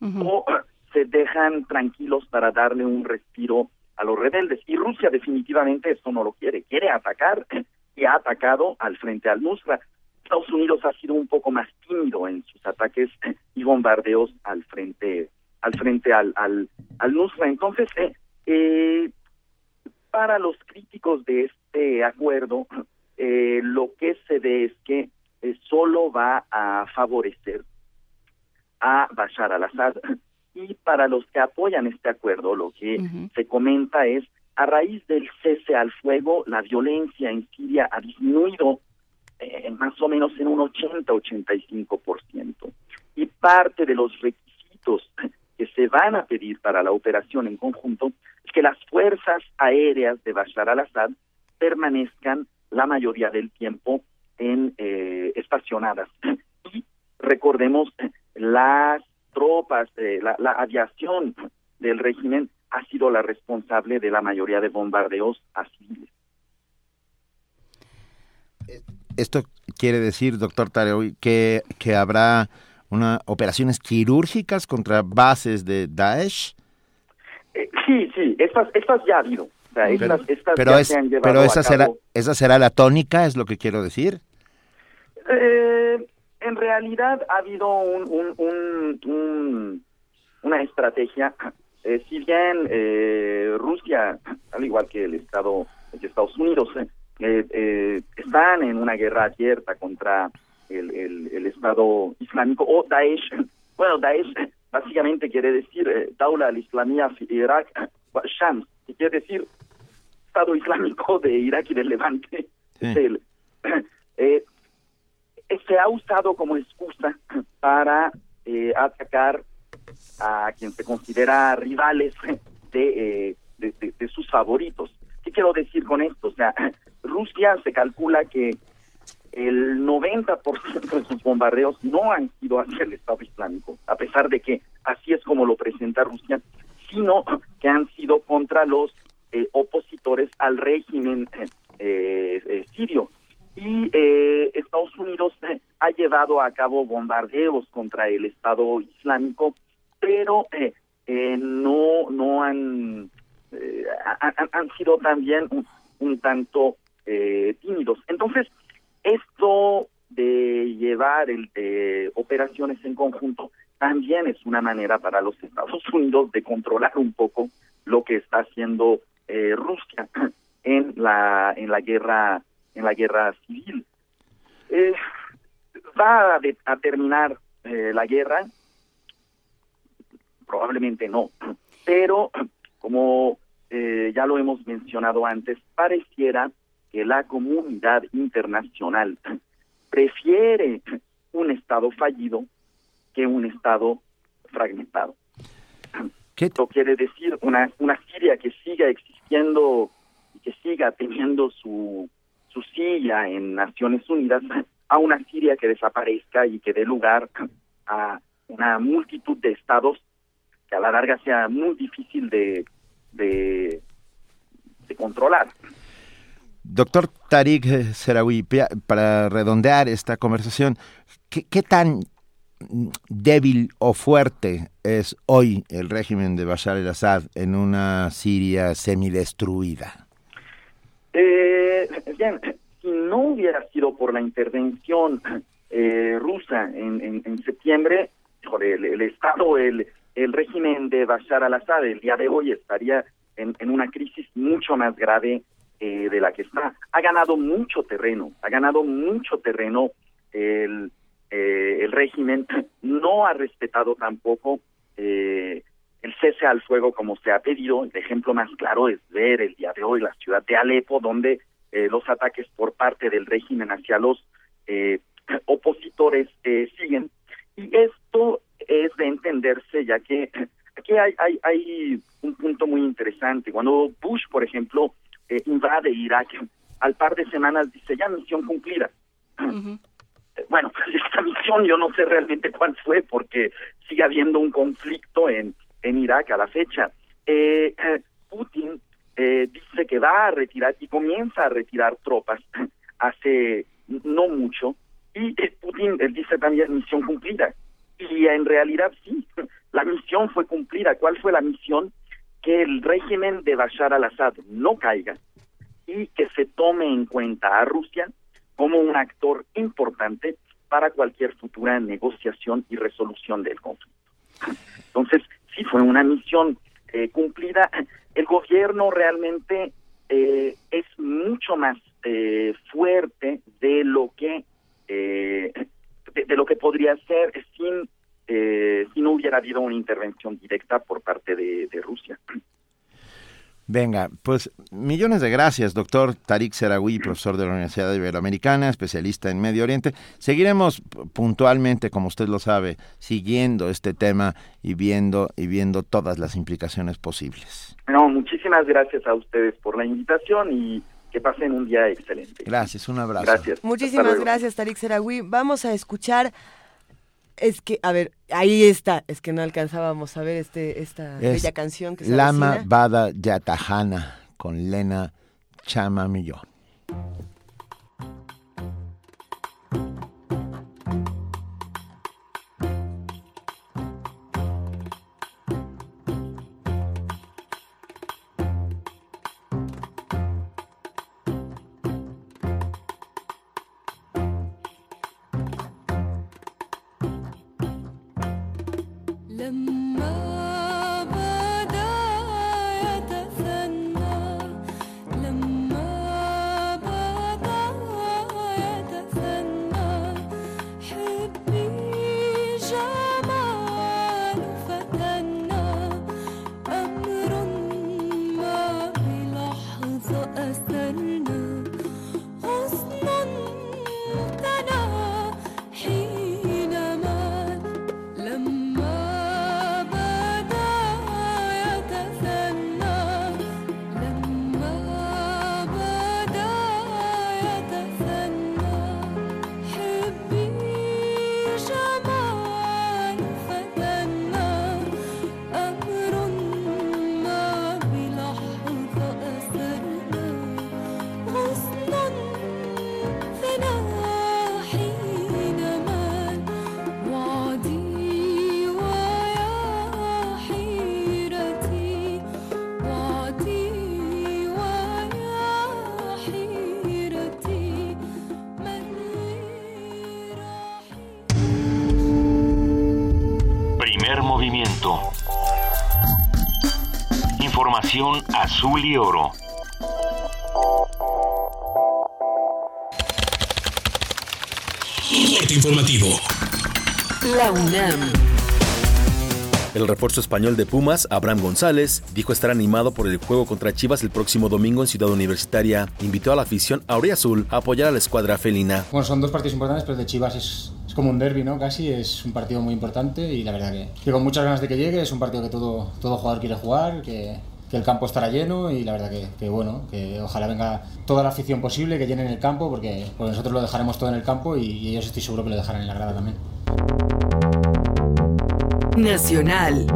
o se dejan tranquilos para darle un respiro a los rebeldes? Y Rusia definitivamente esto no lo quiere, quiere atacar y ha atacado al frente al Nusra. Estados Unidos ha sido un poco más tímido en sus ataques y bombardeos al frente al frente al al, al Nusra. Entonces, eh, eh, para los críticos de este acuerdo, eh, lo que se ve es que eh, solo va a favorecer a Bashar al-Assad. Y para los que apoyan este acuerdo, lo que se comenta es, a raíz del cese al fuego, la violencia en Siria ha disminuido eh, más o menos en un 80-85%. Y parte de los requisitos que se van a pedir para la operación en conjunto es que las fuerzas aéreas de Bashar al-Assad permanezcan la mayoría del tiempo en eh, estacionadas. Y recordemos, las tropas, eh, la, la aviación del régimen ha sido la responsable de la mayoría de bombardeos a civiles. Esto quiere decir, doctor Tareoy, que, que habrá una operaciones quirúrgicas contra bases de Daesh. Eh, sí, sí, estas, estas ya ha habido. pero, pero esa será esa será la tónica, es lo que quiero decir. Eh, en realidad ha habido un, un, una estrategia. Eh, si bien Rusia, al igual que el Estado de Estados Unidos, están en una guerra abierta contra el, el, Estado Islámico o Daesh. Bueno, Daesh básicamente quiere decir eh, Daula al-Islamiyah Irak Shams, que quiere decir Estado Islámico de Irak y del Levante. Eh, se ha usado como excusa para eh, atacar a quien se considera rivales de, de, de, sus favoritos. ¿Qué quiero decir con esto? O sea, Rusia se calcula que el 90% de sus bombardeos no han sido hacia el Estado Islámico, a pesar de que así es como lo presenta Rusia, sino que han sido contra los eh, opositores al régimen eh, eh, sirio. Y Estados Unidos ha llevado a cabo bombardeos contra el Estado Islámico, pero no no han, han, sido también un, tanto tímidos. Entonces, esto de llevar el, operaciones en conjunto también es una manera para los Estados Unidos de controlar un poco lo que está haciendo eh, Rusia en la en la guerra en la guerra civil. Eh, va a, terminar eh, la guerra, probablemente no, pero como ya lo hemos mencionado antes, pareciera que la comunidad internacional prefiere un Estado fallido que un Estado fragmentado. ¿Qué? Esto quiere decir una, una Siria que siga existiendo y que siga teniendo su, su silla en Naciones Unidas a una Siria que desaparezca y que dé lugar a una multitud de estados que a la larga sea muy difícil de, de, de controlar. Doctor Tariq Serawi, para redondear esta conversación, ¿qué, tan débil o fuerte es hoy el régimen de Bashar al-Assad en una Siria semidestruida? Eh, bien, si no hubiera sido por la intervención eh, rusa en, septiembre, el, el, Estado, el, el régimen de Bashar al-Assad el día de hoy estaría en, en una crisis mucho más grave eh, de la que está. Ha ganado mucho terreno, ha ganado mucho terreno el, eh, régimen, no ha respetado tampoco eh, el cese al fuego como se ha pedido. El ejemplo más claro es ver el día de hoy la ciudad de Alepo, donde los ataques por parte del régimen hacia los opositores siguen. Y esto es de entenderse, ya que aquí hay, hay, hay un punto muy interesante. Cuando Bush, por ejemplo, eh, invade Irak, al par de semanas dice ya misión cumplida. Eh, bueno, esta misión yo no sé realmente cuál fue porque sigue habiendo un conflicto en, en Irak a la fecha. Eh, Putin dice que va a retirar y comienza a retirar tropas hace no mucho y Putin dice también misión cumplida. Y en realidad sí, la misión fue cumplida. ¿Cuál fue la misión? que el régimen de Bashar al-Assad no caiga y que se tome en cuenta a Rusia como un actor importante para cualquier futura negociación y resolución del conflicto. Entonces, sí fue una misión eh, cumplida. El gobierno realmente eh, es mucho más eh, fuerte de lo que eh, de, lo que podría ser sin eh, si no hubiera habido una intervención directa por parte de, Rusia. Venga, pues millones de gracias, doctor Tarik Serawi, profesor de la Universidad Iberoamericana, especialista en Medio Oriente. Seguiremos puntualmente, como usted lo sabe, siguiendo este tema y viendo y viendo todas las implicaciones posibles. No, muchísimas gracias a ustedes por la invitación y que pasen un día excelente. Gracias, un abrazo. Gracias. Muchísimas gracias, Tarik Serawi. Vamos a escuchar es que, a ver, ahí está. Es que no alcanzábamos a ver este, esta bella canción que se Lama Bada Yatahana con Lena Chamamillón. Azul y oro. informativo. La UNAM. El refuerzo español de Pumas, Abraham González, dijo estar animado por el juego contra Chivas el próximo domingo en Ciudad Universitaria. Invitó a la afición Azul a apoyar a la escuadra felina. Bueno, son dos partidos importantes, pero de Chivas es, como un derby, ¿no? Casi es un partido muy importante y la verdad que, que, con muchas ganas de que llegue. Es un partido que todo, todo jugador quiere jugar, que, que el campo estará lleno y la verdad que, bueno, que ojalá venga toda la afición posible, que llenen el campo, porque, nosotros lo dejaremos todo en el campo y, ellos estoy seguro que lo dejarán en la grada también. Nacional.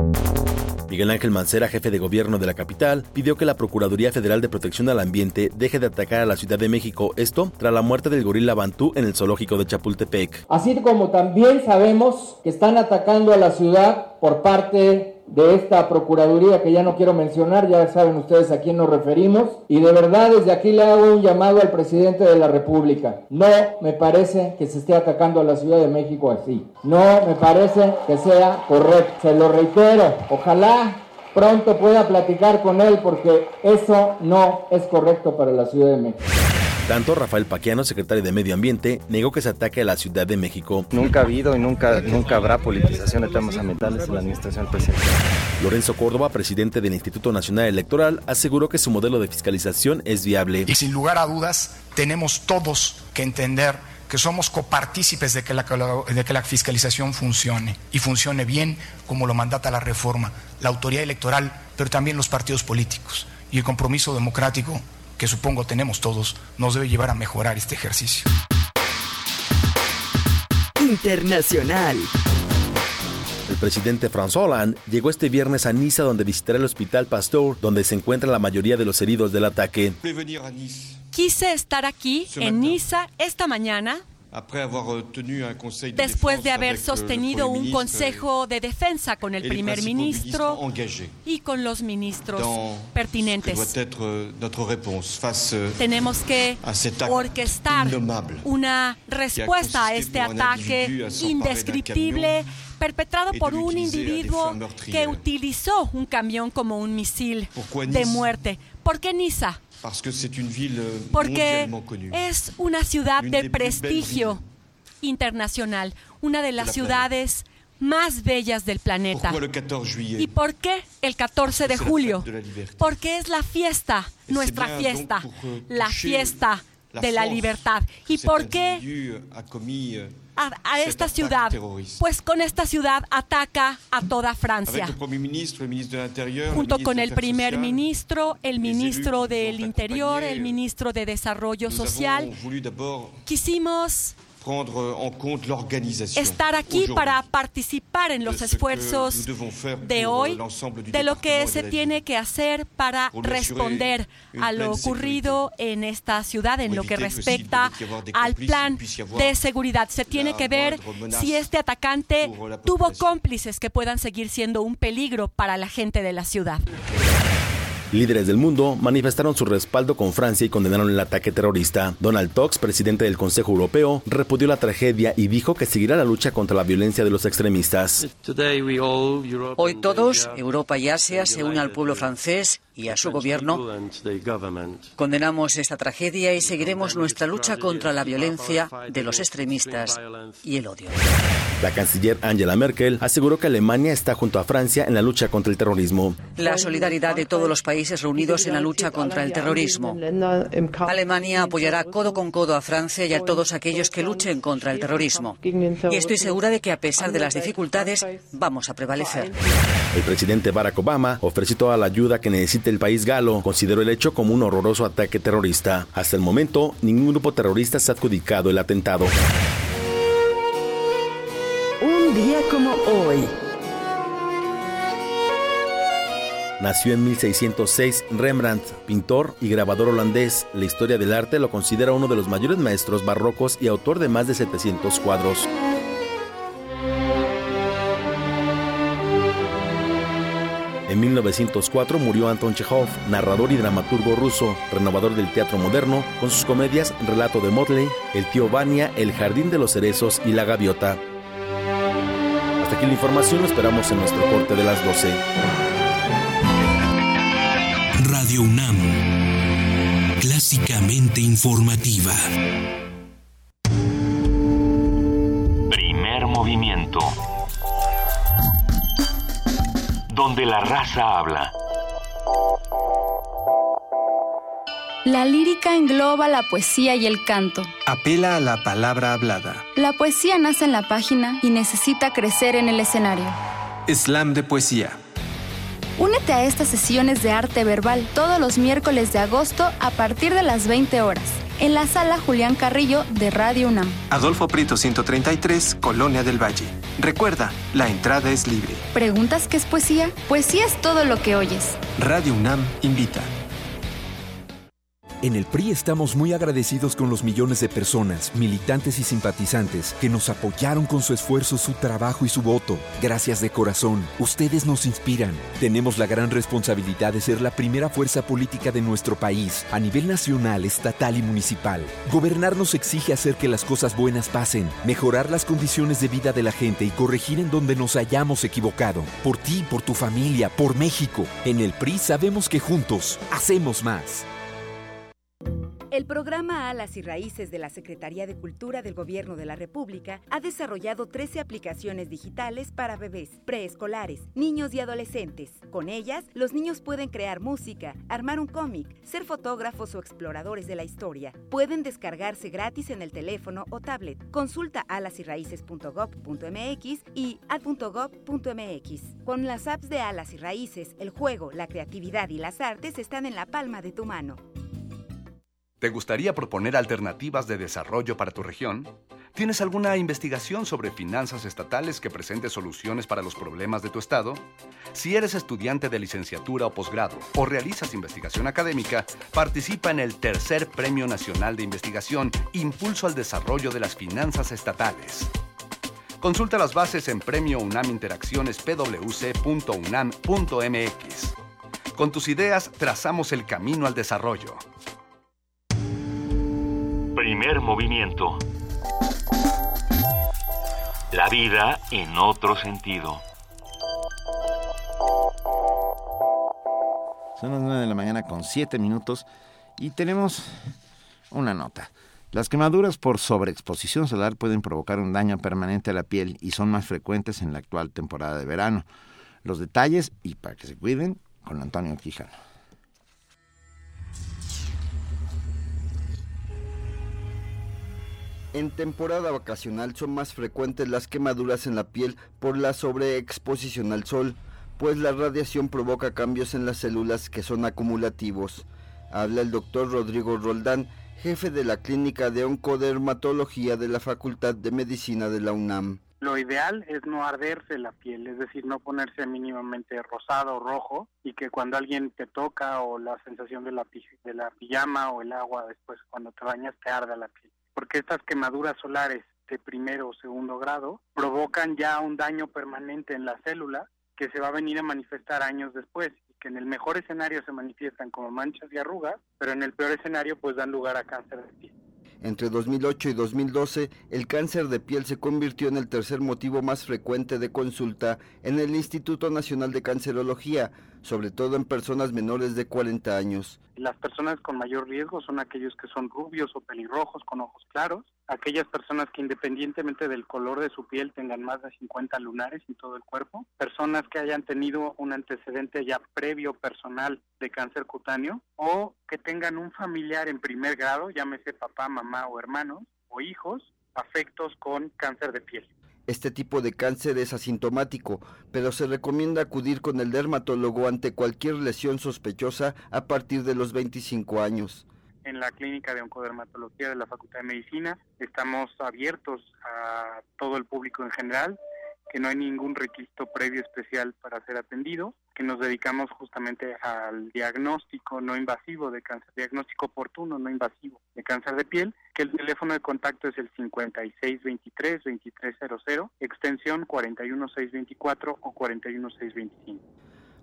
Miguel Ángel Mancera, jefe de gobierno de la capital, pidió que la Procuraduría Federal de Protección al Ambiente deje de atacar a la Ciudad de México, esto tras la muerte del gorila Bantú en el zoológico de Chapultepec. Así como también sabemos que están atacando a la ciudad por parte de esta Procuraduría que ya no quiero mencionar, ya saben ustedes a quién nos referimos, y de verdad desde aquí le hago un llamado al presidente de la República. No me parece que se esté atacando a la Ciudad de México así. No me parece que sea correcto. Se lo reitero, ojalá pronto pueda platicar con él porque eso no es correcto para la Ciudad de México. Tanto Rafael Paquiano, secretario de Medio Ambiente, negó que se ataque a la Ciudad de México. Nunca ha habido y nunca, nunca habrá politización de temas ambientales en la administración del presidente. Lorenzo Córdoba, presidente del Instituto Nacional Electoral, aseguró que su modelo de fiscalización es viable. Y sin lugar a dudas, tenemos todos que entender que somos copartícipes de que, la, de que la fiscalización funcione y funcione bien como lo mandata la reforma, la autoridad electoral, pero también los partidos políticos. Y el compromiso democrático que supongo tenemos todos, nos debe llevar a mejorar este ejercicio. Internacional. El presidente François Hollande llegó este viernes a Niza donde visitará el Hospital Pasteur, donde se encuentran la mayoría de los heridos del ataque. Quise estar aquí, en Niza, esta mañana después de haber sostenido un consejo de defensa con el primer ministro y con los ministros pertinentes. Tenemos que orquestar una respuesta a este ataque indescriptible perpetrado por un individuo que utilizó un camión como un misil de muerte. ¿Por qué Niza? Porque es una ciudad de prestigio internacional, una de las ciudades más bellas del planeta. ¿Y por qué el 14 de julio? Porque es la fiesta, nuestra fiesta, euh, la fiesta de la libertad. ¿Y por qué a, esta ciudad? Pues con esta ciudad ataca a toda Francia. Junto con el primer ministro, el ministro del Interior, el ministro de Desarrollo Social, quisimos estar aquí para participar en los esfuerzos de hoy, de lo que se tiene que hacer para responder a lo ocurrido en esta ciudad en lo que respecta al plan de seguridad. Se tiene que ver si este atacante tuvo cómplices que puedan seguir siendo un peligro para la gente de la ciudad. Líderes del mundo manifestaron su respaldo con Francia y condenaron el ataque terrorista. Donald Tusk, presidente del Consejo Europeo, repudió la tragedia y dijo que seguirá la lucha contra la violencia de los extremistas. Hoy todos, Europa y Asia, se unen al pueblo francés y a su gobierno. Condenamos esta tragedia y seguiremos nuestra lucha contra la violencia de los extremistas y el odio. La canciller Angela Merkel aseguró que Alemania está junto a Francia en la lucha contra el terrorismo. La solidaridad de todos los países reunidos en la lucha contra el terrorismo. Alemania apoyará codo con codo a Francia y a todos aquellos que luchen contra el terrorismo. Y estoy segura de que a pesar de las dificultades vamos a prevalecer. El presidente Barack Obama ofreció toda la ayuda que necesita el país galo. Consideró el hecho como un horroroso ataque terrorista. Hasta el momento, ningún grupo terrorista se ha adjudicado el atentado. Un día como hoy. Nació en 1606 Rembrandt, pintor y grabador holandés. La historia del arte lo considera uno de los mayores maestros barrocos y autor de más de 700 cuadros. En 1904 murió Anton Chekhov, narrador y dramaturgo ruso, renovador del teatro moderno, con sus comedias Relato de Motley, El tío Vania, El jardín de los cerezos y La gaviota. Hasta aquí la información, lo esperamos en nuestro corte de las 12. Radio UNAM, clásicamente informativa. Primer movimiento donde la raza habla. La lírica engloba la poesía y el canto. Apela a la palabra hablada. La poesía nace en la página y necesita crecer en el escenario. Slam de poesía. Únete a estas sesiones de arte verbal todos los miércoles de agosto a partir de las 20 horas en la sala Julián Carrillo de Radio UNAM. Adolfo Prito 133, Colonia del Valle. Recuerda, la entrada es libre. ¿Preguntas qué es poesía? Poesía es todo lo que oyes. Radio UNAM invita. En el PRI estamos muy agradecidos con los millones de personas, militantes y simpatizantes que nos apoyaron con su esfuerzo, su trabajo y su voto. Gracias de corazón. Ustedes nos inspiran. Tenemos la gran responsabilidad de ser la primera fuerza política de nuestro país, a nivel nacional, estatal y municipal. Gobernar nos exige hacer que las cosas buenas pasen, mejorar las condiciones de vida de la gente y corregir en donde nos hayamos equivocado. Por ti, por tu familia, por México. En el PRI sabemos que juntos hacemos más. El programa Alas y Raíces de la Secretaría de Cultura del Gobierno de la República ha desarrollado 13 aplicaciones digitales para bebés, preescolares, niños y adolescentes. Con ellas, los niños pueden crear música, armar un cómic, ser fotógrafos o exploradores de la historia. Pueden descargarse gratis en el teléfono o tablet. Consulta alasyraíces.gov.mx y ad.gov.mx. Con las apps de Alas y Raíces, el juego, la creatividad y las artes están en la palma de tu mano. ¿Te gustaría proponer alternativas de desarrollo para tu región? ¿Tienes alguna investigación sobre finanzas estatales que presente soluciones para los problemas de tu estado? Si eres estudiante de licenciatura o posgrado o realizas investigación académica, participa en el tercer Premio Nacional de Investigación Impulso al Desarrollo de las Finanzas Estatales. Consulta las bases en Premio UNAM Interacciones pwc.unam.mx. Con tus ideas trazamos el camino al desarrollo. Primer movimiento. La vida en otro sentido. Son las 9 de la mañana con 7 minutos Y tenemos una nota. Las quemaduras por sobreexposición solar pueden provocar un daño permanente a la piel y son más frecuentes en la actual temporada de verano. Los detalles, y para que se cuiden, con Antonio Quijano. En temporada vacacional son más frecuentes las quemaduras en la piel por la sobreexposición al sol, pues la radiación provoca cambios en las células que son acumulativos. Habla el doctor Rodrigo Roldán, jefe de la Clínica de Oncodermatología de la Facultad de Medicina de la UNAM. Lo ideal es no arderse la piel, es decir, no ponerse mínimamente rosado o rojo y que cuando alguien te toca o la sensación de la, de la pijama o el agua después cuando te bañas te arda la piel. Porque estas quemaduras solares de primero o segundo grado provocan ya un daño permanente en la célula que se va a venir a manifestar años después que en el mejor escenario se manifiestan como manchas y arrugas, pero en el peor escenario pues dan lugar a cáncer de piel. Entre 2008 y 2012, el cáncer de piel se convirtió en el tercer motivo más frecuente de consulta en el Instituto Nacional de Cancerología, sobre todo en personas menores de 40 años. Las personas con mayor riesgo son aquellos que son rubios o pelirrojos con ojos claros, aquellas personas que independientemente del color de su piel tengan más de 50 lunares en todo el cuerpo, personas que hayan tenido un antecedente ya previo personal de cáncer cutáneo o que tengan un familiar en primer grado, llámese papá, mamá o hermanos o hijos, afectos con cáncer de piel. Este tipo de cáncer es asintomático, pero se recomienda acudir con el dermatólogo ante cualquier lesión sospechosa a partir de los 25 años. En la clínica de oncodermatología de la Facultad de Medicina estamos abiertos a todo el público en general que no hay ningún requisito previo especial para ser atendido, que nos dedicamos justamente al diagnóstico no invasivo de cáncer, diagnóstico oportuno no invasivo de cáncer de piel, que el teléfono de contacto es el 5623-2300, extensión 41624 o 41625.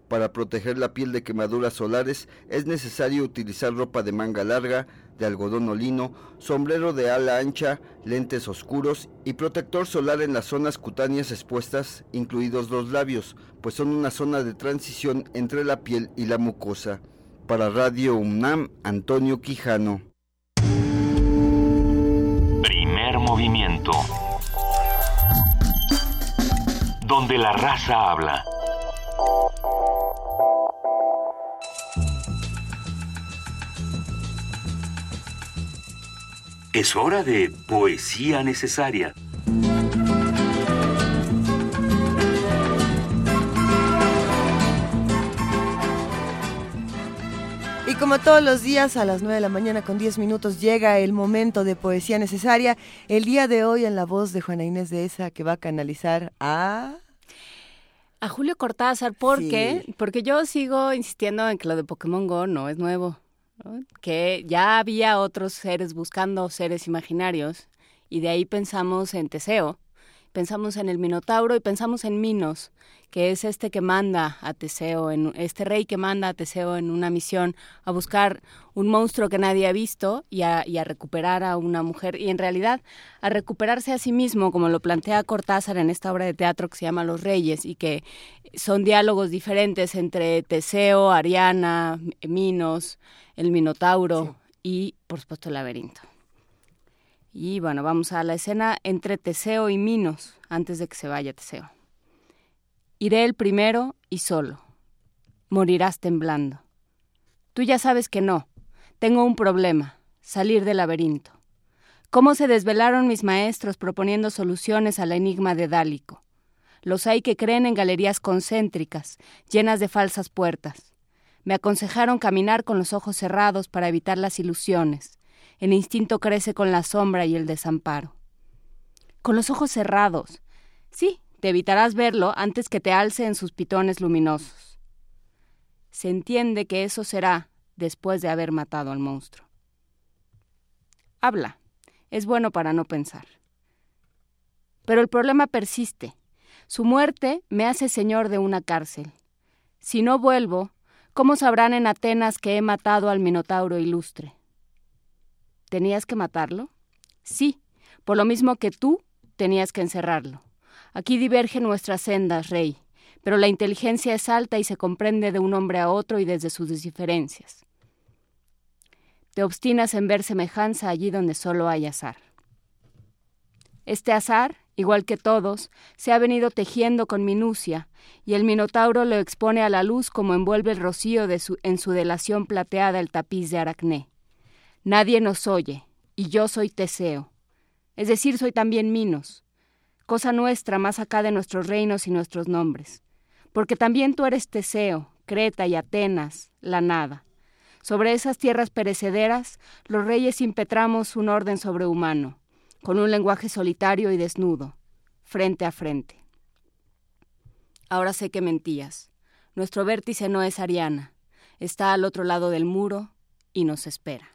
Para proteger la piel de quemaduras solares es necesario utilizar ropa de manga larga, de algodón o lino, sombrero de ala ancha, lentes oscuros y protector solar en las zonas cutáneas expuestas, incluidos los labios, pues son una zona de transición entre la piel y la mucosa. Para Radio UNAM, Antonio Quijano. Primer movimiento. Donde la raza habla. Es hora de poesía necesaria. Y como todos los días a las 9 de la mañana con 10 minutos llega el momento de poesía necesaria. El día de hoy en la voz de Juana Inés de Esa que va a canalizar a... A Julio Cortázar, ¿por qué? Porque yo sigo insistiendo en que lo de Pokémon Go no es nuevo que ya había otros seres buscando seres imaginarios y de ahí pensamos en Teseo, pensamos en el Minotauro y pensamos en Minos, que es este que manda a Teseo, en, este rey que manda a Teseo en una misión a buscar un monstruo que nadie ha visto y a, y a, recuperar a una mujer, y en realidad a recuperarse a sí mismo, como lo plantea Cortázar en esta obra de teatro que se llama Los Reyes, y que son diálogos diferentes entre Teseo, Ariana, Minos, el Minotauro y, por supuesto, el laberinto. Y bueno, vamos a la escena entre Teseo y Minos, antes de que se vaya Teseo. Iré el primero y solo. Morirás temblando. Tú ya sabes que no. Tengo un problema, salir del laberinto. ¿Cómo se desvelaron mis maestros proponiendo soluciones al enigma de Dálico? Los hay que creen en galerías concéntricas, llenas de falsas puertas. Me aconsejaron caminar con los ojos cerrados para evitar las ilusiones. El instinto crece con la sombra y el desamparo. Con los ojos cerrados. Sí, te evitarás verlo antes que te alce en sus pitones luminosos. Se entiende que eso será después de haber matado al monstruo. Habla. Es bueno para no pensar. Pero el problema persiste. Su muerte me hace señor de una cárcel. Si no vuelvo, ¿Cómo sabrán en Atenas que he matado al Minotauro ilustre? ¿Tenías que matarlo? Sí, por lo mismo que tú tenías que encerrarlo. Aquí divergen nuestras sendas, rey, pero la inteligencia es alta y se comprende de un hombre a otro y desde sus diferencias. Te obstinas en ver semejanza allí donde solo hay azar. Este azar, igual que todos, se ha venido tejiendo con minucia, y el Minotauro lo expone a la luz como envuelve el rocío en su delación plateada el tapiz de Aracné. Nadie nos oye, y yo soy Teseo, es decir, soy también Minos, cosa nuestra más acá de nuestros reinos y nuestros nombres, porque también tú eres Teseo, Creta y Atenas, la nada. Sobre esas tierras perecederas, los reyes impetramos un orden sobrehumano, con un lenguaje solitario y desnudo, frente a frente. Ahora sé que mentías. Nuestro vértice no es Ariana. Está al otro lado del muro y nos espera.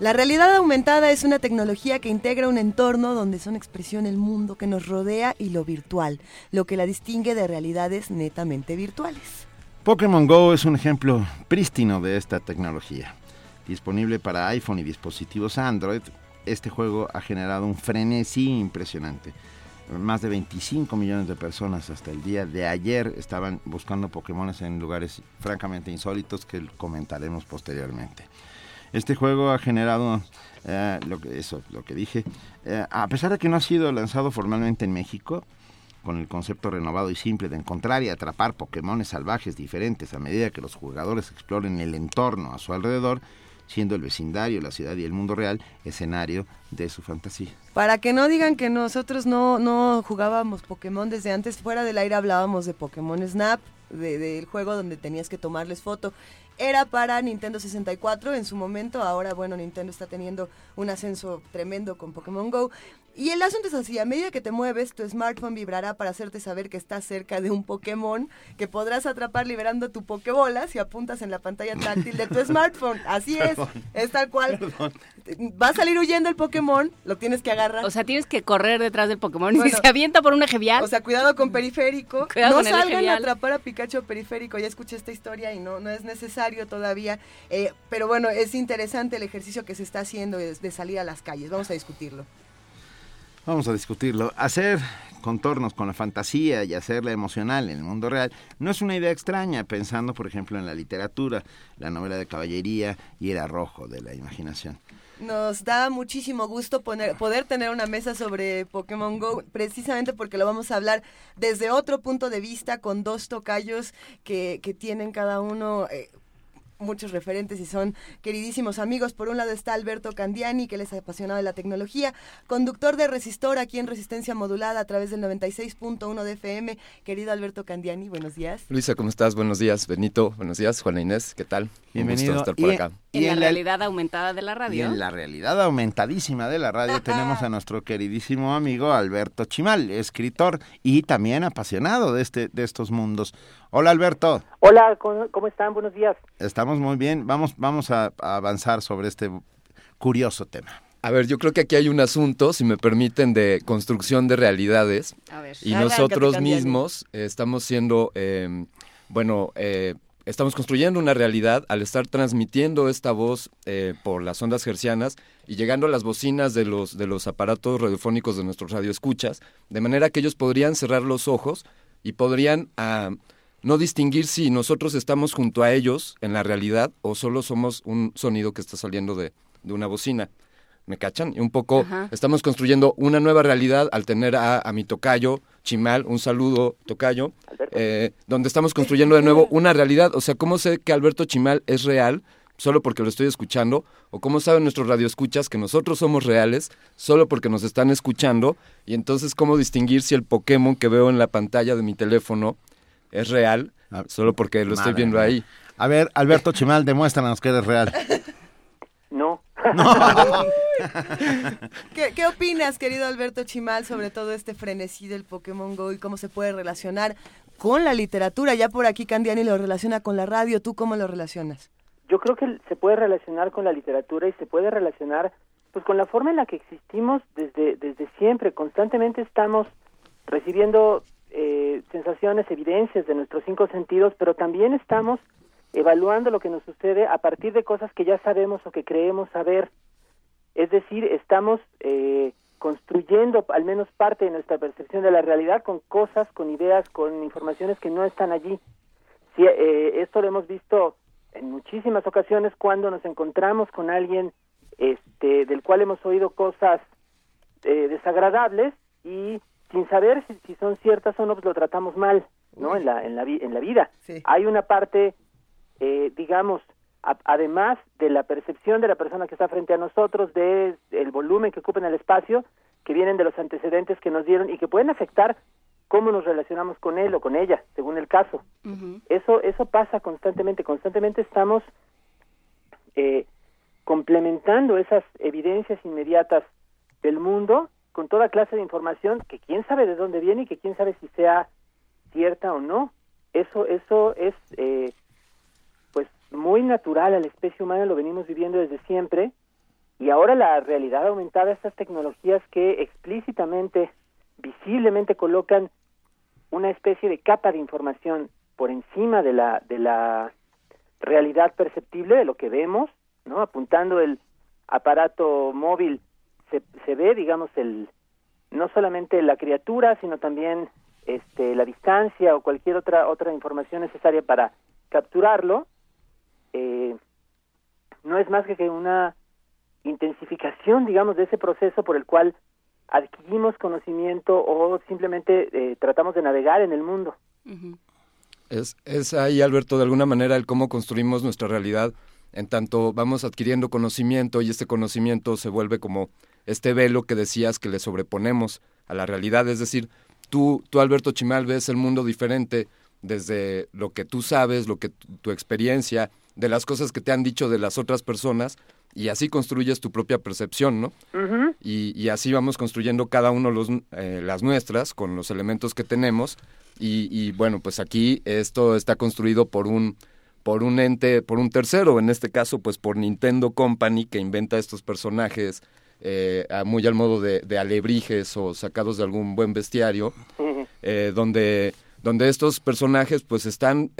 La realidad aumentada es una tecnología que integra un entorno donde son expresión el mundo que nos rodea y lo virtual, lo que la distingue de realidades netamente virtuales. Pokémon Go es un ejemplo prístino de esta tecnología. Disponible para iPhone y dispositivos Android, este juego ha generado un frenesí impresionante. Más de 25 millones de personas hasta el día de ayer estaban buscando Pokémon en lugares francamente insólitos que comentaremos posteriormente. Este juego ha generado eh, lo que, eso, lo que dije. Eh, a pesar de que no ha sido lanzado formalmente en México, con el concepto renovado y simple de encontrar y atrapar Pokémones salvajes diferentes a medida que los jugadores exploren el entorno a su alrededor, siendo el vecindario, la ciudad y el mundo real escenario de su fantasía. Para que no digan que nosotros no, no jugábamos Pokémon desde antes, fuera del aire hablábamos de Pokémon Snap, del juego donde tenías que tomarles foto era para Nintendo 64 en su momento, ahora bueno, Nintendo está teniendo un ascenso tremendo con Pokémon Go. Y el asunto es así, a medida que te mueves, tu smartphone vibrará para hacerte saber que estás cerca de un Pokémon que podrás atrapar liberando tu Pokébola si apuntas en la pantalla táctil de tu smartphone. Así es, es tal cual. Va a salir huyendo el Pokémon, lo tienes que agarrar. O sea, tienes que correr detrás del Pokémon y se avienta por un eje vial. O sea, cuidado con periférico. no salgan a atrapar a Pikachu periférico, ya escuché esta historia y no, no es necesario todavía. Eh, pero bueno, es interesante el ejercicio que se está haciendo de, de salir a las calles. Vamos a discutirlo. Vamos a discutirlo. Hacer contornos con la fantasía y hacerla emocional en el mundo real no es una idea extraña, pensando por ejemplo en la literatura, la novela de caballería y el arrojo de la imaginación. Nos da muchísimo gusto poder tener una mesa sobre Pokémon Go, precisamente porque lo vamos a hablar desde otro punto de vista, con dos tocayos que, que tienen cada uno eh, muchos referentes y son queridísimos amigos. Por un lado está Alberto Candiani, que les ha apasionado de la tecnología, conductor de Resistor aquí en Resistencia Modulada a través del 96.1 de FM. Querido Alberto Candiani, buenos días. Luisa, ¿cómo estás? Buenos días. Benito, buenos días. Juana Inés, ¿qué tal? Bienvenido. estar por acá. En, la realidad aumentada de la radio. en la realidad aumentadísima de la radio tenemos a nuestro queridísimo amigo Alberto Chimal, escritor y también apasionado de, este, de estos mundos. Hola Alberto. Hola, ¿cómo están? Buenos días. Estamos muy bien. Vamos, vamos a, avanzar sobre este curioso tema. A ver, yo creo que aquí hay un asunto, si me permiten, de construcción de realidades. A ver, y nosotros mismos estamos siendo, eh, bueno, eh, estamos construyendo una realidad al estar transmitiendo esta voz eh, por las ondas hercianas y llegando a las bocinas de los, de los aparatos radiofónicos de nuestros radioescuchas, de manera que ellos podrían cerrar los ojos y podrían ah, no distinguir si nosotros estamos junto a ellos en la realidad o solo somos un sonido que está saliendo de, de una bocina. ¿Me cachan? Y un poco estamos construyendo una nueva realidad al tener a, a mi tocayo, Chimal, un saludo, tocayo, eh, donde estamos construyendo de nuevo una realidad. O sea, ¿cómo sé que Alberto Chimal es real? solo porque lo estoy escuchando, o cómo saben nuestros radioescuchas que nosotros somos reales solo porque nos están escuchando, y entonces cómo distinguir si el Pokémon que veo en la pantalla de mi teléfono es real solo porque lo estoy viendo ahí. A ver, Alberto Chimal, demuéstranos que eres real. No. ¿Qué, opinas, querido Alberto Chimal, sobre todo este frenesí del Pokémon Go y cómo se puede relacionar con la literatura? Ya por aquí Candiani lo relaciona con la radio, ¿tú cómo lo relacionas? yo creo que se puede relacionar con la literatura y se puede relacionar pues con la forma en la que existimos desde desde siempre constantemente estamos recibiendo eh, sensaciones evidencias de nuestros cinco sentidos pero también estamos evaluando lo que nos sucede a partir de cosas que ya sabemos o que creemos saber. Es decir estamos eh, construyendo al menos parte de nuestra percepción de la realidad con cosas con ideas con informaciones que no están allí. Sí, eh, esto lo hemos visto en muchísimas ocasiones cuando nos encontramos con alguien este del cual hemos oído cosas eh, desagradables y sin saber si, son ciertas o no pues lo tratamos mal no en la en la en la vida. Hay una parte eh, digamos además de la percepción de la persona que está frente a nosotros de el volumen que ocupa en el espacio que vienen de los antecedentes que nos dieron y que pueden afectar cómo nos relacionamos con él o con ella, según el caso. Eso eso pasa constantemente, constantemente estamos eh, complementando esas evidencias inmediatas del mundo con toda clase de información que quién sabe de dónde viene y que quién sabe si sea cierta o no. Eso eso es eh, muy natural a la especie humana, lo venimos viviendo desde siempre y ahora la realidad aumentada, estas tecnologías que explícitamente, visiblemente colocan una especie de capa de información por encima de la de la realidad perceptible de lo que vemos, ¿no? Apuntando el aparato móvil se, se ve, digamos, el no solamente la criatura, sino también este la distancia o cualquier otra otra información necesaria para capturarlo. Eh, no es más que una intensificación, digamos, de ese proceso por el cual adquirimos conocimiento o simplemente eh, tratamos de navegar en el mundo. es, es ahí, Alberto, de alguna manera el cómo construimos nuestra realidad. En tanto vamos adquiriendo conocimiento y este conocimiento se vuelve como este velo que decías que le sobreponemos a la realidad. Es decir, tú, tú Alberto Chimal, ves el mundo diferente desde lo que tú sabes, lo que tu experiencia, de las cosas que te han dicho de las otras personas, y así construyes tu propia percepción, ¿no? y, así vamos construyendo cada uno los, eh, las nuestras con los elementos que tenemos. Y, bueno, pues aquí esto está construido por un por un ente, por un tercero, en este caso pues por Nintendo Company que inventa estos personajes eh, muy al modo de, alebrijes o sacados de algún buen bestiario, eh, donde donde estos personajes pues están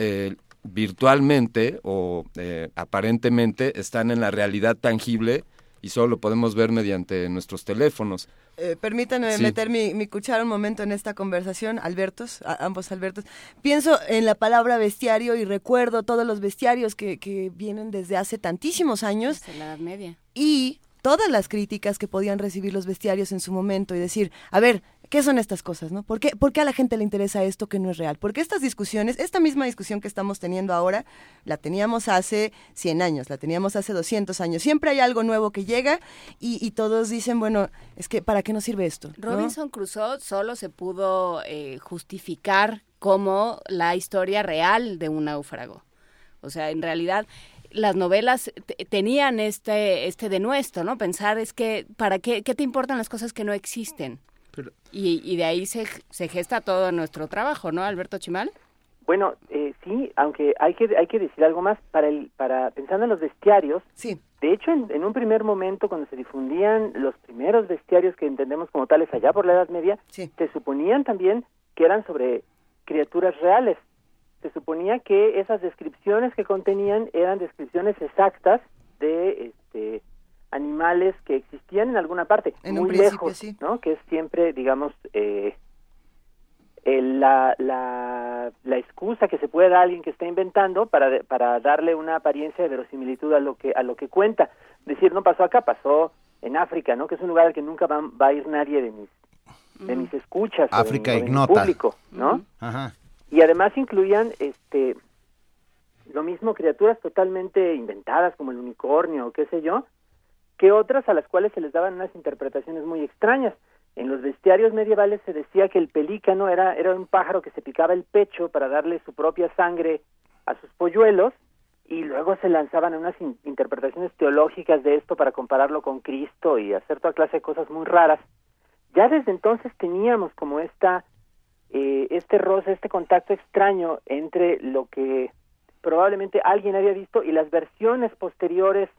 virtualmente o eh, aparentemente están en la realidad tangible y solo lo podemos ver mediante nuestros teléfonos. Eh, permítanme meter mi, mi, cuchara un momento en esta conversación, Albertos, ambos Albertos. Pienso en la palabra bestiario y recuerdo todos los bestiarios que, que vienen desde hace tantísimos años. Desde la Edad Media. Y todas las críticas que podían recibir los bestiarios en su momento y decir, a ver, ¿Qué son estas cosas, no? ¿Por qué, ¿Por qué a la gente le interesa esto que no es real? Porque estas discusiones, esta misma discusión que estamos teniendo ahora, la teníamos hace 100 años, la teníamos hace 200 años. Siempre hay algo nuevo que llega y, todos dicen, bueno, es que ¿para qué nos sirve esto? Robinson Crusoe solo se pudo eh, justificar como la historia real de un náufrago. O sea, en realidad las novelas tenían este este denuesto, ¿no? Pensar es que para qué qué te importan las cosas que no existen. Y, de ahí se, se gesta todo nuestro trabajo, ¿no, Alberto Chimal? Bueno, eh, sí, aunque hay que hay que decir algo más para el para pensando en los bestiarios. Sí. De hecho, en, un primer momento cuando se difundían los primeros bestiarios que entendemos como tales allá por la Edad Media, se suponían también que eran sobre criaturas reales. Se suponía que esas descripciones que contenían eran descripciones exactas de este animales que existían en alguna parte, muy lejos, ¿no? Que es siempre, digamos, eh, la, la, la excusa que se puede dar a alguien que está inventando para, para darle una apariencia de verosimilitud a lo que a lo que cuenta. Decir, no pasó acá, pasó en África, ¿no? Que es un lugar al que nunca va, va a ir nadie de mis de mis escuchas África mi público, ¿no? Y además incluían este lo mismo criaturas totalmente inventadas como el unicornio o qué sé yo, que otras a las cuales se les daban unas interpretaciones muy extrañas. En los bestiarios medievales se decía que el pelícano era, era un pájaro que se picaba el pecho para darle su propia sangre a sus polluelos y luego se lanzaban unas interpretaciones teológicas de esto para compararlo con Cristo y hacer toda clase de cosas muy raras. Ya desde entonces teníamos como esta, eh, este roce, este contacto extraño entre lo que probablemente alguien había visto y las versiones posteriores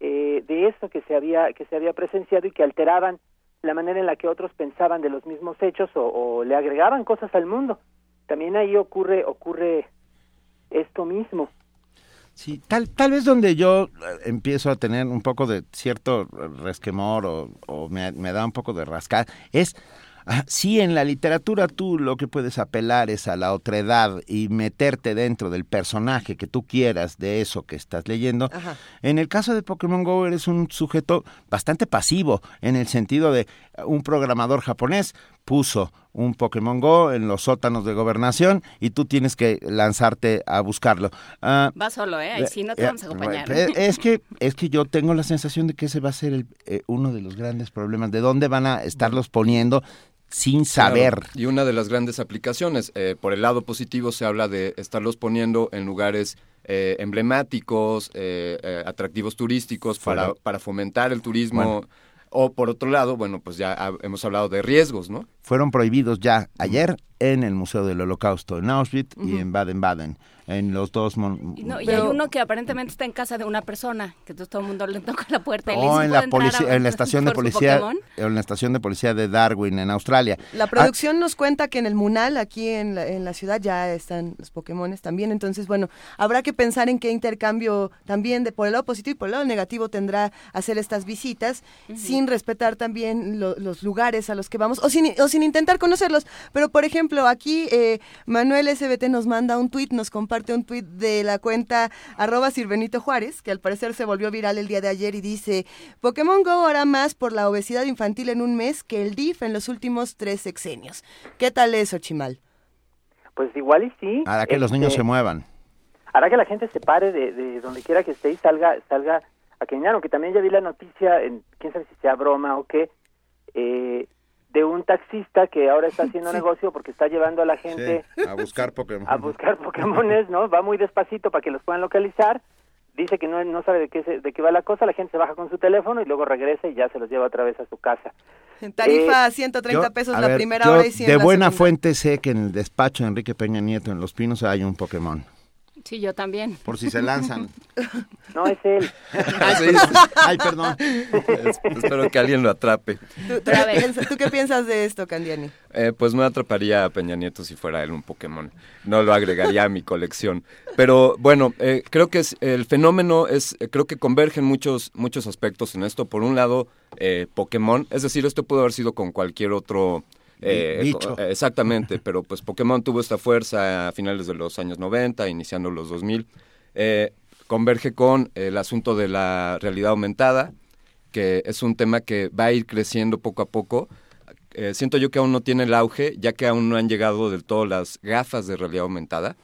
eh, de esto que se había que se había presenciado y que alteraban la manera en la que otros pensaban de los mismos hechos o, le agregaban cosas al mundo. También ahí ocurre ocurre esto mismo. Sí, tal, tal vez donde yo eh, empiezo a tener un poco de cierto resquemor o, me, me da un poco de rascar es sí, en la literatura tú lo que puedes apelar es a la otredad y meterte dentro del personaje que tú quieras de eso que estás leyendo. En el caso de Pokémon Go eres un sujeto bastante pasivo en el sentido de un programador japonés puso un Pokémon Go en los sótanos de gobernación y tú tienes que lanzarte a buscarlo. Ah, va solo, ¿eh? sí no te vamos a acompañar. Eh, es que, es que yo tengo la sensación de que ese va a ser el, eh, uno de los grandes problemas. ¿De dónde van a estarlos poniendo? Sin saber. Y una de las grandes aplicaciones, eh, por el lado positivo se habla de estarlos poniendo en lugares eh, emblemáticos, eh, atractivos turísticos para, para fomentar el turismo. O por otro lado, bueno, pues ya hemos hablado de riesgos, ¿no? Fueron prohibidos ya ayer en el Museo del Holocausto en Auschwitz y en Baden-Baden en los dos. No, y hay uno que aparentemente está en casa de una persona, que todo el mundo le toca la puerta. Y oh, en la, en la estación de policía, en la estación de policía de Darwin, en Australia. La producción nos cuenta que en el Munal, aquí en la, en la ciudad, ya están los Pokémon también. Entonces, bueno, habrá que pensar en qué intercambio también de por el lado positivo y por el lado negativo tendrá hacer estas visitas, sin respetar también los lugares a los que vamos, o sin, o sin intentar conocerlos. Pero, por ejemplo, aquí eh, Manuel SBT nos manda un tuit, nos comparte un tuit de la cuenta arroba Sirvenito Juárez, que al parecer se volvió viral el día de ayer y dice, Pokémon Go hará más por la obesidad infantil en un mes que el DIF en los últimos tres sexenios. ¿Qué tal eso, Chimal? Pues igual y sí. Hará que los niños Este, se muevan. Hará que la gente se pare de, de donde quiera que esté y salga, salga a caminar, aunque también ya vi la noticia, en, quién sabe si sea broma o qué, eh, de un taxista que ahora está haciendo negocio porque está llevando a la gente Sí, a buscar Pokémon. a buscar Pokémones, ¿no? Va muy despacito para que los puedan localizar. Dice que no, no sabe de qué, se- de qué va la cosa, la gente se baja con su teléfono y luego regresa y ya se los lleva otra vez a su casa. Tarifa Eh, 130 Yo- pesos la ver, primera yo hora y 100 De buena fuente sé que en el despacho de Enrique Peña Nieto en Los Pinos hay un Pokémon. Sí, yo también. Por si se lanzan. No, es él. Ay, Ay, perdón. Es- espero que alguien lo atrape. ¿Tú, tú qué piensas, tú qué piensas de esto, Candiani? Eh, pues no atraparía a Peña Nieto si fuera él un Pokémon. No lo agregaría a mi colección. Pero bueno, eh, creo que es, el fenómeno es, eh, creo que convergen muchos, muchos aspectos en esto. Por un lado, eh, Pokémon, es decir, esto pudo haber sido con cualquier otro eh, eh, exactamente, pero pues Pokémon tuvo esta fuerza a finales de los años 90, iniciando los 2000. Eh, converge con el asunto de la realidad aumentada, que es un tema que va a ir creciendo poco a poco. Eh, siento yo que aún no tiene el auge, ya que aún no han llegado del todo las gafas de realidad aumentada.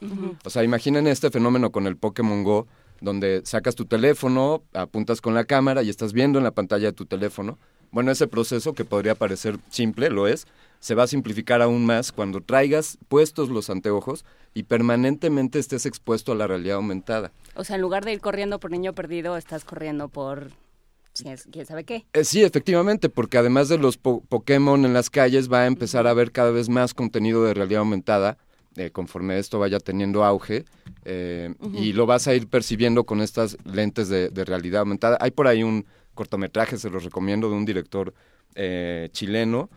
O sea, imaginen este fenómeno con el Pokémon Go, donde sacas tu teléfono, apuntas con la cámara y estás viendo en la pantalla de tu teléfono. Bueno, ese proceso que podría parecer simple, lo es, se va a simplificar aún más cuando traigas puestos los anteojos y permanentemente estés expuesto a la realidad aumentada. O sea, en lugar de ir corriendo por niño perdido, estás corriendo por quién sabe qué. Eh, sí, efectivamente, porque además de los po- Pokémon en las calles va a empezar a haber cada vez más contenido de realidad aumentada eh, conforme esto vaya teniendo auge eh, y lo vas a ir percibiendo con estas lentes de, de realidad aumentada. Hay por ahí un cortometraje, se los recomiendo, de un director eh, chileno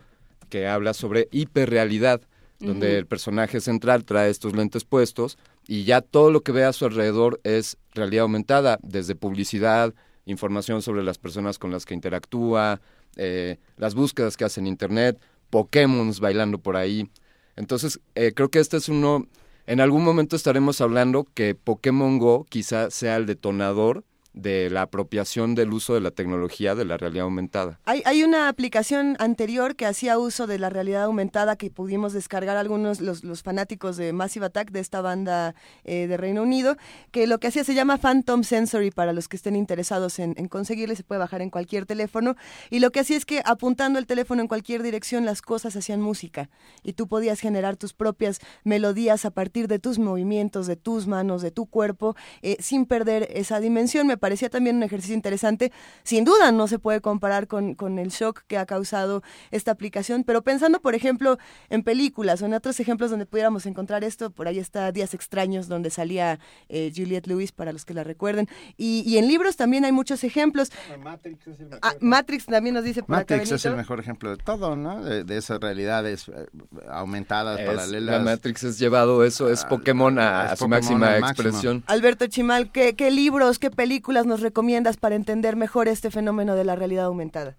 que habla sobre hiperrealidad, donde el personaje central trae estos lentes puestos y ya todo lo que ve a su alrededor es realidad aumentada, desde publicidad, información sobre las personas con las que interactúa, eh, las búsquedas que hace en Internet, Pokémon bailando por ahí. Entonces, eh, creo que este es uno, en algún momento estaremos hablando que Pokémon Go quizá sea el detonador de la apropiación del uso de la tecnología de la realidad aumentada. Hay, hay una aplicación anterior que hacía uso de la realidad aumentada que pudimos descargar algunos, los, los fanáticos de Massive Attack, de esta banda eh, de Reino Unido, que lo que hacía se llama Phantom Sensory para los que estén interesados en, en conseguirle, se puede bajar en cualquier teléfono. Y lo que hacía es que apuntando el teléfono en cualquier dirección, las cosas hacían música y tú podías generar tus propias melodías a partir de tus movimientos, de tus manos, de tu cuerpo, eh, sin perder esa dimensión. Me parecía también un ejercicio interesante. Sin duda no se puede comparar con, con el shock que ha causado esta aplicación, pero pensando, por ejemplo, en películas o en otros ejemplos donde pudiéramos encontrar esto, por ahí está Días Extraños, donde salía eh, Juliette Lewis, para los que la recuerden, y, y, en libros también hay muchos ejemplos. Matrix, es el ah, Matrix también nos dice por Matrix es el mejor ejemplo de todo, ¿no? De, esas realidades eh, aumentadas, paralelas. La Matrix es llevado eso, es Pokémon a, su máxima expresión. Alberto Chimal, ¿qué, ¿qué libros, qué películas nos recomiendas para entender mejor este fenómeno de la realidad aumentada?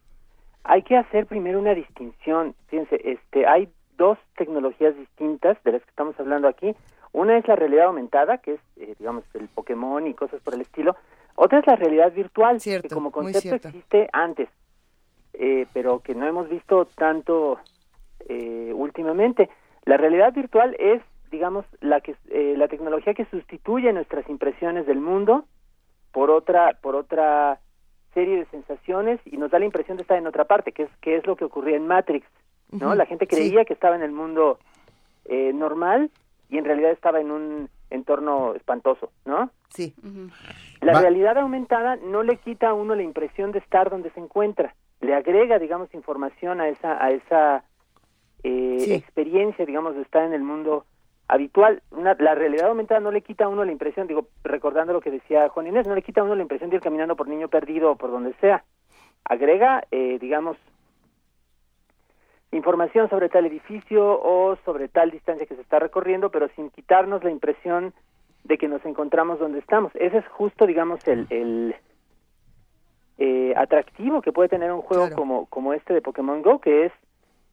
Hay que hacer primero una distinción. Fíjense, este, hay dos tecnologías distintas de las que estamos hablando aquí. Una es la realidad aumentada, que es, eh, digamos, el Pokémon y cosas por el estilo. Otra es la realidad virtual, que como concepto existe antes, eh, pero que no hemos visto tanto eh, últimamente. La realidad virtual es, digamos, la que la tecnología que sustituye nuestras impresiones del mundo por otra, por otra serie de sensaciones y nos da la impresión de estar en otra parte, que es que es lo que ocurría en Matrix, ¿no? La gente creía que estaba en el mundo eh, normal y en realidad estaba en un entorno espantoso, ¿no? Sí. La realidad aumentada no le quita a uno la impresión de estar donde se encuentra, le agrega, digamos, información a esa a esa eh, experiencia, digamos, de estar en el mundo habitual. Una, la realidad aumentada no le quita a uno la impresión, digo, recordando lo que decía Juan Inés, no le quita a uno la impresión de ir caminando por niño perdido o por donde sea. Agrega, eh, digamos, información sobre tal edificio o sobre tal distancia que se está recorriendo, pero sin quitarnos la impresión de que nos encontramos donde estamos. Ese es justo, digamos, el, el eh, atractivo que puede tener un juego como, como este de Pokémon Go, que es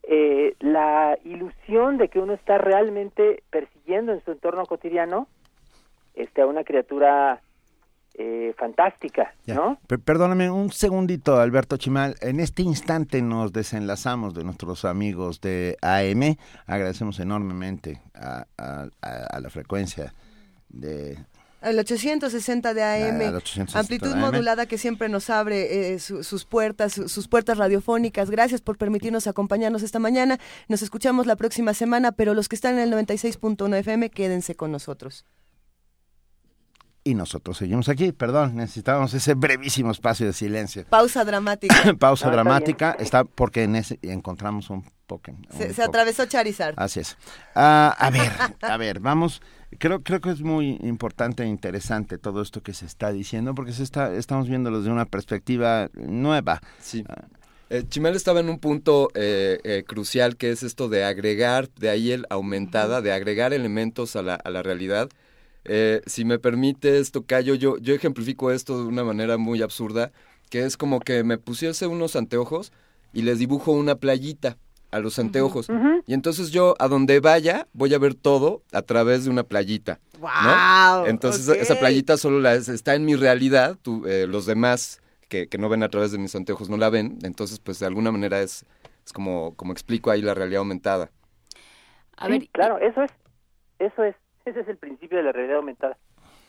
eh, la ilusión de que uno está realmente persiguiendo en su entorno cotidiano este, a una criatura eh, fantástica, ¿no? perdóname un segundito, Alberto Chimal. En este instante nos desenlazamos de nuestros amigos de AM. Agradecemos enormemente a la frecuencia de el 860 de AM, amplitud modulada que siempre nos abre eh, sus puertas, sus puertas radiofónicas. Gracias por permitirnos acompañarnos esta mañana. Nos escuchamos la próxima semana, pero los que están en el 96.1 FM, quédense con nosotros. Y nosotros seguimos aquí, perdón, necesitábamos ese brevísimo espacio de silencio. Pausa dramática. Pausa dramática, está, porque en ese encontramos un Pokémon. Se, atravesó Charizard. Así es. Ah, a ver, a ver, vamos Creo, creo que es muy importante e interesante todo esto que se está diciendo porque se está, estamos viéndolo desde una perspectiva nueva. Sí. Eh, Chimel estaba en un punto eh, eh, crucial que es esto de agregar, de ahí el aumentada, de agregar elementos a la, a la realidad. si me permites, Tocayo, yo, yo ejemplifico esto de una manera muy absurda, que es como que me pusiese unos anteojos y les dibujo una playita a los anteojos. Y entonces yo a donde vaya voy a ver todo a través de una playita. Wow, Entonces esa playita solo la, está en mi realidad, tú, eh, los demás que, que, no ven a través de mis anteojos no la ven, entonces pues de alguna manera es, es como, como explico ahí la realidad aumentada. A ver, claro, eso es, eso es, ese es el principio de la realidad aumentada.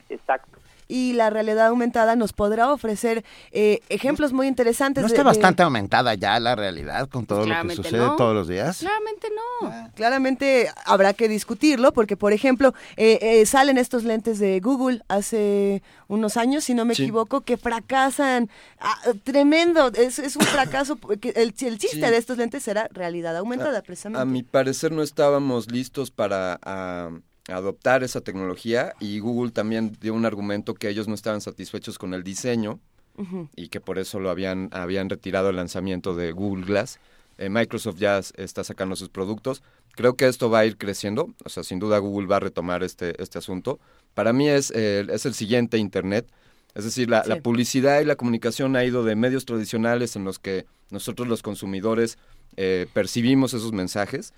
Exacto y la realidad aumentada nos podrá ofrecer eh, ejemplos muy interesantes. ¿No está bastante aumentada ya la realidad con todo lo que sucede todos los días? Claramente no. Ah. Claramente habrá que discutirlo porque, por ejemplo, eh, eh, salen estos lentes de Google hace unos años, si no me equivoco, que fracasan. Ah, tremendo, es, es, un fracaso. el, el chiste de estos lentes será realidad aumentada, precisamente. A mi parecer no estábamos listos para adoptar esa tecnología y Google también dio un argumento que ellos no estaban satisfechos con el diseño y que por eso lo habían, habían retirado el lanzamiento de Google Glass. Eh, Microsoft ya está sacando sus productos. Creo que esto va a ir creciendo, o sea, sin duda Google va a retomar este, este asunto. Para mí es, eh, es el siguiente Internet, es decir, la, publicidad y la comunicación ha ido de medios tradicionales en los que nosotros los consumidores eh, percibimos esos mensajes,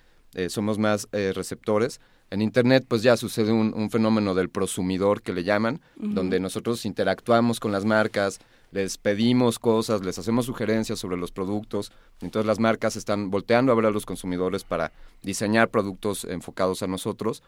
somos más receptores, en Internet pues ya sucede un, fenómeno del prosumidor que le llaman, donde nosotros interactuamos con las marcas, les pedimos cosas, les hacemos sugerencias sobre los productos, entonces las marcas están volteando a ver a los consumidores para diseñar productos enfocados a nosotros.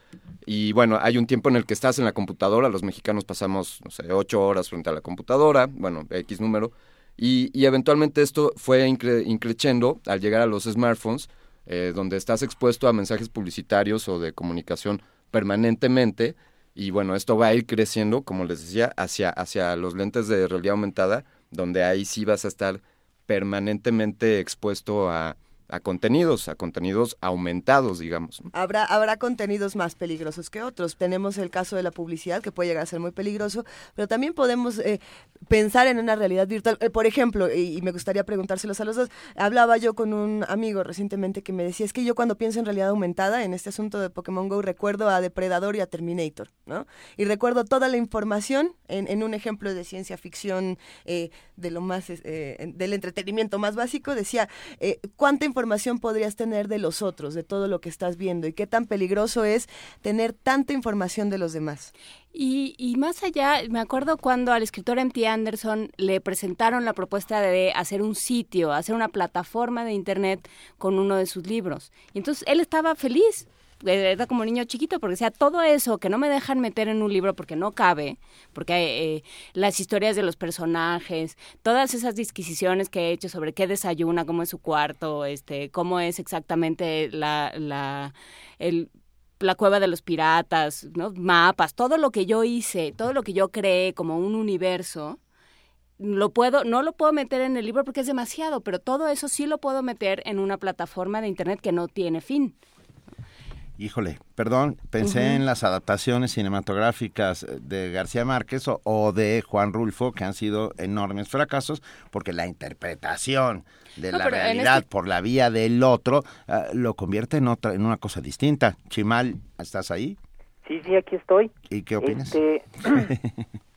Y bueno, hay un tiempo en el que estás en la computadora, los mexicanos pasamos, no sé, ocho horas frente a la computadora, bueno, X número, y, y eventualmente esto fue incre increciendo al llegar a los smartphones, eh, donde estás expuesto a mensajes publicitarios o de comunicación permanentemente Y bueno, esto va a ir creciendo, como les decía, hacia, hacia los lentes de realidad aumentada, donde ahí sí vas a estar permanentemente expuesto a, a contenidos, a contenidos aumentados, digamos. Habrá, habrá contenidos más peligrosos que otros. Tenemos el caso de la publicidad, que puede llegar a ser muy peligroso, pero también podemos eh, pensar en una realidad virtual. Eh, por ejemplo, y, me gustaría preguntárselos a los dos, hablaba yo con un amigo recientemente que me decía, es que yo cuando pienso en realidad aumentada, en este asunto de Pokémon GO, recuerdo a Depredador y a Terminator, ¿no? Y recuerdo toda la información en, un ejemplo de ciencia ficción eh, de lo más, del entretenimiento más básico, decía, ¿cuánta información información podrías tener de los otros, de todo lo que estás viendo y qué tan peligroso es tener tanta información de los demás. Y, y, más allá, me acuerdo cuando al escritor M.T. Anderson le presentaron la propuesta de hacer un sitio, hacer una plataforma de Internet con uno de sus libros. Y entonces él estaba feliz, era como niño chiquito, porque sea todo eso que no me dejan meter en un libro porque no cabe, porque eh, las historias de los personajes, todas esas disquisiciones que he hecho sobre qué desayuna, cómo es su cuarto, este, cómo es exactamente la, la, la cueva de los piratas, ¿no? mapas, todo lo que yo hice, todo lo que yo creé como un universo, lo puedo, no lo puedo meter en el libro porque es demasiado, pero todo eso sí lo puedo meter en una plataforma de internet que no tiene fin híjole, perdón, pensé en las adaptaciones cinematográficas de García Márquez o, de Juan Rulfo, que han sido enormes fracasos, porque la interpretación de la realidad este por la vía del otro ah, lo convierte en otra, en una cosa distinta. Chimal, ¿estás ahí? Sí, sí, aquí estoy. ¿Y qué opinas? Este,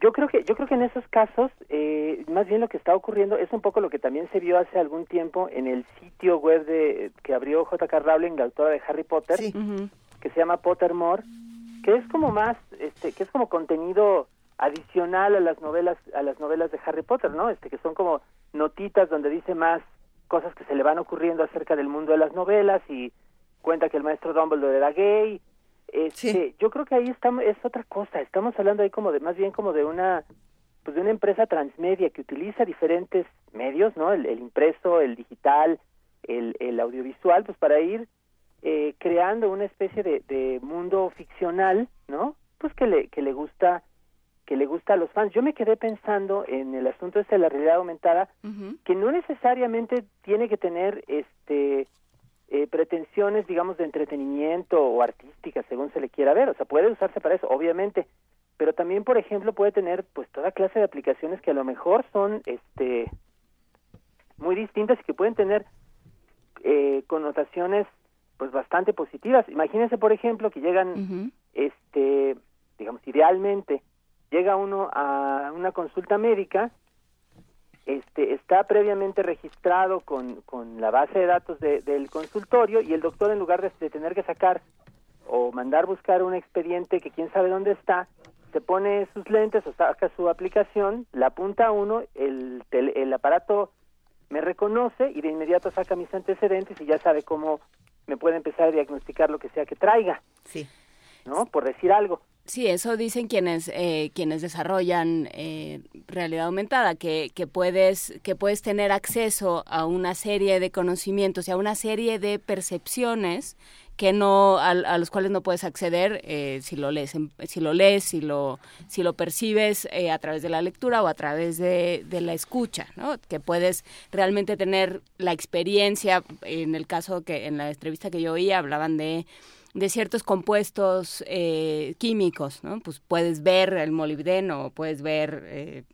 Yo creo que yo creo que en esos casos eh, más bien lo que está ocurriendo es un poco lo que también se vio hace algún tiempo en el sitio web de que abrió J.K. Rowling, la autora de Harry Potter, que se llama Pottermore, que es como más este que es como contenido adicional a las novelas a las novelas de Harry Potter, ¿no? Este que son como notitas donde dice más cosas que se le van ocurriendo acerca del mundo de las novelas y cuenta que el maestro Dumbledore era gay este, Yo creo que ahí estamos, es otra cosa. Estamos hablando ahí como de más bien como de una pues de una empresa transmedia que utiliza diferentes medios, ¿no? El, impreso, el digital, el, el, audiovisual, pues para ir eh, creando una especie de, de, mundo ficcional, ¿no? Pues que le que le gusta que le gusta a los fans. Yo me quedé pensando en el asunto este de la realidad aumentada, que no necesariamente tiene que tener este eh, pretensiones, digamos, de entretenimiento o artística, según se le quiera ver. O sea, puede usarse para eso, obviamente, pero también, por ejemplo, puede tener pues toda clase de aplicaciones que a lo mejor son este muy distintas y que pueden tener eh, connotaciones pues bastante positivas. Imagínense, por ejemplo, que llegan, este, digamos, idealmente, llega uno a una consulta médica este, está previamente registrado con, con la base de datos del consultorio y el doctor en lugar de, tener que sacar o mandar buscar un expediente que quién sabe dónde está, se pone sus lentes o saca su aplicación, la apunta a uno, el, el aparato me reconoce y de inmediato saca mis antecedentes y ya sabe cómo me puede empezar a diagnosticar lo que sea que traiga. Sí. ¿No? Por decir algo. Sí, eso dicen quienes eh, quienes desarrollan eh, realidad aumentada, que, que puedes que puedes tener acceso a una serie de conocimientos y a una serie de percepciones que no a, los cuales no puedes acceder eh, si lo lees si lo lees si lo si lo percibes a través de la lectura o a través de, de la escucha, ¿no? Que puedes realmente tener la experiencia. En el caso que en la entrevista que yo oí hablaban de de ciertos compuestos eh, químicos, ¿no? Pues puedes ver el molibdeno, puedes ver eh,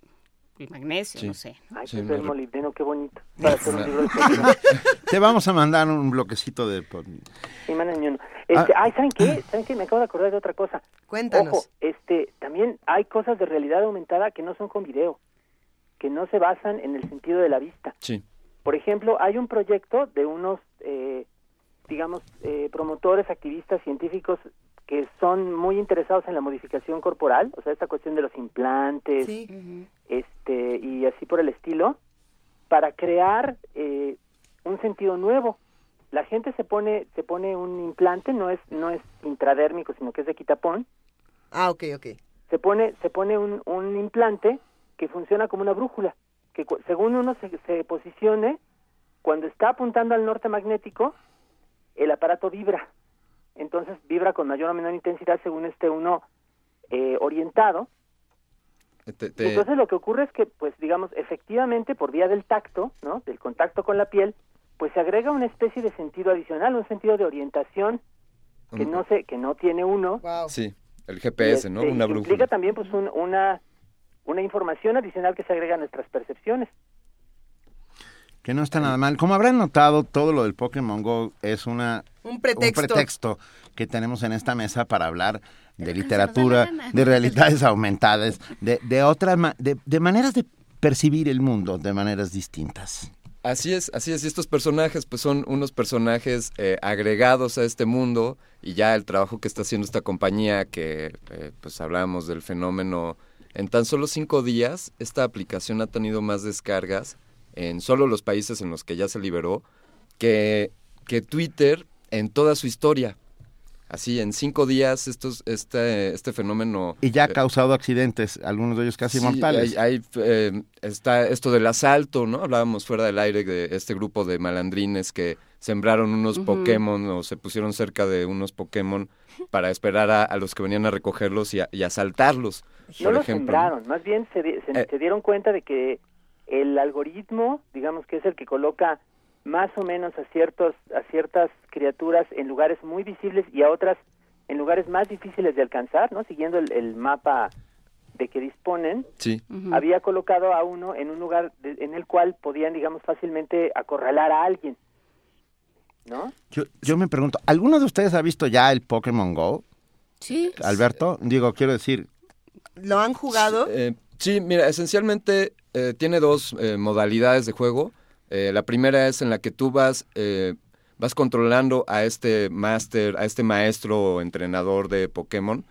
el magnesio, no sé. Ay, pues el molibdeno, qué bonito. Te vamos a mandar un bloquecito de... Sí, uno. Este, ah. Ay, ¿saben qué? ¿Saben qué? Me acabo de acordar de otra cosa. Cuéntanos. Ojo, este, también hay cosas de realidad aumentada que no son con video, que no se basan en el sentido de la vista. Sí. Por ejemplo, hay un proyecto de unos... Eh, digamos, eh, promotores, activistas, científicos que son muy interesados en la modificación corporal, o sea, esta cuestión de los implantes, este y así por el estilo, para crear eh, un sentido nuevo. La gente se pone se pone un implante, no es no es intradérmico, sino que es de quitapón. Ah, ok, ok. Se pone se pone un, un implante que funciona como una brújula, que según uno se, se posicione, cuando está apuntando al norte magnético, el aparato vibra. entonces vibra con mayor o menor intensidad según esté uno eh, orientado. Entonces lo que ocurre es que, pues digamos, efectivamente por vía del tacto, ¿no? Del contacto con la piel, pues se agrega una especie de sentido adicional, un sentido de orientación que no sé, que no tiene uno. Sí, el GPS, ¿no? Este, Una y que brújula. Implica también pues un- una una información adicional que se agrega a nuestras percepciones. Que no está nada mal. Como habrán notado, todo lo del Pokémon Go es una Un pretexto. pretexto que tenemos en esta mesa para hablar de literatura, de realidades aumentadas, de, de otras ma- de, de maneras de percibir el mundo de maneras distintas. Así es, así es. Y estos personajes, pues son unos personajes eh, agregados a este mundo y ya el trabajo que está haciendo esta compañía, que eh, pues hablábamos del fenómeno, en tan solo cinco días, esta aplicación ha tenido más descargas en solo los países en los que ya se liberó que, que Twitter en toda su historia. Así, en cinco días, estos, este, este fenómeno... Y ya ha eh, causado accidentes, algunos de ellos casi Sí, mortales. hay- hay, eh, está esto del asalto, ¿no? Hablábamos fuera del aire de este grupo de malandrines que sembraron unos. Pokémon o se pusieron cerca de unos Pokémon para esperar a, a los que venían a recogerlos y, a- y asaltarlos. No por lo ejemplo. sembraron, más bien se, di- se- Eh. se dieron cuenta de que el algoritmo, digamos que es el que coloca más o menos a ciertos a ciertas criaturas en lugares muy visibles y a otras en lugares más difíciles de alcanzar, ¿no? Siguiendo el, el mapa de que disponen, Sí. había colocado a uno en un lugar de- en el cual podían, digamos, fácilmente acorralar a alguien, ¿no? Yo, yo me pregunto, ¿alguno de ustedes ha visto ya el Pokémon Go? Sí. Alberto, digo, quiero decir, ¿Lo han jugado? Eh, sí, mira, esencialmente eh, tiene dos eh, modalidades de juego. Eh, la primera es en la que tú vas, vas controlando a este máster, a este maestro o entrenador de Pokémon,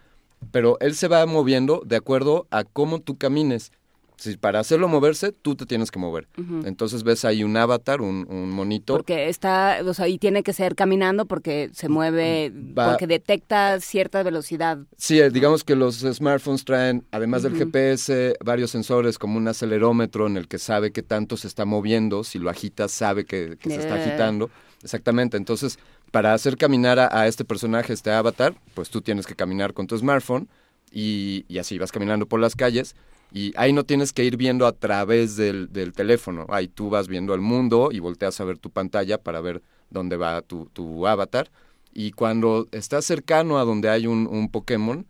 pero él se va moviendo de acuerdo a cómo tú camines. Si para hacerlo moverse, tú te tienes que mover. Entonces ves ahí un avatar, un, un monito. Porque está, o sea, y tiene que ser caminando porque se mueve, Va- porque detecta cierta velocidad. Sí, eh, digamos que los smartphones traen, además del. GPS, varios sensores como un acelerómetro en el que sabe qué tanto se está moviendo. Si lo agitas, sabe que, que se está Eh. agitando. Exactamente. Entonces, para hacer caminar a, a este personaje, este avatar, pues tú tienes que caminar con tu smartphone y, y así vas caminando por las calles. Y ahí no tienes que ir viendo a través del, del teléfono. Ahí tú vas viendo el mundo y volteas a ver tu pantalla para ver dónde va tu, tu avatar. Y cuando estás cercano a donde hay un, un Pokémon,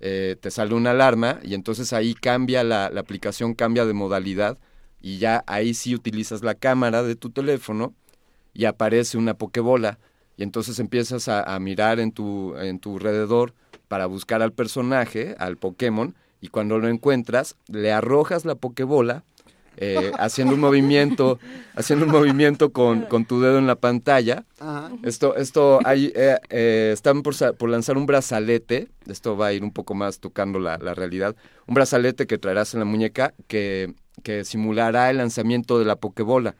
eh, te sale una alarma y entonces ahí cambia la, la aplicación, cambia de modalidad y ya ahí sí utilizas la cámara de tu teléfono y aparece una Pokébola y entonces empiezas a, a mirar en tu, en tu alrededor para buscar al personaje, al Pokémon, y cuando lo encuentras, le arrojas la Pokébola eh, haciendo un movimiento, haciendo un movimiento con, con tu dedo en la pantalla. Esto, esto, hay, eh, eh, están por, por lanzar un brazalete, esto va a ir un poco más tocando la, la realidad, un brazalete que traerás en la muñeca que, que simulará el lanzamiento de la Pokébola.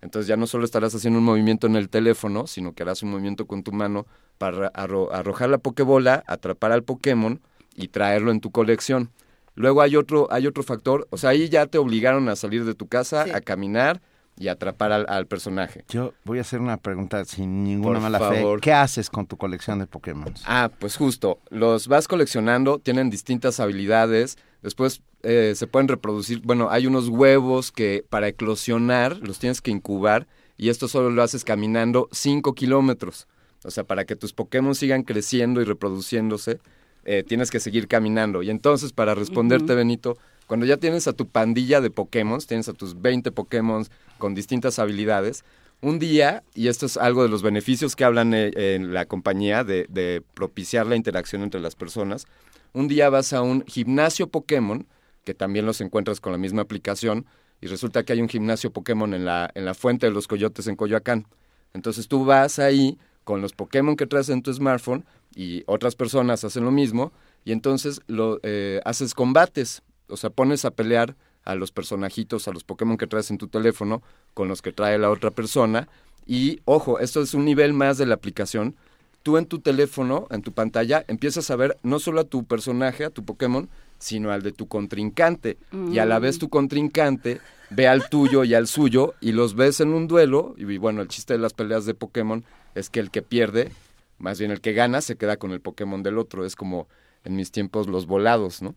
Entonces ya no solo estarás haciendo un movimiento en el teléfono, sino que harás un movimiento con tu mano para arro- arrojar la Pokébola, atrapar al Pokémon y traerlo en tu colección. Luego hay otro, hay otro factor, o sea, ahí ya te obligaron a salir de tu casa, a caminar y atrapar al, al personaje. yo voy a hacer una pregunta sin ninguna Por mala favor. fe. ¿Qué haces con tu colección de Pokémon? Ah, pues justo, los vas coleccionando, tienen distintas habilidades, después eh, se pueden reproducir, bueno, hay unos huevos que para eclosionar los tienes que incubar y esto solo lo haces caminando 5 kilómetros. O sea, para que tus Pokémon sigan creciendo y reproduciéndose, eh, tienes que seguir caminando. Y entonces, para responderte. Benito, cuando ya tienes a tu pandilla de Pokémon, tienes a tus 20 Pokémon con distintas habilidades, un día, y esto es algo de los beneficios que hablan eh, en la compañía de, de propiciar la interacción entre las personas, un día vas a un gimnasio Pokémon, que también los encuentras con la misma aplicación, y resulta que hay un gimnasio Pokémon en la, en la Fuente de los Coyotes en Coyoacán. Entonces tú vas ahí con los Pokémon que traes en tu smartphone y otras personas hacen lo mismo y entonces lo, eh, haces combates, o sea, pones a pelear a los personajitos, a los Pokémon que traes en tu teléfono con los que trae la otra persona y ojo, esto es un nivel más de la aplicación. Tú en tu teléfono, en tu pantalla, empiezas a ver no solo a tu personaje, a tu Pokémon, sino al de tu contrincante. Y a la vez tu contrincante ve al tuyo y al suyo y los ves en un duelo. Y bueno, el chiste de las peleas de Pokémon es que el que pierde más bien el que gana se queda con el Pokémon del otro. Es como en mis tiempos los volados, ¿no?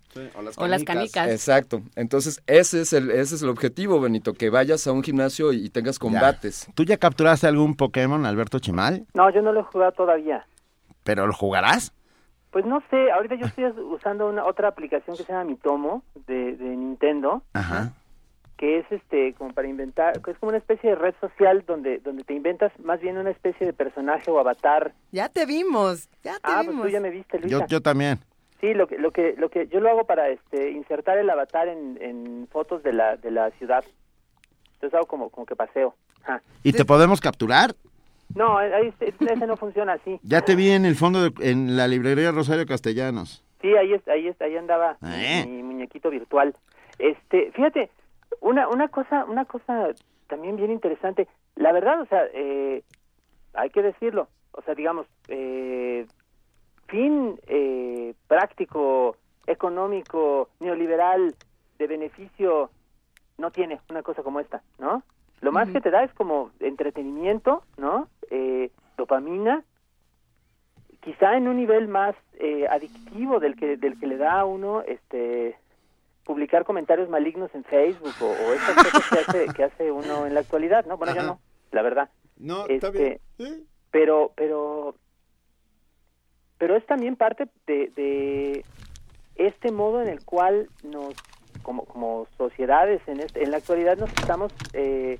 o, las canicas. Exacto. Entonces, ese es el ese es el objetivo, Benito, que vayas a un gimnasio y, tengas combates. ¿Tú ya capturaste algún Pokémon, Alberto Chimal? No, yo no lo he jugado todavía. ¿Pero lo jugarás? Pues no sé, ahorita yo estoy usando una otra aplicación que se llama Mitomo de, de Nintendo. Ajá que es este como para inventar, es como una especie de red social donde donde te inventas más bien una especie de personaje o avatar. Ya te vimos, ya te ah, vimos. Pues tú ya me viste, Luisa. Yo, yo también. Sí, lo que lo que lo que yo lo hago para este insertar el avatar en, en fotos de la de la ciudad. Entonces hago como como que paseo. ¿Y te podemos capturar? No, ahí, ese no funciona así. Ya te vi en el fondo de, en la librería Rosario Castellanos. Sí, ahí ahí ahí andaba ¿Eh? mi muñequito virtual. Este, fíjate, una, una cosa, una cosa también bien interesante. La verdad, o sea, eh, hay que decirlo. O sea, digamos, eh, fin eh, práctico, económico, neoliberal, de beneficio, no tiene una cosa como esta, ¿no? Lo más que te da es como entretenimiento, ¿no? Eh, dopamina, quizá en un nivel más eh, adictivo del que del que le da a uno este publicar comentarios malignos en Facebook o, o esas cosas que hace, que hace uno en la actualidad, ¿no? Bueno, ya no, la verdad. No, está Este, bien. Pero, pero, pero es también parte de, de este modo en el cual nos, como, como sociedades en, este, en la actualidad nos estamos eh,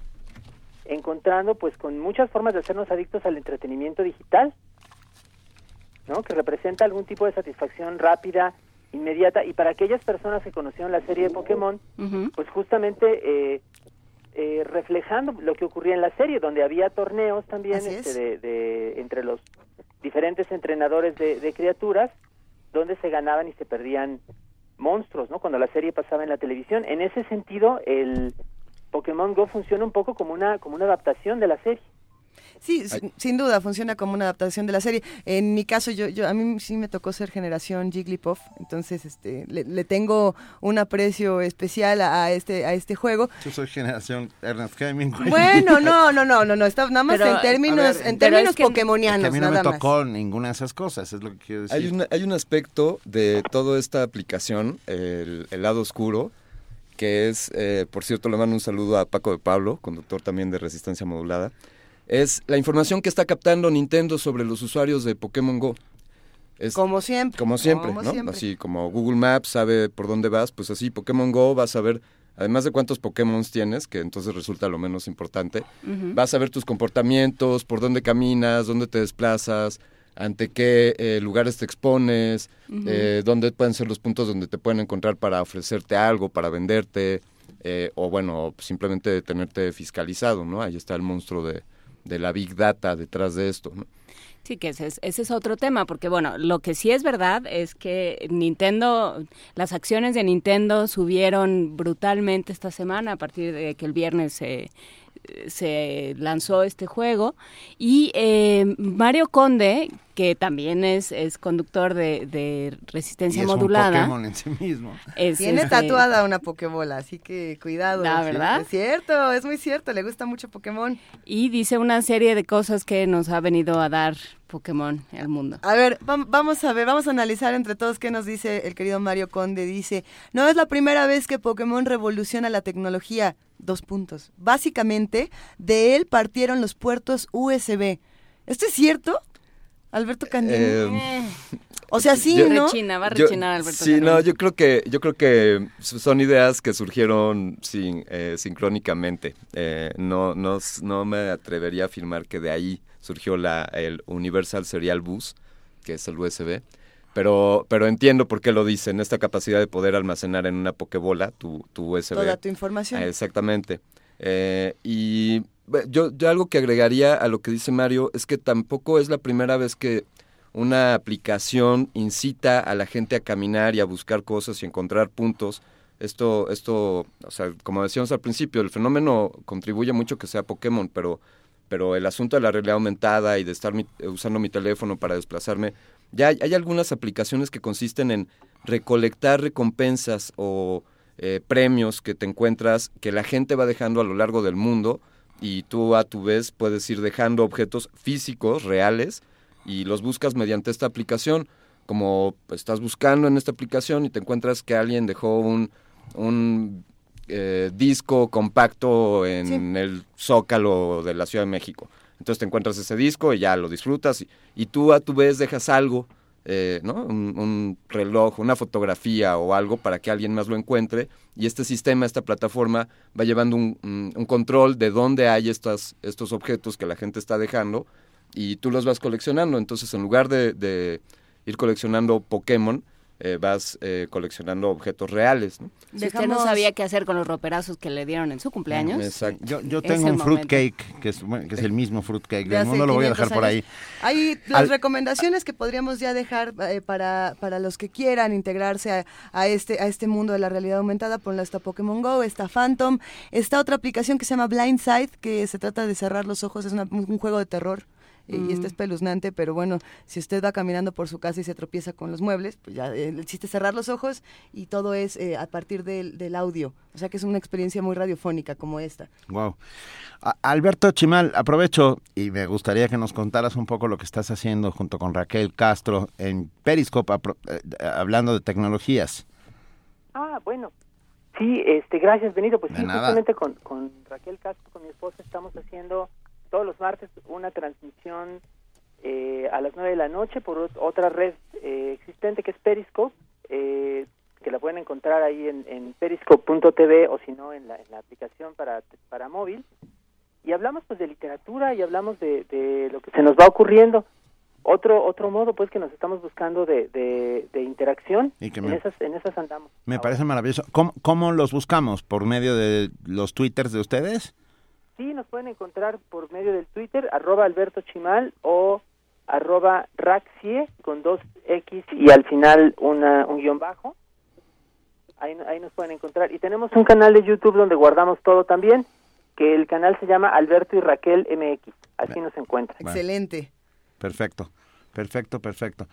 encontrando pues con muchas formas de hacernos adictos al entretenimiento digital, ¿no? Que representa algún tipo de satisfacción rápida, inmediata y para aquellas personas que conocieron la serie de Pokémon, pues justamente eh, eh, reflejando lo que ocurría en la serie, donde había torneos también este, es. de, de- entre los diferentes entrenadores de, de criaturas, donde se ganaban y se perdían monstruos, ¿no? Cuando la serie pasaba en la televisión. En ese sentido, el Pokémon Go funciona un poco como una como una adaptación de la serie. Sí, sin- sin duda funciona como una adaptación de la serie. En mi caso, yo, yo a mí sí me tocó ser generación Jigglypuff, entonces este le, le tengo un aprecio especial a, a este a este juego. Yo soy generación Ernest Hemingway. Bueno, no, no, no, no, no, está nada más Pero, en términos ver, en términos es que- pokemonianos, que a mí no me más. tocó ninguna de esas cosas, es lo que quiero decir. Hay, una- hay un aspecto de toda esta aplicación, el, el lado oscuro, que es, eh, por cierto, le mando un saludo a Paco de Pablo, conductor también de Resistencia Modulada, es la información que está captando Nintendo sobre los usuarios de Pokémon Go. Es, Como siempre. como siempre, como ¿no? siempre. Así como Google Maps sabe por dónde vas, pues así Pokémon Go vas a ver, además de cuántos Pokémon tienes, que entonces resulta lo menos importante, Ujú. vas a ver tus comportamientos, por dónde caminas, dónde te desplazas, ante qué eh, lugares te expones, eh, dónde pueden ser los puntos donde te pueden encontrar para ofrecerte algo, para venderte, eh, o bueno, simplemente tenerte fiscalizado, ¿no? Ahí está el monstruo de, de la Big Data detrás de esto, ¿no? Sí, que ese es, ese es otro tema, porque bueno, lo que sí es verdad es que Nintendo, las acciones de Nintendo subieron brutalmente esta semana a partir de que el viernes se, se lanzó este juego. Y eh, Mario Conde, que también es, es conductor de, de Y Resistencia un Modulada. Pokémon en sí mismo. es, Tiene este, tatuada una Pokébola, así que cuidado. La verdad. Es cierto, es muy cierto, le gusta mucho Pokémon. Y dice una serie de cosas que nos ha venido a dar Pokémon al mundo. A ver, vam- vamos a ver, vamos a analizar entre todos qué nos dice el querido Mario Conde. Dice, no es la primera vez que Pokémon revoluciona la tecnología. Dos puntos. Básicamente, de él partieron los puertos USB. ¿Esto es cierto? Alberto Candini. Eh, o sea, sí, yo- ¿no? Rechina, va a Yo- rechinar Alberto. Sí, no, yo creo que yo creo que son ideas que surgieron sin, eh, sincrónicamente. Eh, no, no, no me atrevería a afirmar que de ahí surgió la, el Universal Serial Bus, que es el USB. Pero, pero entiendo por qué lo dicen, esta capacidad de poder almacenar en una pokebola tu, tu USB. Toda tu información. Ah, Exactamente. Eh, y yo, yo algo que agregaría a lo que dice Mario es que tampoco es la primera vez que una aplicación incita a la gente a caminar y a buscar cosas y encontrar puntos. Esto, esto, o sea, como decíamos al principio, el fenómeno contribuye mucho que sea Pokémon, pero, pero el asunto de la realidad aumentada y de estar mi- usando mi teléfono para desplazarme, ya hay, hay algunas aplicaciones que consisten en recolectar recompensas o eh, premios que te encuentras que la gente va dejando a lo largo del mundo y tú a tu vez puedes ir dejando objetos físicos, reales, y los buscas mediante esta aplicación. Como estás buscando en esta aplicación y te encuentras que alguien dejó un, un eh, disco compacto en el Zócalo de la Ciudad de México. Entonces te encuentras ese disco y ya lo disfrutas y, y tú a tu vez dejas algo, eh, ¿no? Un, un, reloj, una fotografía o algo para que alguien más lo encuentre y este sistema, esta plataforma va llevando un, un control de dónde hay estas, estos objetos que la gente está dejando y tú los vas coleccionando. Entonces en lugar de, de ir coleccionando Pokémon, eh, vas eh, coleccionando objetos reales. ¿no? Si usted no sabía qué hacer con los roperazos que le dieron en su cumpleaños. Exacto. Yo, yo tengo un fruitcake, que es, bueno, que es el mismo fruitcake del mundo, lo voy a dejar por ahí. Hay las recomendaciones que podríamos ya dejar eh, para, para los que quieran integrarse a, a, este, a este mundo de la realidad aumentada. Ponla está Pokémon Go, está Phantom, está otra aplicación que se llama Blindside, que se trata de cerrar los ojos, es una, un juego de terror y está espeluznante, pero bueno, si usted va caminando por su casa y se tropieza con los muebles, pues ya el chiste es cerrar los ojos y todo es eh, a partir del, del, audio. O sea que es una experiencia muy radiofónica como esta. Wow. A Alberto Chimal, aprovecho y me gustaría que nos contaras un poco lo que estás haciendo junto con Raquel Castro en Periscope, eh, hablando de tecnologías. Ah, bueno. Sí, este, gracias Benito. Pues de sí, nada. justamente con, con Raquel Castro, con mi esposa, estamos haciendo todos los martes una transmisión eh, a las 9 de la noche por otra red eh, existente que es Periscope, eh, que la pueden encontrar ahí en, en periscope.tv o si no en la, en la aplicación para, para móvil. Y hablamos pues de literatura y hablamos de, de lo que se nos va ocurriendo. Otro otro modo pues que nos estamos buscando de, de, de interacción, Y que en, esas, en esas andamos. Me parece maravilloso. ¿Cómo, ¿Cómo los buscamos? ¿Por medio de los twitters de ustedes? Sí, nos pueden encontrar por medio del Twitter, arroba Alberto Chimal o arroba Raxie con dos X y al final una, un guion bajo. Ahí, ahí nos pueden encontrar. Y tenemos un canal de YouTube donde guardamos todo también, que el canal se llama Alberto y Raquel MX. Así nos encuentran. Excelente. Perfecto, perfecto, perfecto.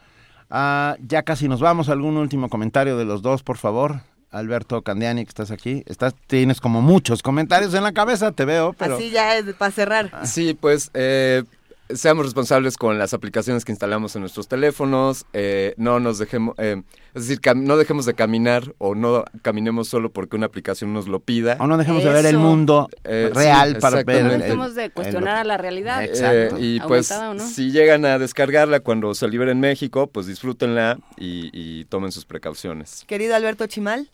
Ah, ya casi nos vamos. ¿Algún último comentario de los dos, por favor? Alberto Candiani, que estás aquí. Estás, tienes como muchos comentarios en la cabeza, te veo, pero... Así ya es para cerrar. Sí, pues eh, seamos responsables con las aplicaciones que instalamos en nuestros teléfonos, eh, no nos dejemos, eh, es decir, no dejemos de caminar o no caminemos solo porque una aplicación nos lo pida. O no dejemos de ver el mundo Eh, real sí, para ver... el- Dejemos de cuestionar a la realidad. Eh, y pues no. si llegan a descargarla cuando se libere en México, pues disfrútenla y, y tomen sus precauciones. Querido Alberto Chimal.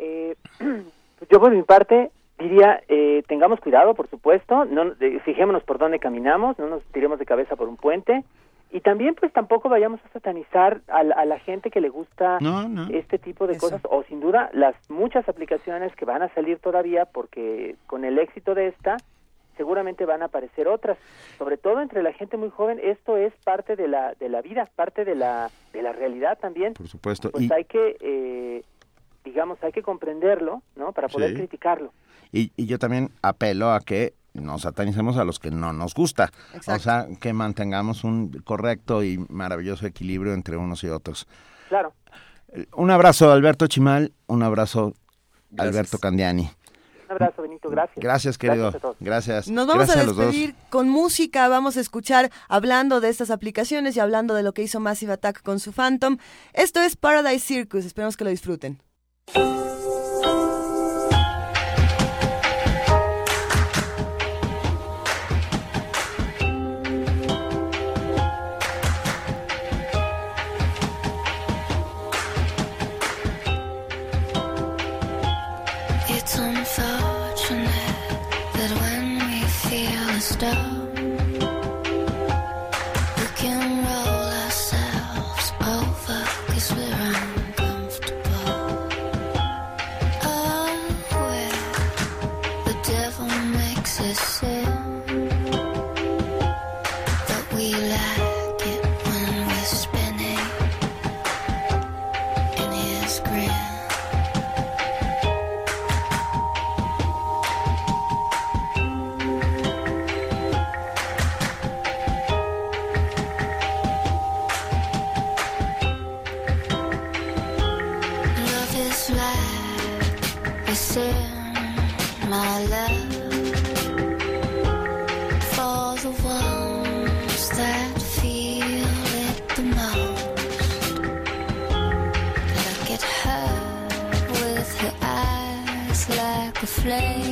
Eh, yo por mi parte diría, eh, tengamos cuidado, por supuesto, no eh, fijémonos por dónde caminamos, no nos tiremos de cabeza por un puente y también pues tampoco vayamos a satanizar a, la- a la gente que le gusta No, no. este tipo de cosas o sin duda las muchas aplicaciones que van a salir todavía porque con el éxito de esta seguramente van a aparecer otras, sobre todo entre la gente muy joven, esto es parte de la de la vida, parte de la de la realidad también. Por supuesto. Pues Y, hay que eh, digamos, hay que comprenderlo, ¿no? Para poder Sí. criticarlo. y, y yo también apelo a que no satanicemos a los que no nos gusta. Exacto. O sea, que mantengamos un correcto y maravilloso equilibrio entre unos y otros. Claro. Un abrazo, Alberto Chimal. Un abrazo, Gracias. Alberto Candiani. Un abrazo, Benito, gracias. Gracias, querido. Gracias a todos. Gracias. Nos vamos Gracias a despedir con música, vamos a escuchar hablando de estas aplicaciones y hablando de lo que hizo Massive Attack con su Phantom. Esto es Paradise Circus, esperemos que lo disfruten. Música place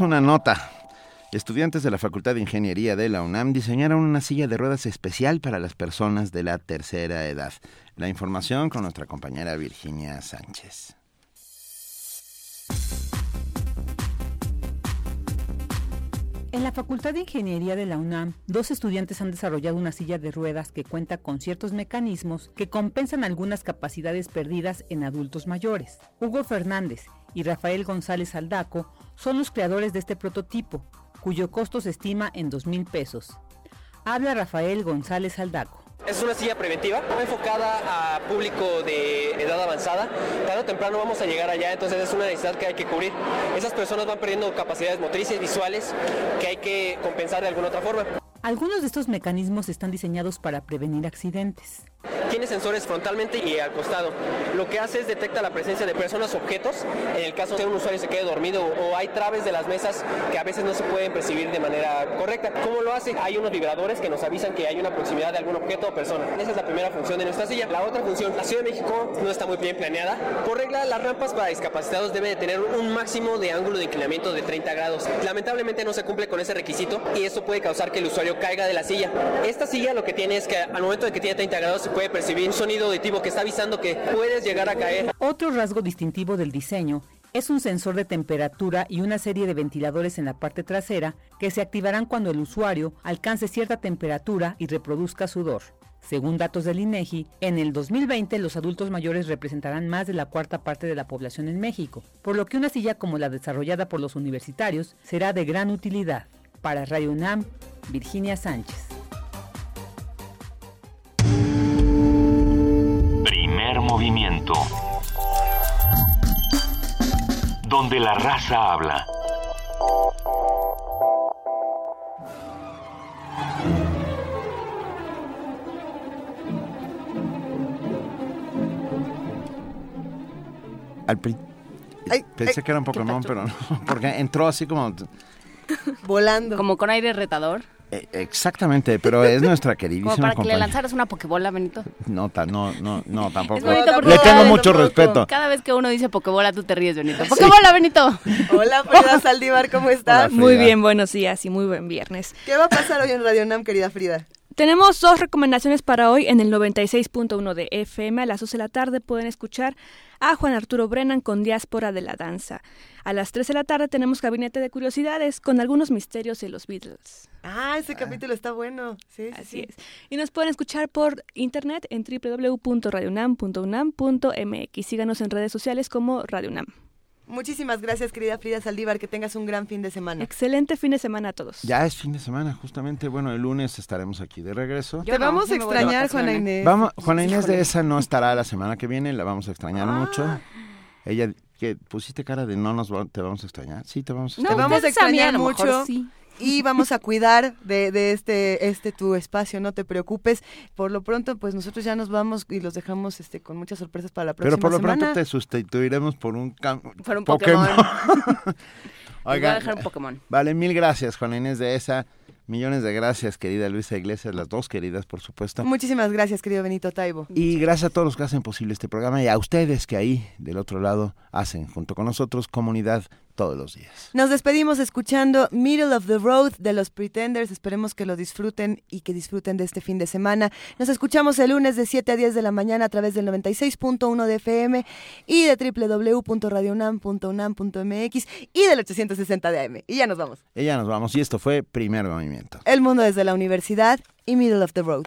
Una nota. Estudiantes de la Facultad de Ingeniería de la UNAM diseñaron una silla de ruedas especial para las personas de la tercera edad. La información con nuestra compañera Virginia Sánchez. En la Facultad de Ingeniería de la UNAM, dos estudiantes han desarrollado una silla de ruedas que cuenta con ciertos mecanismos que compensan algunas capacidades perdidas en adultos mayores. Hugo Fernández y Rafael González Aldaco son los creadores de este prototipo, cuyo costo se estima en dos mil pesos. Habla Rafael González Aldaco. Es una silla preventiva, enfocada a público de edad avanzada. Tarde o temprano vamos a llegar allá, entonces es una necesidad que hay que cubrir. Esas personas van perdiendo capacidades motrices, visuales, que hay que compensar de alguna otra forma. Algunos de estos mecanismos están diseñados para prevenir accidentes. Tiene sensores frontalmente y al costado. Lo que hace es detecta la presencia de personas, objetos, en el caso de un usuario se quede dormido o hay traves de las mesas que a veces no se pueden percibir de manera correcta. ¿Cómo lo hace? Hay unos vibradores que nos avisan que hay una proximidad de algún objeto o persona. Esa es la primera función de nuestra silla. La otra función, la Ciudad de México no está muy bien planeada. Por regla, las rampas para discapacitados deben de tener un máximo de ángulo de inclinamiento de 30 grados. Lamentablemente no se cumple con ese requisito y esto puede causar que el usuario caiga de la silla. Esta silla lo que tiene es que al momento de que tiene 30 grados se puede percibir un sonido auditivo que está avisando que puedes llegar a caer. Otro rasgo distintivo del diseño es un sensor de temperatura y una serie de ventiladores en la parte trasera que se activarán cuando el usuario alcance cierta temperatura y reproduzca sudor. Según datos del INEGI, en el 2020 los adultos mayores representarán más de la cuarta parte de la población en México, por lo que una silla como la desarrollada por los universitarios será de gran utilidad. Para Radio UNAM, Virginia Sánchez. Primer movimiento. Donde la raza habla. Al pri- Ay, Pensé ay, que era un ¿qué Pokémon, pero no, porque entró así como... Volando. Como con aire retador. eh, Exactamente, pero es nuestra queridísima Como para que le lanzaras una pokebola, Benito. No, ta- no, no, no, tampoco. Es bonito porque Le tengo mucho respeto. Cada vez que uno dice pokebola, tú te ríes, Benito. ¡Pokebola, Benito! Hola, Frida Saldívar, ¿cómo estás? Muy bien, buenos días y muy buen viernes. ¿Qué va a pasar hoy en Radio Nam, querida Frida? Tenemos dos recomendaciones para hoy en el 96.1 de FM. A las 12 de la tarde pueden escuchar a Juan Arturo Brennan con Diáspora de la Danza. A las 3 de la tarde tenemos Gabinete de Curiosidades con algunos misterios de los Beatles. Ah, ese capítulo está bueno. Sí, sí, Así sí. es. Y nos pueden escuchar por internet en www.radionam.unam.mx. Síganos en redes sociales como Radio UNAM. Muchísimas gracias, querida Frida Saldívar. Que tengas un gran fin de semana. Excelente fin de semana a todos. Ya es fin de semana, justamente. Bueno, el lunes estaremos aquí de regreso. Te vamos a extrañar, Juana Inés. Vamos, Juana Inés de esa no estará la semana que viene, la vamos a extrañar mucho. Ella, que pusiste cara de no nos va- te vamos a extrañar. Sí, te vamos a Te extrañar. vamos a ustedes a extrañar lo mejor mucho. sí. Y vamos a cuidar de, de este, este tu espacio, no te preocupes. Por lo pronto, pues nosotros ya nos vamos y los dejamos este, con muchas sorpresas para la próxima Pero por lo semana. pronto te sustituiremos por un, cam- Por un Pokémon. Pokémon. Oigan, voy a dejar un Pokémon. Vale, mil gracias, Juana Inés de esa. Millones de gracias, querida Luisa Iglesias, las dos queridas, por supuesto. Muchísimas gracias, querido Benito Taibo. Y gracias a todos los que hacen posible este programa y a ustedes que ahí, del otro lado, hacen junto con nosotros comunidad todos los días. Nos despedimos escuchando Middle of the Road de los Pretenders. Esperemos que lo disfruten y que disfruten de este fin de semana. Nos escuchamos el lunes de 7 a 10 de la mañana a través del 96.1 de FM y de www.radionam.unam.mx y del 860 de AM. Y ya nos vamos. Y ya nos vamos y esto fue Primer Movimiento. El mundo desde la universidad y Middle of the Road.